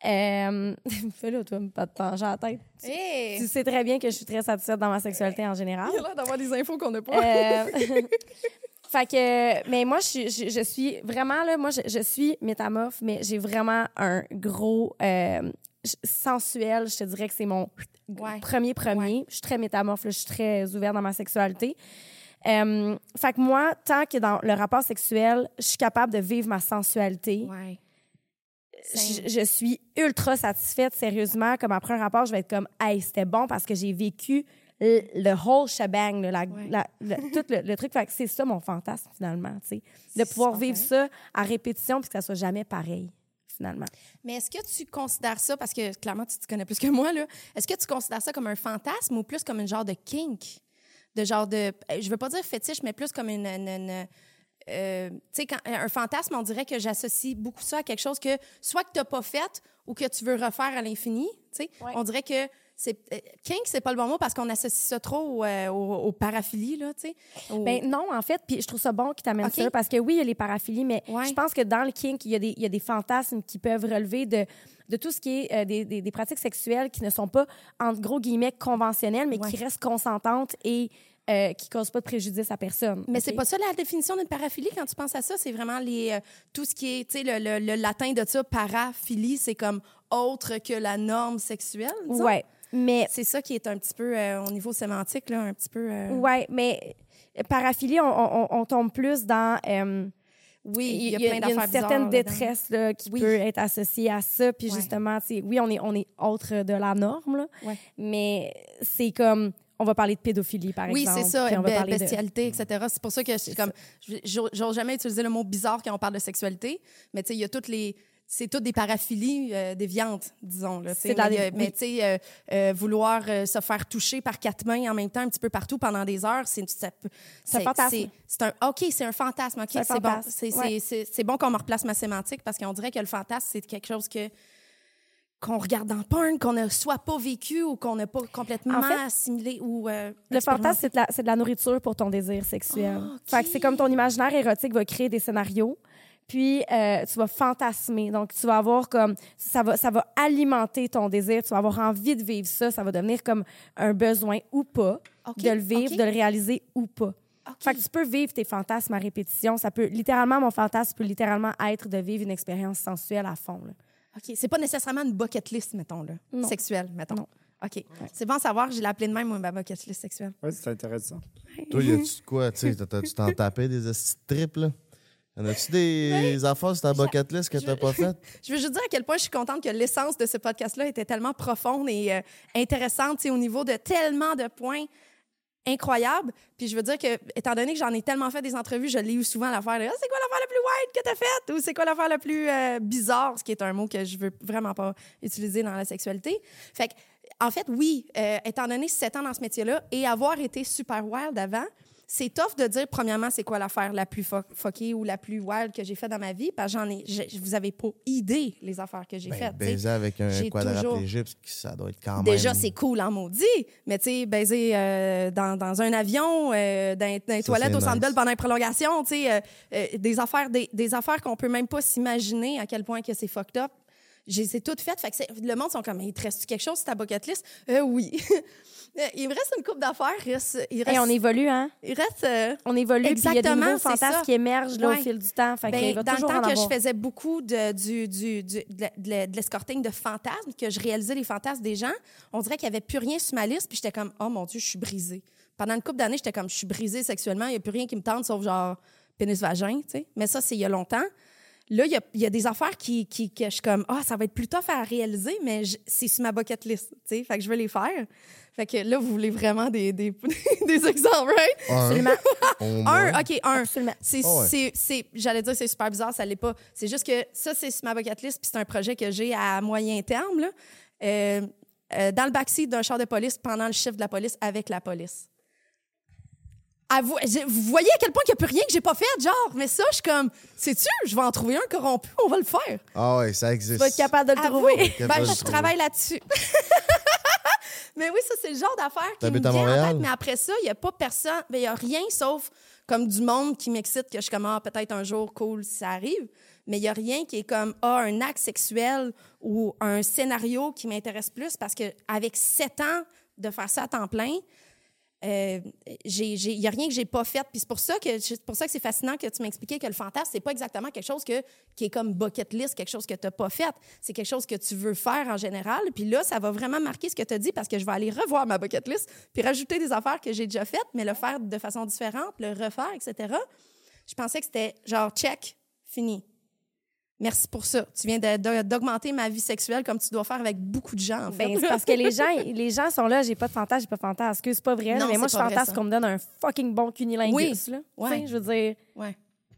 Euh... <laughs> Fais-le, toi, pas de pencher à la tête. Hey! Tu sais très bien que je suis très satisfaite dans ma sexualité en général. Il a l'air d'avoir des infos qu'on n'a pas. Euh, <laughs> <laughs> fait que, mais moi, je, suis- je, je suis vraiment là, moi, je, je suis métamorphe, mais j'ai vraiment un gros euh, sensuel. Je te dirais que c'est mon Ouais. premier premier. Je suis très métamorphe, là, je suis très ouverte dans ma sexualité. Euh, fait que moi, tant que dans le rapport sexuel, je suis capable de vivre ma sensualité. Ouais. Je, je suis ultra satisfaite, sérieusement. Comme après un rapport, je vais être comme, hey, c'était bon parce que j'ai vécu le, le whole shebang, là, la- Ouais. la- le- <laughs> tout le, le truc. Fait que c'est ça mon fantasme, finalement, tu sais. De pouvoir vivre ça à répétition puis que ça soit jamais pareil, finalement. Mais est-ce que tu considères ça, parce que clairement, tu te connais plus que moi, là, est-ce que tu considères ça comme un fantasme ou plus comme un genre de kink? De genre de. Je veux pas dire fétiche, mais plus comme une. une- une, euh, tu sais, quand- un fantasme, on dirait que j'associe beaucoup ça à quelque chose que soit que tu n'as pas fait ou que tu veux refaire à l'infini. tu sais. Ouais. On dirait que c'est. euh, kink, c'est pas le bon mot parce qu'on associe ça trop euh, au- au paraphilie, là, tu sais. Ben non, en fait, puis je trouve ça bon qu'il t'amène Ok. ça, parce que oui, il y a les paraphilies, mais Ouais. je pense que dans le kink, il y a des, il y a des fantasmes qui peuvent relever de, de tout ce qui est euh, des, des- des pratiques sexuelles qui ne sont pas, entre gros guillemets, conventionnelles, mais Ouais. qui restent consentantes et euh, qui causent pas de préjudice à personne. Mais c'est pas ça la définition d'une paraphilie quand tu penses à ça. C'est vraiment les, euh, tout ce qui est, tu sais, le, le- le latin de ça, paraphilie, c'est comme autre que la norme sexuelle. disons? Ouais, mais C'est ça qui est un petit peu, euh, au niveau sémantique, là, un petit peu. euh, Ouais, mais euh, paraphilie, on, on- on tombe plus dans. euh, Oui, il il y a, plein une d'affaires certaine bizarres là-dedans. détresse là, qui Oui. peut être associée à ça. Puis Ouais. justement, oui, on est, on est autre de la norme, là, Ouais. mais c'est comme. On va parler de pédophilie, par Oui, exemple. c'est ça, on va be- parler de- bestialité, etc. C'est pour ça que je suis comme, j'ose jamais utiliser le mot bizarre quand on parle de sexualité, mais tu sais, il y a toutes les, c'est toutes des paraphilies euh, déviantes, disons. Là, tu sais. C'est de la mais dé- mais tu sais, euh, euh, vouloir euh, se faire toucher par quatre mains en même temps, un petit peu partout pendant des heures, c'est ça un fantasme. c'est- un, OK, c'est un fantasme. OK, C'est bon. C'est ouais. bon qu'on me replace ma sémantique parce qu'on dirait que le fantasme, c'est quelque chose que qu'on regarde dans le porn, qu'on n'a soit pas vécu ou qu'on n'a pas complètement En fait, assimilé ou euh, Le fantasme, c'est de, la- c'est de la nourriture pour ton désir sexuel. Fait que c'est comme ton imaginaire érotique va créer des scénarios, puis euh, tu vas fantasmer. Donc, tu vas avoir comme... Ça va, ça va alimenter ton désir, tu vas avoir envie de vivre ça, ça va devenir comme un besoin ou pas, de le vivre, de le réaliser ou pas. Fait que tu peux vivre tes fantasmes à répétition. Ça peut, littéralement, mon fantasme peut littéralement être de vivre une expérience sensuelle à fond. là. OK. C'est pas nécessairement une bucket list, mettons, là. Non. Sexuelle, mettons. Non. OK. C'est bon à savoir, j'ai l'appelé de même, moi, ma bucket list sexuelle. Ouais, c'est intéressant. Toi, y a-tu de quoi? Tu sais, t'as- t'as- tu t'en tapais des tripes, là? Y en a-tu des affaires sur ta bucket list que t'as pas faites? <laughs> Je veux juste dire à quel point je suis contente que l'essence de ce podcast-là était tellement profonde et euh, intéressante, au niveau de tellement de points incroyables. Puis je veux dire que, étant donné que j'en ai tellement fait des entrevues, je l'ai eu souvent l'affaire de Ah, c'est quoi l'affaire la plus wild que t'as faite? Ou c'est quoi l'affaire la plus euh, bizarre? Ce qui est un mot que je veux vraiment pas utiliser dans la sexualité. Fait que, en fait, oui, euh, étant donné sept ans dans ce métier-là et avoir été super wild avant, c'est tough de dire, premièrement, c'est quoi l'affaire la plus fo- fuckée ou la plus wild que j'ai faite dans ma vie, parce que j'en ai, je- vous avez pas idée les affaires que j'ai Ben, faites. baiser avec un J'ai quadraplégique, ça doit être quand même. Déjà, c'est cool en maudit, mais tu sais, baiser euh, dans, dans un avion, euh, dans, dans les Ça, toilettes c'est au Centre nice. Pendant une prolongation, tu sais, euh, euh, des affaires, des, des affaires qu'on peut même pas s'imaginer à quel point que c'est fucked up. J'ai c'est faites. Fait que le monde sont comme, il te reste quelque chose sur ta bucket list? Euh, oui. <laughs> Euh, il me reste une coupe d'affaires. Il reste, il reste, Hey, on évolue, hein? il reste euh, On évolue, puis il y a des Exactement, nouveaux fantasmes ça. qui émergent là, Ouais. au fil du temps. Fait Ben, va dans le temps en que avoir. je faisais beaucoup de, du, du, du- de l'escorting de fantasmes, que je réalisais les fantasmes des gens, on dirait qu'il n'y avait plus rien sur ma liste, puis j'étais comme, oh mon Dieu, je suis brisée. Pendant une couple d'années, j'étais comme, je suis brisée sexuellement, il n'y a plus rien qui me tente sauf genre pénis-vagin, tu sais. Mais ça, c'est il y a longtemps. Là, il y a, il y a des affaires qui, qui, que je suis comme, ah, ça va être plus tough à réaliser, mais c'est sur ma bucket list, tu sais. Fait que je veux les faire. Fait que là, vous voulez vraiment des, des, <laughs> des exemples, right? Moins. Un, OK, un. Absolument. C'est, Ah ouais. c'est, c'est- j'allais dire c'est super bizarre, ça l'est pas. C'est juste que ça, c'est sur ma bucket list, puis c'est un projet que j'ai à moyen terme, là. Euh, euh, dans le backseat d'un char de police pendant le chiffre de la police avec la police. Vous voyez à quel point il n'y a plus rien que j'ai pas fait, genre, mais ça, je suis comme, sais-tu, je vais en trouver un corrompu, on va le faire. Ah ouais, ça existe. Tu vas être capable de le trouver. Ben, je trouver. travaille là-dessus. <laughs> mais oui, ça, c'est le genre d'affaire qui me vient en Montréal? tête. Mais après ça, il n'y a pas personne, ben, il n'y a rien sauf comme du monde qui m'excite, que je suis comme, ah, peut-être un jour, cool, si ça arrive. Mais il n'y a rien qui est comme, ah, un acte sexuel ou un scénario qui m'intéresse plus parce qu'avec sept ans de faire ça à temps plein, euh, il n'y a rien que j'ai pas fait. Puis c'est pour ça que c'est pour ça que c'est fascinant que tu m'expliquais que le fantasme, c'est pas exactement quelque chose que, qui est comme bucket list, quelque chose que tu n'as pas fait. C'est quelque chose que tu veux faire en général. Puis là, ça va vraiment marquer ce que tu as dit parce que je vais aller revoir ma bucket list puis rajouter des affaires que j'ai déjà faites, mais le faire de façon différente, le refaire, etc. Je pensais que c'était genre check, fini. Merci pour ça. Tu viens d'augmenter ma vie sexuelle comme tu dois faire avec beaucoup de gens, en fait. Ben, c'est parce que les gens, <laughs> les gens sont là, j'ai pas de fantasme, j'ai pas de fantasme. Excuse, c'est pas vrai. Non, mais moi, je fantasme qu'on me donne un fucking bon cunilingus. Oui. Là. Ouais. Je veux dire, ouais.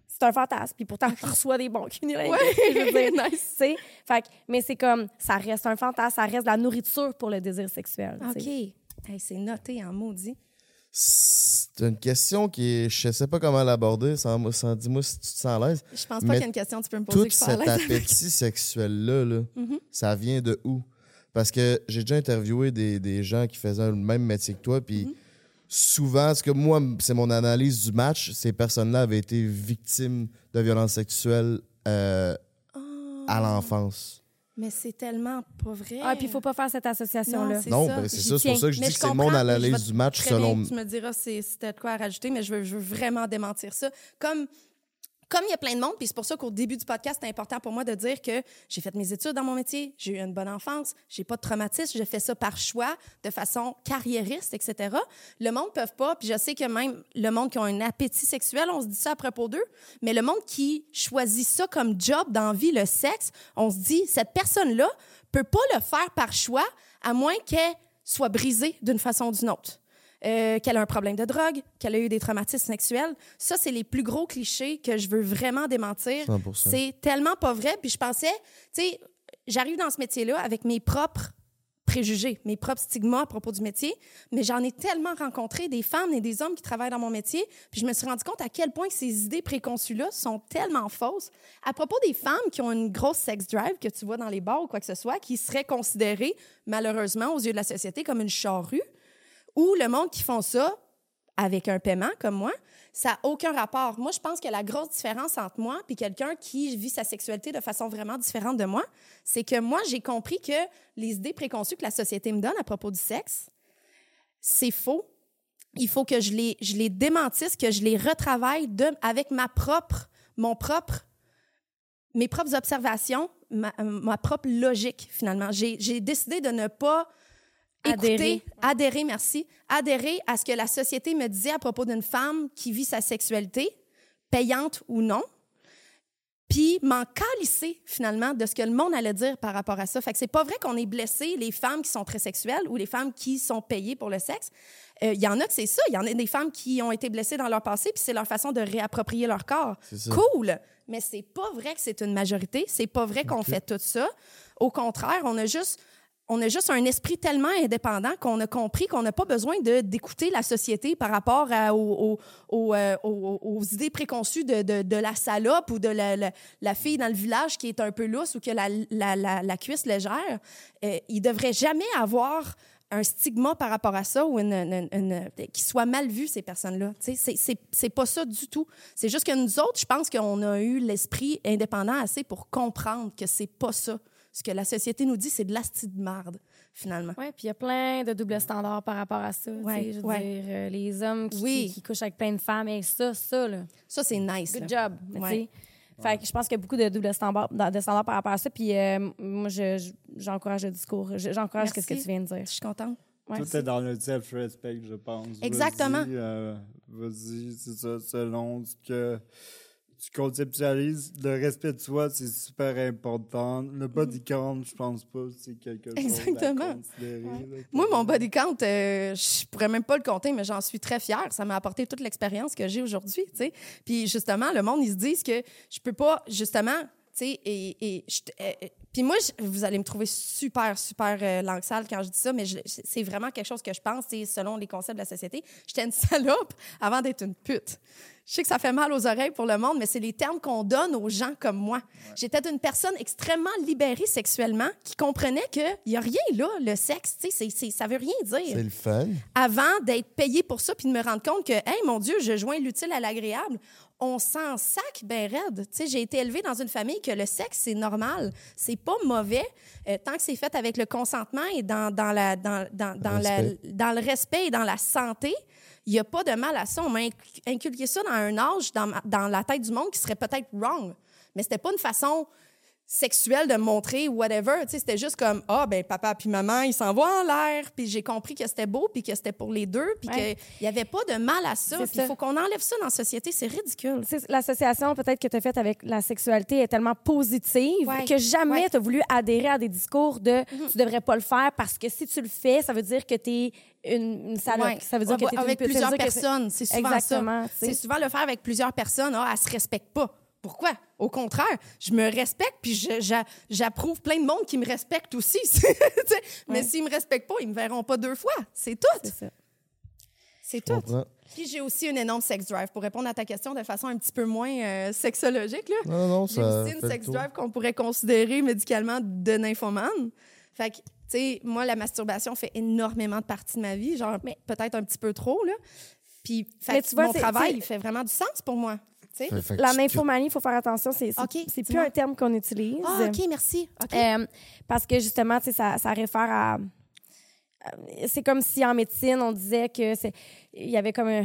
c'est un fantasme. Puis pourtant, je reçois des bons cunilingus. Ouais. <laughs> je veux dire, <laughs> Nice. Fait que- mais c'est comme, ça reste un fantasme, ça reste de la nourriture pour le désir sexuel. OK. Hey, c'est noté en maudit. C'est une question qui est. Je sais pas comment l'aborder. Sans, sans dis-moi si tu te sens à l'aise. Je pense pas qu'il y a une question que tu peux me poser Tout que cet appétit sexuel-là, là, Mhm. ça vient de où? Parce que j'ai déjà interviewé des, des gens qui faisaient le même métier que toi, puis Mhm. souvent, ce que moi, c'est mon analyse du match, ces personnes-là avaient été victimes de violences sexuelles euh, Oh, à l'enfance. Mais c'est tellement pas vrai. Ah, puis il faut pas faire cette association-là. Non, c'est ça. ben, c'est ça, c'est pour ça que je Mais dis je que c'est mon comprends, puis je analyse vais du match selon. bien, tu me diras si, si t'as de quoi à rajouter, mais je veux, je veux vraiment démentir ça. Comme comme il y a plein de monde, puis c'est pour ça qu'au début du podcast, c'est important pour moi de dire que j'ai fait mes études dans mon métier, j'ai eu une bonne enfance, j'ai pas de traumatisme, j'ai fait ça par choix, de façon carriériste, etc. Le monde ne peut pas, puis je sais que même le monde qui a un appétit sexuel, on se dit ça à propos d'eux, mais le monde qui choisit ça comme job dans la vie, le sexe, on se dit, cette personne-là peut pas le faire par choix, à moins qu'elle soit brisée d'une façon ou d'une autre euh, qu'elle a un problème de drogue, qu'elle a eu des traumatismes sexuels. Ça, c'est les plus gros clichés que je veux vraiment démentir. 100%. C'est tellement pas vrai. Puis je pensais, tu sais, j'arrive dans ce métier-là avec mes propres préjugés, mes propres stigmas à propos du métier, mais j'en ai tellement rencontré des femmes et des hommes qui travaillent dans mon métier, puis je me suis rendu compte à quel point ces idées préconçues-là sont tellement fausses. À propos des femmes qui ont une grosse sex drive que tu vois dans les bars ou quoi que ce soit, qui seraient considérées, malheureusement, aux yeux de la société, comme une charrue, ou le monde qui font ça avec un paiement comme moi, ça n'a aucun rapport. Moi, je pense que la grosse différence entre moi et quelqu'un qui vit sa sexualité de façon vraiment différente de moi, c'est que moi, j'ai compris que les idées préconçues que la société me donne à propos du sexe, c'est faux. Il faut que je les, je les démentisse, que je les retravaille avec ma propre, mon propre, mes propres observations, ma, propre logique, finalement. J'ai décidé de ne pas écouter, Adhérer. adhérer, merci, adhérer à ce que la société me disait à propos d'une femme qui vit sa sexualité, payante ou non, puis m'en calisser finalement de ce que le monde allait dire par rapport à ça. Fait que c'est pas vrai qu'on est blessé les femmes qui sont très sexuelles ou les femmes qui sont payées pour le sexe. Euh, Il y en a que c'est ça. Il y en a des femmes qui ont été blessées dans leur passé, puis c'est leur façon de réapproprier leur corps. Cool! Mais c'est pas vrai que c'est une majorité. C'est pas vrai qu'on fait tout ça. Au contraire, on a juste on a juste un esprit tellement indépendant qu'on a compris qu'on n'a pas besoin d'écouter la société par rapport euh, aux, idées préconçues de, la salope ou de la, fille dans le village qui est un peu lousse ou qui a la, cuisse légère. Euh, il devrait jamais avoir un stigma par rapport à ça ou une, une, qui soit mal vu, ces personnes-là. C'est pas ça du tout. C'est juste que nous autres, je pense qu'on a eu l'esprit indépendant assez pour comprendre que c'est pas ça ce que la société nous dit, c'est de l'asti de marde, finalement. Oui, puis il y a plein de doubles standards par rapport à ça. Ouais, je veux ouais. dire, euh, les hommes qui, Oui. qui, qui couchent avec plein de femmes, et ça, ça, là. Ça, c'est nice. Good là. job. Ouais. Fait que je pense qu'il y a beaucoup de doubles standards, de standards par rapport à ça. Puis euh, moi, je- je- j'encourage le discours. Je- J'encourage ce que tu viens de dire. Je suis contente. Ouais, Tout est dans le self-respect, je pense. Exactement. Vas-y, euh, Vas-y, c'est ça, selon ce que tu conceptualises. Le respect de soi, c'est super important. Le body count, je pense pas que c'est quelque chose Exactement. à considérer. là. Moi, mon body count, euh, je pourrais même pas le compter, mais j'en suis très fière. Ça m'a apporté toute l'expérience que j'ai aujourd'hui, tu sais. Puis justement, le monde, ils se disent que je peux pas, justement, tu sais, et, et je- euh, euh, puis moi, je- vous allez me trouver super, super euh, quand je dis ça, mais c'est vraiment quelque chose que je pense, c'est selon les concepts de la société. J'étais une <laughs> salope avant d'être une pute. Je sais que ça fait mal aux oreilles pour le monde, mais c'est les termes qu'on donne aux gens comme moi. J'étais une personne extrêmement libérée sexuellement qui comprenait qu'il n'y a rien là, le sexe, tu sais, ça veut rien dire C'est le fun. avant d'être payé pour ça puis de me rendre compte que, hey, mon Dieu, je joins l'utile à l'agréable. On s'en sac ben raide. Tu sais, j'ai été élevée dans une famille que le sexe, c'est normal. C'est pas mauvais euh, tant que c'est fait avec le consentement et dans, dans, la, dans, dans, dans, la- dans le respect et dans la santé. Il n'y a pas de mal à ça. On m'a inc- inculqué ça dans un âge, dans, dans la tête du monde, qui serait peut-être wrong. Mais c'était pas une façon sexuelle de me montrer whatever. Tu sais, c'était juste comme ah ben papa puis maman ils s'en vont en l'air puis j'ai compris que c'était beau puis que c'était pour les deux puis Ouais. qu'il y avait pas de mal à ça. Il faut qu'on enlève ça dans la société, c'est ridicule. L'association peut-être que tu as faite avec la sexualité est tellement positive Ouais. que jamais Ouais. Tu as voulu adhérer à des discours de tu devrais pas le faire parce que si tu le fais, ça veut dire que tu es une, salope. Ouais. Ça veut dire que avec plusieurs personnes, c'est souvent Exactement, ça. C'est souvent le faire avec plusieurs personnes, ah, elle se respecte pas. Pourquoi? Au contraire, je me respecte, puis j'approuve plein de monde qui me respecte aussi. <laughs> Mais Ouais. s'ils me respectent pas, ils me verront pas deux fois. C'est tout. C'est tout. comprends. Puis j'ai aussi une énorme sex drive pour répondre à ta question de façon un petit peu moins euh, sexologique. Là. Non, non, J'ai ça. aussi une sex drive qu'on pourrait considérer médicalement de nymphomane. Fait que, tu sais, moi, la masturbation fait énormément de partie de ma vie, genre peut-être un petit peu trop, là. Puis, fait Mais que tu vois, mon travail, il fait vraiment du sens pour moi. Fait- La nymphomanie, il faut faire attention, c'est c'est- OK, c'est plus un terme qu'on utilise. Ah, OK, merci. Euh, parce que justement, tu sais, ça, ça réfère à. euh, C'est comme si en médecine, on disait que c'est. Il y avait comme un.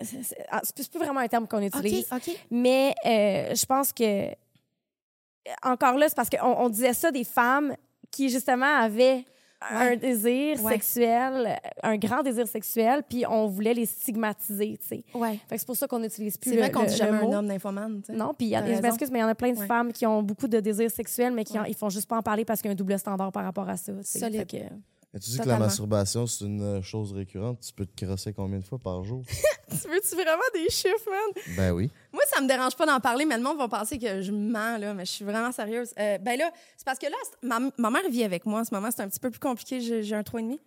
C'est plus- vraiment un terme qu'on utilise. OK. Mais euh, je pense que. Encore là, c'est parce qu'on on disait ça des femmes qui, justement, avaient un désir Ouais. sexuel, un grand désir sexuel, puis on voulait les stigmatiser, tu sais. Ouais. Fait que c'est pour ça qu'on n'utilise plus C'est le, vrai qu'on dit jamais un homme nymphomane, tu sais. Non, puis il y a des excuses, mais il y en a plein de Ouais. femmes qui ont beaucoup de désirs sexuels, mais qui Ouais. ils font juste pas en parler parce qu'il y a un double standard par rapport à ça. tu sais. Tu dis que la masturbation, c'est une euh, chose récurrente. Tu peux te crosser combien de fois par jour? <laughs> Tu veux-tu vraiment des chiffres, man? ben oui. Moi, ça me dérange pas d'en parler, mais le monde va penser que je mens, là, mais je suis vraiment sérieuse. Euh, ben là, c'est parce que là, ma, ma mère vit avec moi en ce moment. C'est un petit peu plus compliqué. J'ai un 3,5.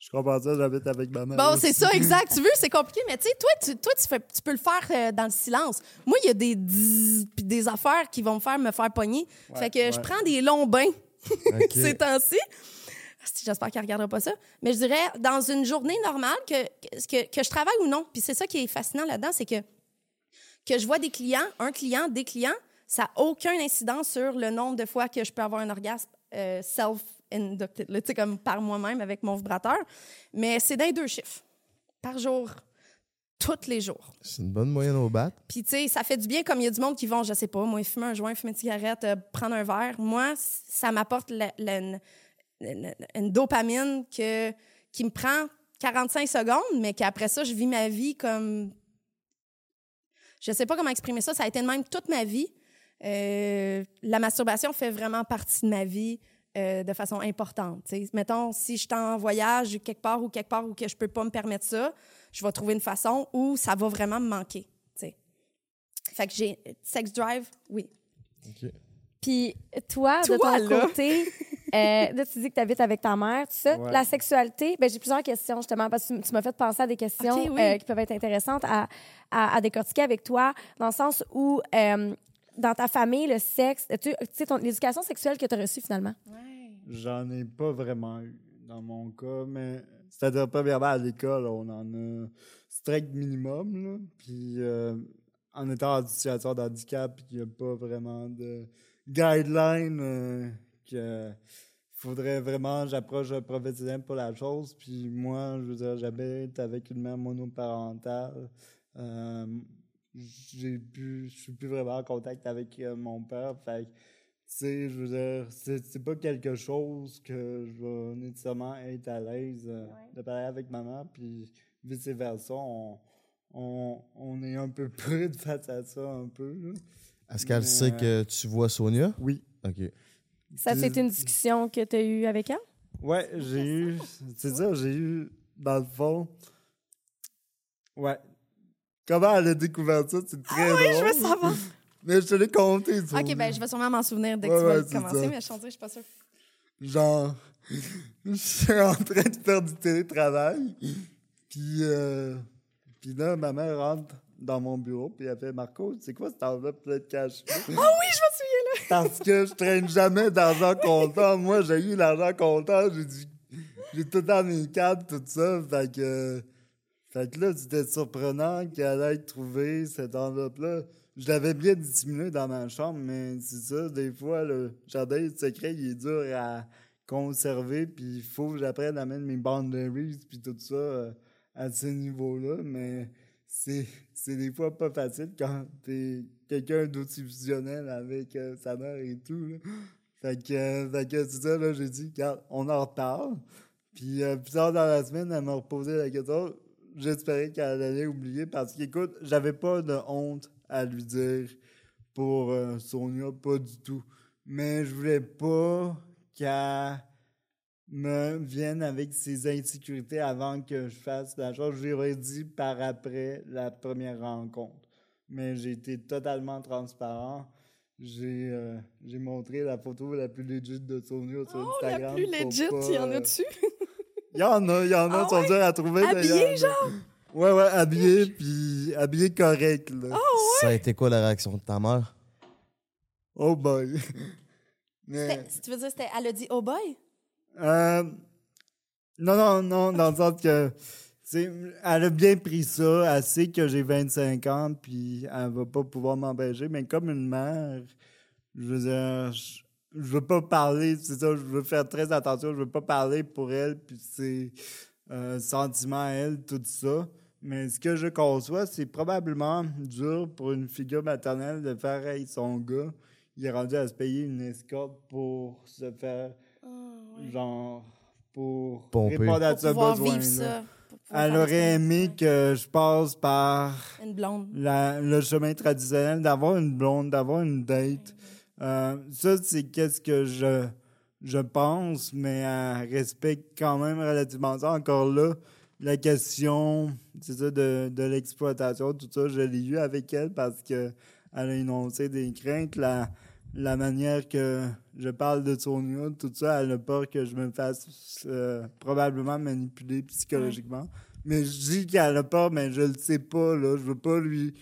Je comprends ça, j'habite avec ma mère. Bon, c'est ça, exact. <laughs> Tu veux, c'est compliqué, mais tu sais, toi, tu, toi tu, fais, tu peux le faire euh, dans le silence. Moi, il y a des puis des affaires qui vont me faire me faire pogner. fait que je prends des longs bains <laughs> OK. ces temps-ci. J'espère qu'elle ne regardera pas ça. Mais je dirais, dans une journée normale, que, que, que je travaille ou non, puis c'est ça qui est fascinant là-dedans, c'est que, que je vois des clients, un client, des clients, ça n'a aucun incidence sur le nombre de fois que je peux avoir un orgasme euh, self-inducted, tu sais, comme par moi-même avec mon vibrateur. Mais c'est les deux chiffres, par jour, tous les jours. C'est une bonne moyenne au bat. Puis, tu sais, ça fait du bien comme il y a du monde qui vont, je sais pas, moi, fumer un joint, fumer une cigarette, euh, prendre un verre. Moi, ça m'apporte la- la- une, dopamine que, qui me prend 45 secondes, mais qu'après ça, je vis ma vie comme. Je sais pas comment exprimer ça. Ça a été de même toute ma vie. Euh, la masturbation fait vraiment partie de ma vie euh, de façon importante. tu sais. Mettons, si je suis en voyage quelque part ou quelque part où que je peux pas me permettre ça, je vais trouver une façon où ça va vraiment me manquer. tu sais. Fait que j'ai sex drive, oui. OK. Puis toi, de ton là. côté, <laughs> Euh, là, tu dis que tu habites avec ta mère, tout ça. Ouais. La sexualité, ben, j'ai plusieurs questions, justement, parce que tu, tu m'as fait penser à des questions oui. euh, qui peuvent être intéressantes à, à, à décortiquer avec toi, dans le sens où, euh, dans ta famille, le sexe, tu sais, ton- l'éducation sexuelle que tu as reçue, finalement. J'en ai pas vraiment eu dans mon cas, mais c'est-à-dire, premièrement, à l'école, on en a strict minimum, là. Puis, euh, en étant en situation de handicap, il n'y a pas vraiment de guideline euh, que faudrait vraiment j'approche un professionnel pour la chose. Puis moi, je veux dire, j'habite avec une mère monoparentale. Euh, j'ai pu, je suis plus vraiment en contact avec euh, mon père. Fait que, tu sais, je veux dire, c'est c'est pas quelque chose que je vais nécessairement être à l'aise euh, de parler avec ma mère, puis vice-versa, on, on, on est un peu <laughs> prude face à ça, un peu. Est-ce qu'elle sait que tu vois Sonia? Oui. OK. Ça, c'est une discussion que tu as eue avec elle? Ouais, j'ai eu. C'est ça, j'ai eu, dans le fond. Ouais. Comment elle a découvert ça, c'est très drôle. Je veux savoir. <laughs> Mais je te l'ai compté, tu OK, ben je vais sûrement m'en souvenir dès que Ouais, tu vas ouais, commencer, ça. mais je suis je suis pas sûre. Genre, <laughs> je suis en train de faire du télétravail. Puis, euh, puis là, ma mère rentre dans mon bureau, puis elle fait Marco, c'est quoi cette enveloppe pleine de cash? <laughs> Ah oui, je me souviens, là! Parce que je traîne jamais d'argent comptant. Moi, j'ai eu l'argent comptant. J'ai dit, j'ai tout dans mes cartes, tout ça. Fait que, fait que là, c'était surprenant qu'elle ait trouvé cette enveloppe-là. Je l'avais bien dissimulé dans ma chambre, mais c'est ça, des fois, le jardin secret, il est dur à conserver, puis il faut que j'apprenne à mettre mes boundaries, puis tout ça euh, à ce niveau-là, mais c'est c'est des fois pas facile quand t'es quelqu'un d'aussi visionnel avec euh, sa mère et tout. Fait que, euh, fait que c'est ça, là, j'ai dit, on en reparle. Puis euh, plus tard dans la semaine, elle m'a reposé la question. J'espérais qu'elle allait oublier parce qu'écoute, j'avais pas de honte à lui dire pour euh, Sonia, pas du tout. Mais je voulais pas qu'elle me vienne avec ses insécurités avant que je fasse la chose. Je lui aurais dit par après la première rencontre. Mais j'ai été totalement transparent. J'ai euh, j'ai montré la photo la plus legit de Sonia sur Oh, Instagram. la plus legit, pas, il y en euh, a dessus? il y en a, il y en a, Ah sont ouais? durs à trouver. Habillé, d'ailleurs. genre? Ouais, ouais, habillé, puis habillé correct, là. Ça a été quoi la réaction de ta mère? Oh boy. <laughs> Mais, tu veux dire, c'était, elle a dit oh boy? Euh, non, non, non, dans le sens que, elle a bien pris ça, elle sait que j'ai 25 ans, puis elle va pas pouvoir m'empêcher, mais comme une mère, je veux dire, je, je veux pas parler, c'est ça, je veux faire très attention, je veux pas parler pour elle, puis ses euh, sentiments à elle, tout ça. Mais ce que je conçois, c'est probablement dur pour une figure maternelle de faire, hey, son gars, il est rendu à se payer une escorte pour se faire, genre, pour Pomper. répondre à Pour ce besoin. Elle aurait aimé que je passe par Une blonde. la- le chemin traditionnel, d'avoir une blonde, d'avoir une date. Euh, ça, c'est qu'est-ce que je, je pense, mais elle respecte quand même relativement ça. Encore là, la question, c'est ça, de, de l'exploitation, tout ça, je l'ai eu avec elle parce que elle a énoncé des craintes. La, la manière que je parle de Sonia, tout ça, elle a peur que je me fasse euh, probablement manipuler psychologiquement. Mais je dis qu'elle a peur, mais je le sais pas, là. Je veux pas lui...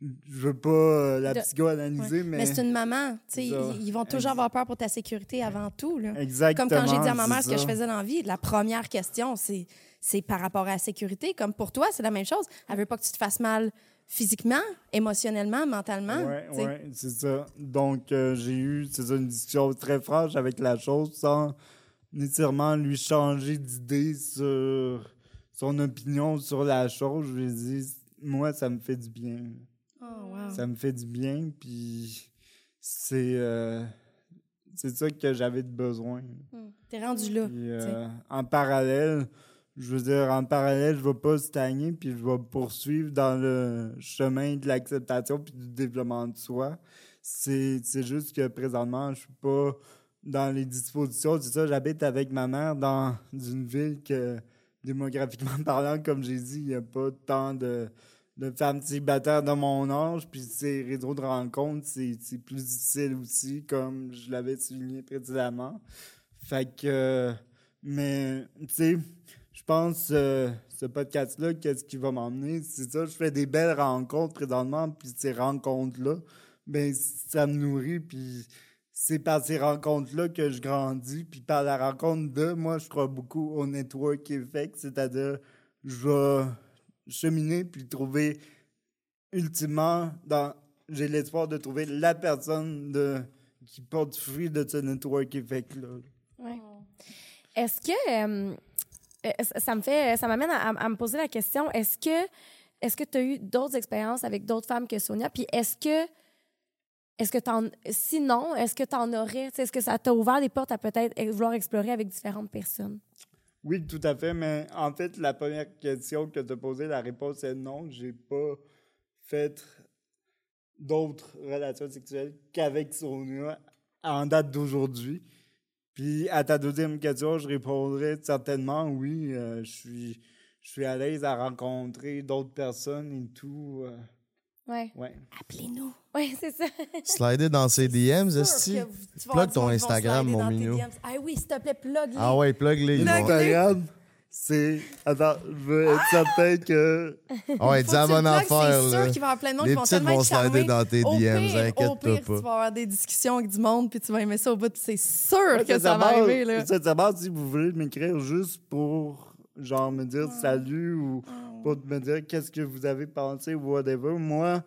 Je veux pas euh, la psychoanalyser, mais... Mais c'est une maman. tu sais. Ils, vont toujours avoir peur pour ta sécurité avant tout. Là. Exactement. Comme quand j'ai dit à ma mère ce que je faisais dans la vie, la première question, c'est, c'est par rapport à la sécurité. Comme pour toi, c'est la même chose. Elle veut pas que tu te fasses mal physiquement, émotionnellement, mentalement. Sais. ouais, c'est ça. Donc, euh, j'ai eu ça, une discussion très franche avec la chose sans nécessairement lui changer d'idée sur son opinion sur la chose. Je lui ai dit, moi, ça me fait du bien. Oh, wow. Ça me fait du bien, puis c'est euh, c'est ça que j'avais de besoin. Hmm. T'es rendu là. Puis, euh, en parallèle, je veux dire, en parallèle, je vais pas stagner, puis je vais poursuivre dans le chemin de l'acceptation puis du développement de soi. C'est juste que présentement, je suis pas dans les dispositions. C'est ça, j'habite avec ma mère dans <laughs> une ville que, démographiquement <laughs> parlant, comme j'ai dit, il n'y a pas tant de, de femmes célibataires de mon âge. Puis ces réseaux de rencontres, c'est plus difficile aussi, comme je l'avais souligné précédemment. Fait que, mais, tu sais, pense, euh, ce podcast-là, qu'est-ce qui va m'emmener? C'est ça, je fais des belles rencontres présentement, puis ces rencontres-là, ben, ça me nourrit, puis c'est par ces rencontres-là que je grandis, puis par la rencontre de, moi, je crois beaucoup au network effect, c'est-à-dire, je vais cheminer, puis trouver, ultimement, dans, j'ai l'espoir de trouver la personne de, qui porte fruit de ce network effect-là. Ouais. Est-ce que euh, ça me fait ça m'amène à, me poser la question est-ce que est-ce que tu as eu d'autres expériences avec d'autres femmes que Sonia? Puis est-ce que est-ce que t'en sinon est-ce que tu en aurais est-ce que ça t'a ouvert des portes à peut-être vouloir explorer avec différentes personnes? Oui, tout à fait, mais en fait, la première question que tu as posée, la réponse est non. J'ai pas fait d'autres relations sexuelles qu'avec Sonia en date d'aujourd'hui. Puis à ta deuxième question, je répondrais certainement oui. euh, je suis je suis à l'aise à rencontrer d'autres personnes et tout. euh, Ouais. ouais. Appelez-nous. Oui, c'est ça. Slider dans ses DMs, Sûr esti. Plug ton Instagram, mon minou? Ah oui, s'il te plaît, plug les. Ah ouais, plug les. Plug- Ouais, Instagram, c'est. Attends, je veux être certain que. <laughs> Ah que tu bonne le plugues, affaire, C'est là. sûr qu'il va y avoir plein de monde Les qui vont petites tellement vont être slider dans tes Au DMs, inquiète-toi pire, tu pas. vas avoir des discussions avec du monde, puis tu vas aimer ça au bout, c'est sûr que ça va arriver, là. Si vous voulez m'écrire juste pour, genre, me dire salut ou pour me dire qu'est-ce que vous avez pensé ou whatever, moi,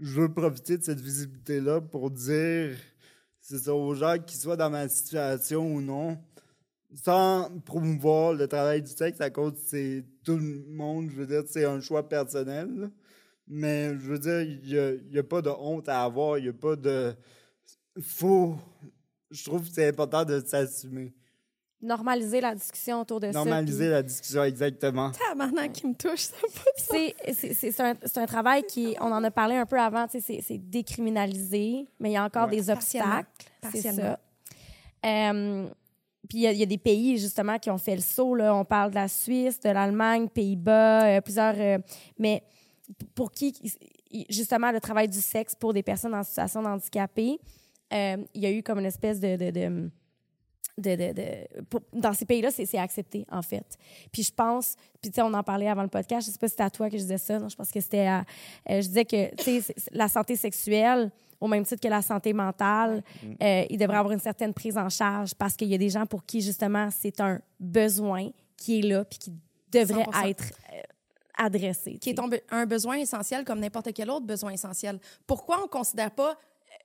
je veux profiter de cette visibilité-là pour dire, c'est ça, aux gens qui soient dans ma situation ou non, sans promouvoir le travail du sexe à cause c'est tout le monde, je veux dire, c'est un choix personnel. là. Mais je veux dire, il n'y a, pas de honte à avoir, il n'y a pas de. Faut. Je trouve que c'est important de s'assumer. Normaliser la discussion autour de ça. Normaliser la discussion, exactement. Tabarnak qui me touche, ça c'est- c'est c'est- c'est un, un travail qui, on en a parlé un peu avant, tu sais, c'est décriminalisé, mais il y a encore Ouais. des obstacles. C'est Partiellement. ça. Euh, puis il y, a- des pays, justement, qui ont fait le saut. Là. On parle de la Suisse, de l'Allemagne, Pays-Bas, euh, plusieurs. euh, mais pour qui, justement, le travail du sexe pour des personnes en situation de handicapé, euh, il y a eu comme une espèce de. de, de- de- dans ces pays-là, c'est accepté, en fait. Puis je pense, puis tu sais, on en parlait avant le podcast, je sais pas si c'était à toi que je disais ça, non, je pense que c'était à, je disais que, tu sais, la santé sexuelle, au même titre que la santé mentale, euh, il devrait avoir une certaine prise en charge parce qu'il y a des gens pour qui, justement, c'est un besoin qui est là puis qui devrait 100%. être euh, adressé. qui est un be- un besoin essentiel comme n'importe quel autre besoin essentiel. Pourquoi on ne considère pas euh,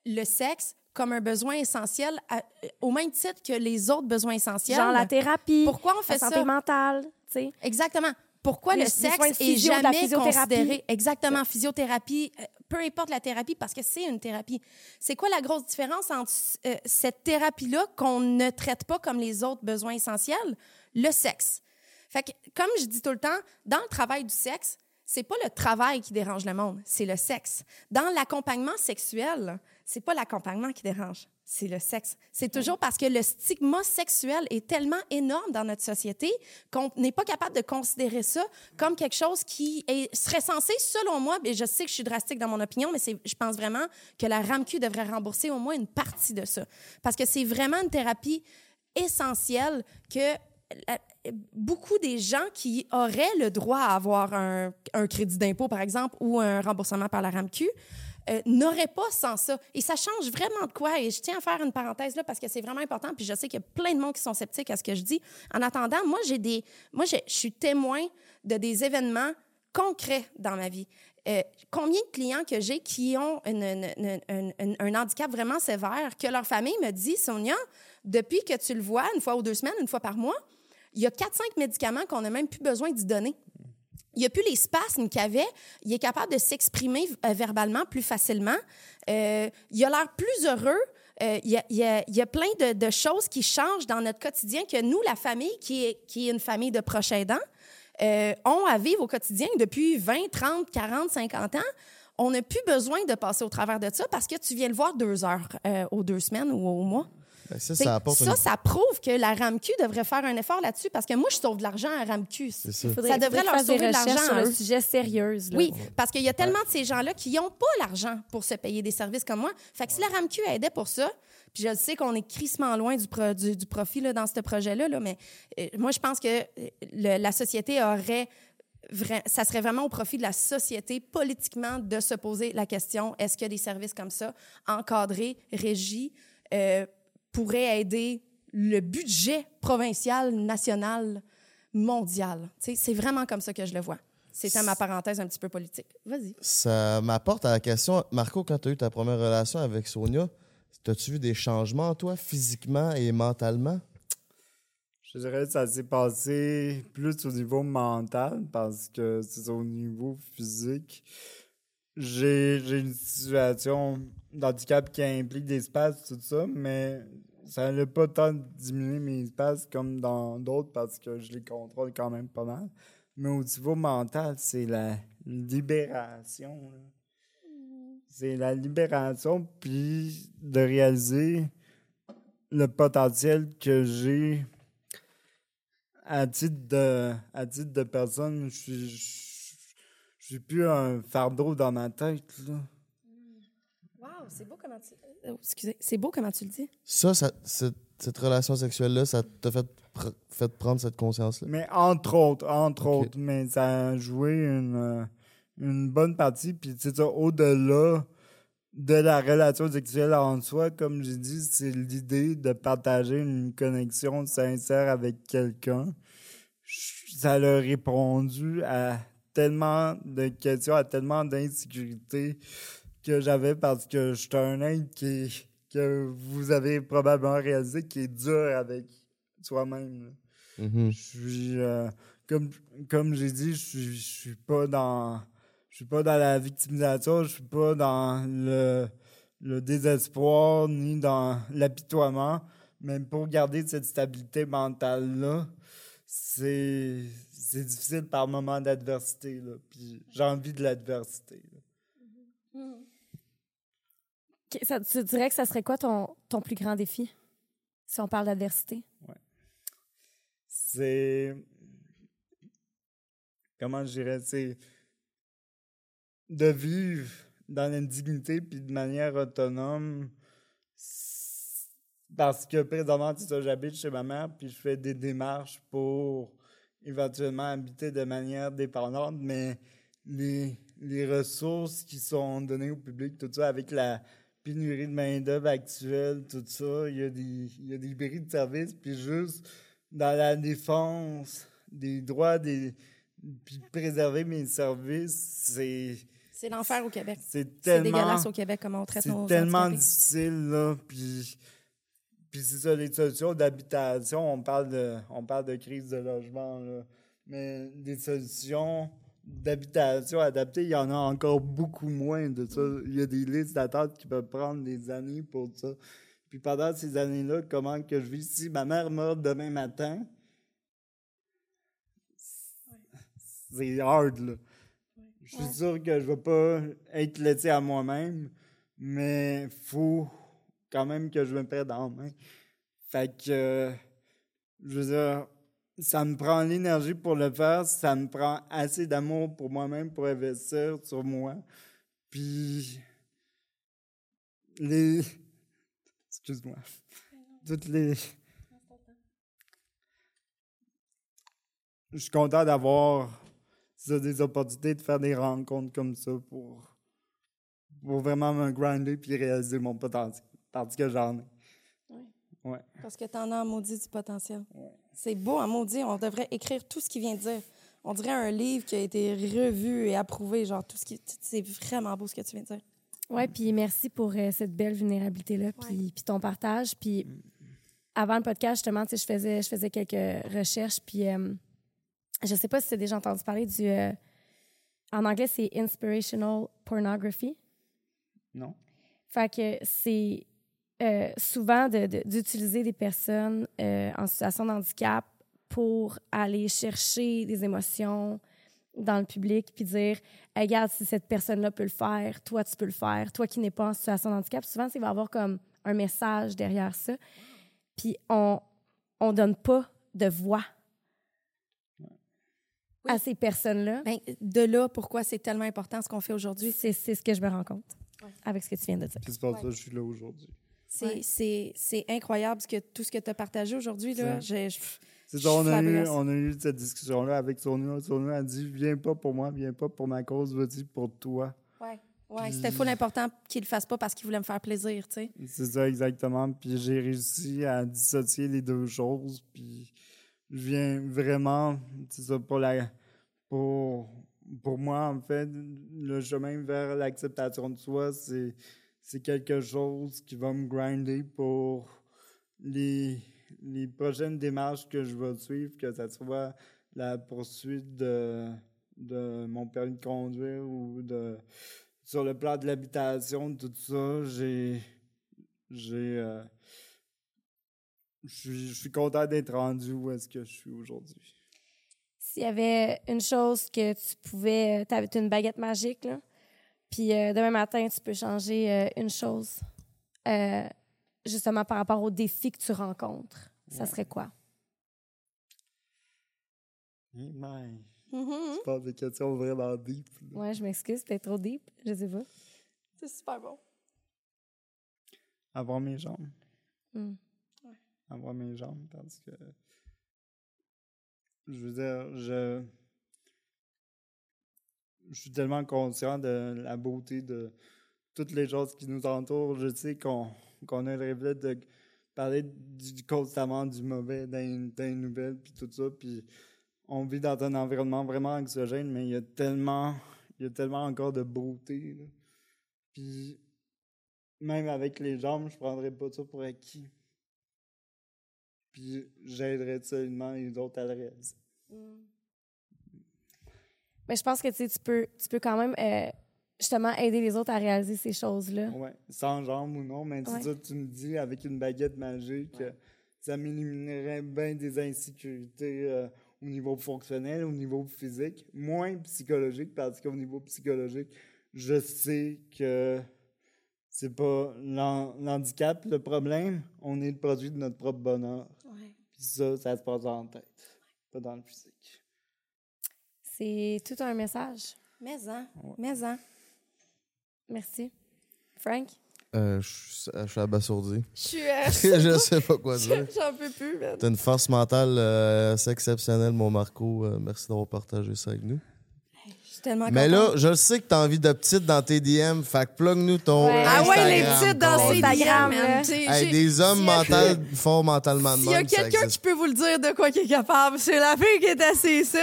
le sexe comme un besoin essentiel à- au même titre que les autres besoins essentiels? Genre la thérapie, Pourquoi on la fait santé ça? mentale, tu sais? Exactement. Pourquoi Les- le sexe est la jamais physiothérapie. considéré? Exactement physiothérapie, peu importe la thérapie parce que c'est une thérapie. C'est quoi la grosse différence entre euh, cette thérapie-là qu'on ne traite pas comme les autres besoins essentiels, le sexe. Fait que comme je dis tout le temps, dans le travail du sexe, c'est pas le travail qui dérange le monde, c'est le sexe. Dans l'accompagnement sexuel, c'est pas l'accompagnement qui dérange, c'est le sexe. C'est toujours parce que le stigma sexuel est tellement énorme dans notre société qu'on n'est pas capable de considérer ça comme quelque chose qui est- serait censé, selon moi, et je sais que je suis drastique dans mon opinion, mais je pense vraiment que la RAMQ devrait rembourser au moins une partie de ça. Parce que c'est vraiment une thérapie essentielle que la- beaucoup des gens qui auraient le droit à avoir un, un crédit d'impôt, par exemple, ou un remboursement par la RAMQ, euh, n'auraient pas sans ça. Et ça change vraiment de quoi. Et je tiens à faire une parenthèse là parce que c'est vraiment important. Puis je sais qu'il y a plein de monde qui sont sceptiques à ce que je dis. En attendant, moi, j'ai des, moi, je suis témoin de des événements concrets dans ma vie. Euh, combien de clients que j'ai qui ont un handicap vraiment sévère, que leur famille me dit, Sonia, depuis que tu le vois, une fois ou deux semaines, une fois par mois, il y a 4-5 médicaments qu'on n'a même plus besoin d'y donner. Il n'y a plus les spasmes qu'il avait. Il est capable de s'exprimer euh, verbalement plus facilement. Euh, il a l'air plus heureux. Euh, il, y a, plein de, choses qui changent dans notre quotidien que nous, la famille, qui est, une famille de proches aidants, euh, ont à vivre au quotidien depuis 20, 30, 40, 50 ans. On n'a plus besoin de passer au travers de ça parce que tu viens le voir deux heures aux deux semaines ou au mois. Ça, ça apporte ça, une... ça prouve que la RAMQ devrait faire un effort là-dessus parce que moi, je sauve de l'argent à RAMQ. Ça. Ça devrait leur sauver de l'argent sur eux. sujet sérieuse. là. Oui, parce qu'il y a tellement de ces gens-là qui n'ont pas l'argent pour se payer des services comme moi. Fait que si la RAMQ aidait pour ça, Puis je sais qu'on est crissement loin du, pro- du, du profit là, dans ce projet-là, là, mais euh, moi, je pense que euh, le- la société aurait... vra- ça serait vraiment au profit de la société politiquement de se poser la question est-ce que des services comme ça, encadrés, régis, euh, pourraient aider le budget provincial, national, mondial? Tu sais, C'est vraiment comme ça que je le vois. C'était ma parenthèse un petit peu politique. Vas-y. Ça m'apporte à la question, Marco, quand tu as eu ta première relation avec Sonia, as-tu vu des changements, toi, physiquement et mentalement? Je dirais que ça s'est passé plus au niveau mental parce que c'est au niveau physique. J'ai une situation d'handicap qui implique des espaces, tout ça, mais ça n'a pas tant diminué mes espaces comme dans d'autres parce que je les contrôle quand même pas mal. Mais au niveau mental, c'est la libération. C'est la libération, puis de réaliser le potentiel que j'ai à titre de, à titre de personne, je, suis plus un fardeau dans ma tête, là. Wow, c'est beau comment tu... oh, excusez, c'est beau comment tu le dis. Ça, ça cette, cette relation sexuelle-là, ça t'a fait, pr- fait prendre cette conscience-là? Mais entre autres, entre autres, mais ça a joué une, euh, une bonne partie. Puis, c'est ça, au-delà de la relation sexuelle en soi, comme j'ai dit, c'est l'idée de partager une connexion sincère avec quelqu'un. Ça a répondu à tellement de questions, à tellement d'insécurité que j'avais parce que je suis un être qui, que vous avez probablement réalisé qui est dur avec soi-même. Mhm. Je suis euh, comme comme j'ai dit, je suis je suis pas dans je suis pas dans la victimisation, je suis pas dans le le désespoir ni dans l'apitoiement, mais pour garder cette stabilité mentale là, c'est difficile par moments d'adversité puis j'ai envie de l'adversité. Ok, ça- tu dirais que ça serait quoi ton, ton plus grand défi, si on parle d'adversité? c'est comment je dirais c'est de vivre dans l'indignité puis de manière autonome parce que présentement c'est ça j'habite chez ma mère puis je fais des démarches pour éventuellement habiter de manière dépendante mais les, les ressources qui sont données au public tout ça avec la pénurie de main d'œuvre actuelle tout ça il y a des il y a des bris de services puis juste dans la défense des droits des puis préserver mes services, c'est C'est l'enfer au Québec. c'est C'est tellement dégueulasse au Québec comment on traite c'est nos tellement handicapés. difficile là puis puis c'est ça les solutions d'habitation, on parle de on parle de crise de logement là, mais des solutions d'habitation adaptées, il y en a encore beaucoup moins de ça. Il y a des listes d'attente qui peuvent prendre des années pour ça. Puis pendant ces années-là, comment que je vis? Si ma mère meurt demain matin? C'est hard, là. Je suis sûr que je vais pas être laissé à moi-même, mais faut quand même que je me prenne en main. Fait que, euh, je veux dire, ça me prend l'énergie pour le faire, ça me prend assez d'amour pour moi-même pour investir sur moi. Puis, les. <laughs> Excuse-moi. Toutes les. Je suis content d'avoir des opportunités de faire des rencontres comme ça pour, pour vraiment me grinder puis réaliser mon potentiel. Parce que j'en ai. Ouais. Parce que t'en as en maudit du potentiel. C'est beau en maudit. On devrait écrire tout ce qu'il vient de dire. On dirait un livre qui a été revu et approuvé. Genre, tout ce qui. C'est vraiment beau ce que tu viens de dire. Oui, puis merci pour euh, cette belle vulnérabilité-là, puis, puis ton partage. Puis avant le podcast, justement, tu sais, je faisais, je faisais quelques recherches, puis euh, je sais pas si tu as déjà entendu parler du... euh, en anglais, c'est inspirational pornography. Non? Fait que c'est euh, souvent de- de- d'utiliser des personnes euh, en situation de handicap pour aller chercher des émotions dans le public puis dire Hey, regarde si cette personne-là peut le faire toi tu peux le faire. Toi qui n'es pas en situation de handicap souvent il va y avoir comme un message derrière ça. Puis on on donne pas de voix à ces personnes-là. Ben, de là, pourquoi c'est tellement important ce qu'on fait aujourd'hui. c'est ce que je me rends compte avec ce que tu viin de dire. C'est pour ça que je suis là aujourd'hui. C'est Ouais. c'est- c'est incroyable ce que, tout ce que tu as partagé aujourd'hui. on, a eu, on a eu cette discussion-là avec Sonia. Sonia a dit Viens pas pour moi, viens pas pour ma cause, vas-y pour toi. Ouais, ouais c'était full important qu'il le fasse pas parce qu'il voulait me faire plaisir, tu sais. C'est ça, exactement. Puis j'ai réussi à dissocier les deux choses. Puis je viens vraiment, c'est ça, pour, la, pour, pour moi, en fait, le chemin vers l'acceptation de soi, c'est, c'est quelque chose qui va me grinder pour les, prochaines démarches que je vais suivre, que ce soit la poursuite de, mon permis de conduire ou de sur le plan de l'habitation, tout ça, j'ai. Euh, je suis- je suis content d'être rendu où est-ce que je suis aujourd'hui. S'il y avait une chose que tu pouvais. Tu avais une baguette magique, là. Puis euh, demain matin, tu peux changer euh, une chose. euh, justement par rapport aux défis que tu rencontres. Ça serait quoi? Hey, man, Mhm. tu poses des questions vraiment deep. là. Ouais, je m'excuse, peut-être trop deep. Je sais pas. C'est super bon. Avoir mes jambes. Hmm. Avoir mes jambes parce que. Je veux dire, je. Je suis tellement conscient de la beauté de toutes les choses qui nous entourent. Je sais qu'on a le réflexe de parler du- constamment du mauvais dans, dans puis tout ça. Puis on vit dans un environnement vraiment anxiogène, mais il y a tellement, il y a tellement encore de beauté. Puis même avec les jambes, je prendrais pas ça pour acquis. Puis j'aiderais seulement les autres à le réaliser. Mais je pense que tu sais, tu peux, tu peux quand même euh, justement aider les autres à réaliser ces choses-là. Ouais, sans jambes ou non, mais Ouais. ça, tu me dis avec une baguette magique, euh, ça m'éliminerait bien des insécurités euh, au niveau fonctionnel, au niveau physique, moins psychologique, parce qu'au niveau psychologique, je sais que c'est pas l'han- l'handicap le problème, on est le produit de notre propre bonheur. Ouais. Puis ça, ça se passe dans la tête, pas dans le physique. C'est tout un message. Mais hein, mais hein. Merci. Frank? Euh, je suis- je suis abasourdi. Je suis. euh, <laughs> je sais pas quoi dire. <laughs> J'en peux plus, man. T'as une force mentale euh, assez exceptionnelle, mon Marco. Euh, merci d'avoir partagé ça avec nous. Tellement Mais contente. là, je sais que t'as envie de petite dans tes DM. Fait que plug-nous ton Ouais. Ah ouais, les petites dans ses Instagram, DM, man. Hey, j'ai- des hommes s'il y a- mental, forts mentalement de S'il y a même, ça quelqu'un qui existe. peut vous le dire de quoi qu'il est capable, c'est la fille qui est assise ici.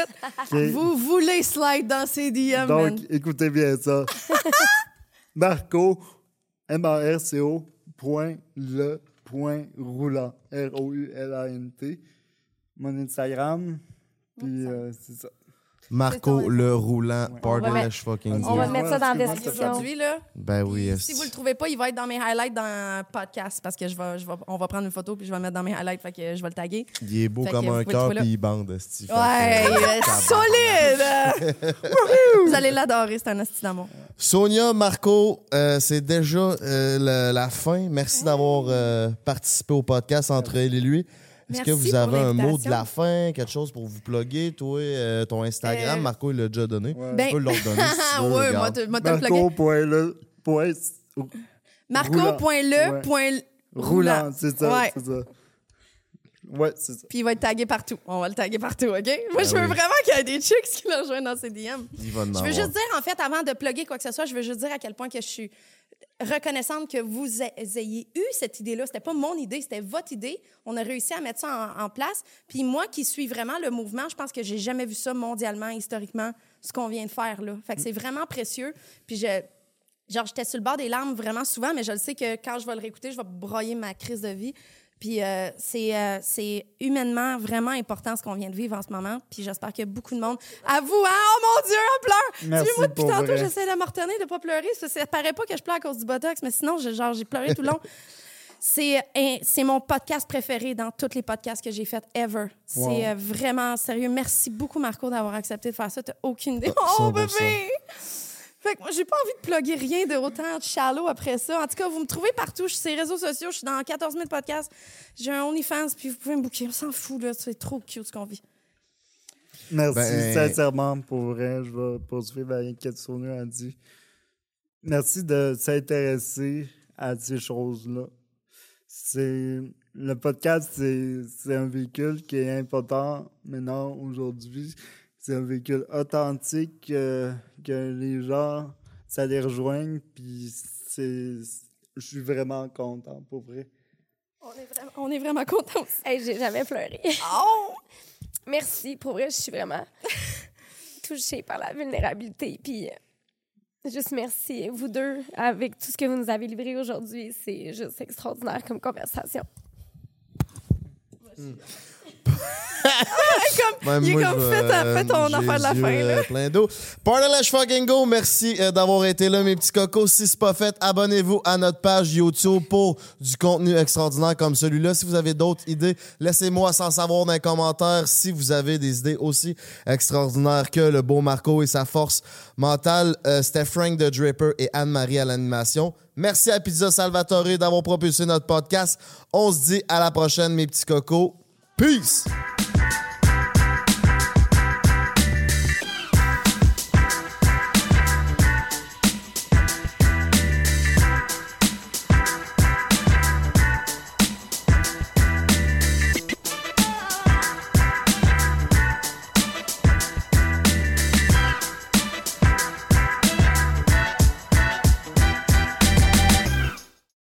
Ok. Vous voulez slide dans ses DM, Donc, man. écoutez bien ça. <laughs> Marco, M-A-R-C-O, point le, point roulant, R-O-U-L-A-N-T. Mon Instagram, puis euh, c'est ça. Marco le roulant, Ouais. pardon On va let's fucking On va mettre ça dans la description. Aujourd'hui, là, Ben oui, si vous le trouvez pas, il va être dans mes highlights dans le podcast parce que je vais, je vais, on va prendre une photo puis je vais le mettre dans mes highlights, fait que je vais le taguer. Il est beau Fait comme un cœur, puis il bande. Fait Ouais, que- euh, solide! <laughs> Vous allez l'adorer, c'est un hostie d'amour. Sonia, Marco, euh, c'est déjà euh, la, la fin. Merci d'avoir euh, participé au podcast entre elle et lui. Est-ce que vous avez un mot de la fin, quelque chose pour vous plugger, toi, euh, ton Instagram? Euh, Marco, il l'a déjà donné. Ouais. Ben- Tu peux le redonner si tu Ah <laughs> veux, ouais, moi, moi, te le plugger. Marco, point le, point s- Marco.le. Ouais. point roulant, c'est ça, Ouais. c'est ça. Ouais, c'est ça. Puis il va être tagué partout. On va le taguer partout, OK? Moi, je veux oui. vraiment qu'il y ait des chicks qui le rejoignent dans ses DM. Il va Je veux avoir. juste dire, en fait, avant de plugger quoi que ce soit, je veux juste dire à quel point que je suis reconnaissante que vous ayez eu cette idée-là. C'était pas mon idée, c'était votre idée. On a réussi à mettre ça en, en place. Puis moi, qui suis vraiment le mouvement, je pense que j'ai jamais vu ça mondialement, historiquement, ce qu'on vient de faire là. Fait que c'est vraiment précieux. Puis je, genre, j'étais sur le bord des larmes vraiment souvent, mais je le sais que quand je vais le réécouter, je vais broyer ma crise de vie. Puis euh, c'est euh, c'est humainement vraiment important ce qu'on vient de vivre en ce moment. Puis j'espère qu'il y a beaucoup de monde. À vous, hein? Oh mon Dieu, elle pleure! Merci tu vois, moi, depuis tantôt, vrai. j'essaie de me retenir de pas pleurer. que Ça paraît pas que je pleure à cause du Botox, mais sinon, je- genre, j'ai pleuré tout le long. <laughs> C'est c'est mon podcast préféré dans tous les podcasts que j'ai fait ever. C'est euh, vraiment sérieux. Merci beaucoup, Marco, d'avoir accepté de faire ça. T'as aucune idée. Ah, Oh, 100%. bébé! Fait que moi, j'ai pas envie de plugger rien de autant shallow après ça. En tout cas, vous me trouvez partout. Je suis sur les réseaux sociaux. Je suis dans 14 000 podcasts. J'ai un OnlyFans, puis vous pouvez me booker. On s'en fout, là. C'est trop cute ce qu'on vit. Merci Ben- sincèrement pour vrai. Je vais poursuivre avec Sonia a dit. Merci de s'intéresser à ces choses-là. c'est le podcast, c'est c'est un véhicule qui est important maintenant aujourd'hui. C'est un véhicule authentique euh, que les gens ça les rejoigne puis c'est je suis vraiment content pour vrai. On est vraiment, on est vraiment contents aussi. Hey, j'ai jamais pleuré. Oh! <laughs> Merci. Pour vrai, je suis vraiment <laughs> touchée par la vulnérabilité. Puis, euh, juste merci, vous deux, avec tout ce que vous nous avez livré aujourd'hui. C'est juste extraordinaire comme conversation. Même il est moi, comme, ta- vais- fais ton affaire de la fin, là. euh, plein d'eau. Fucking go. Merci euh, d'avoir été là, mes petits cocos. Si c'est pas fait, abonnez-vous à notre page YouTube pour du contenu extraordinaire comme celui-là. Si vous avez d'autres idées, laissez-moi sans savoir dans les commentaires si vous avez des idées aussi extraordinaires que le beau Marco et sa force mentale. Euh, C'était Frank de Draper et Anne-Marie à l'animation. Merci à Pizza Salvatore d'avoir propulsé notre podcast. On se dit à la prochaine, mes petits cocos. Peace.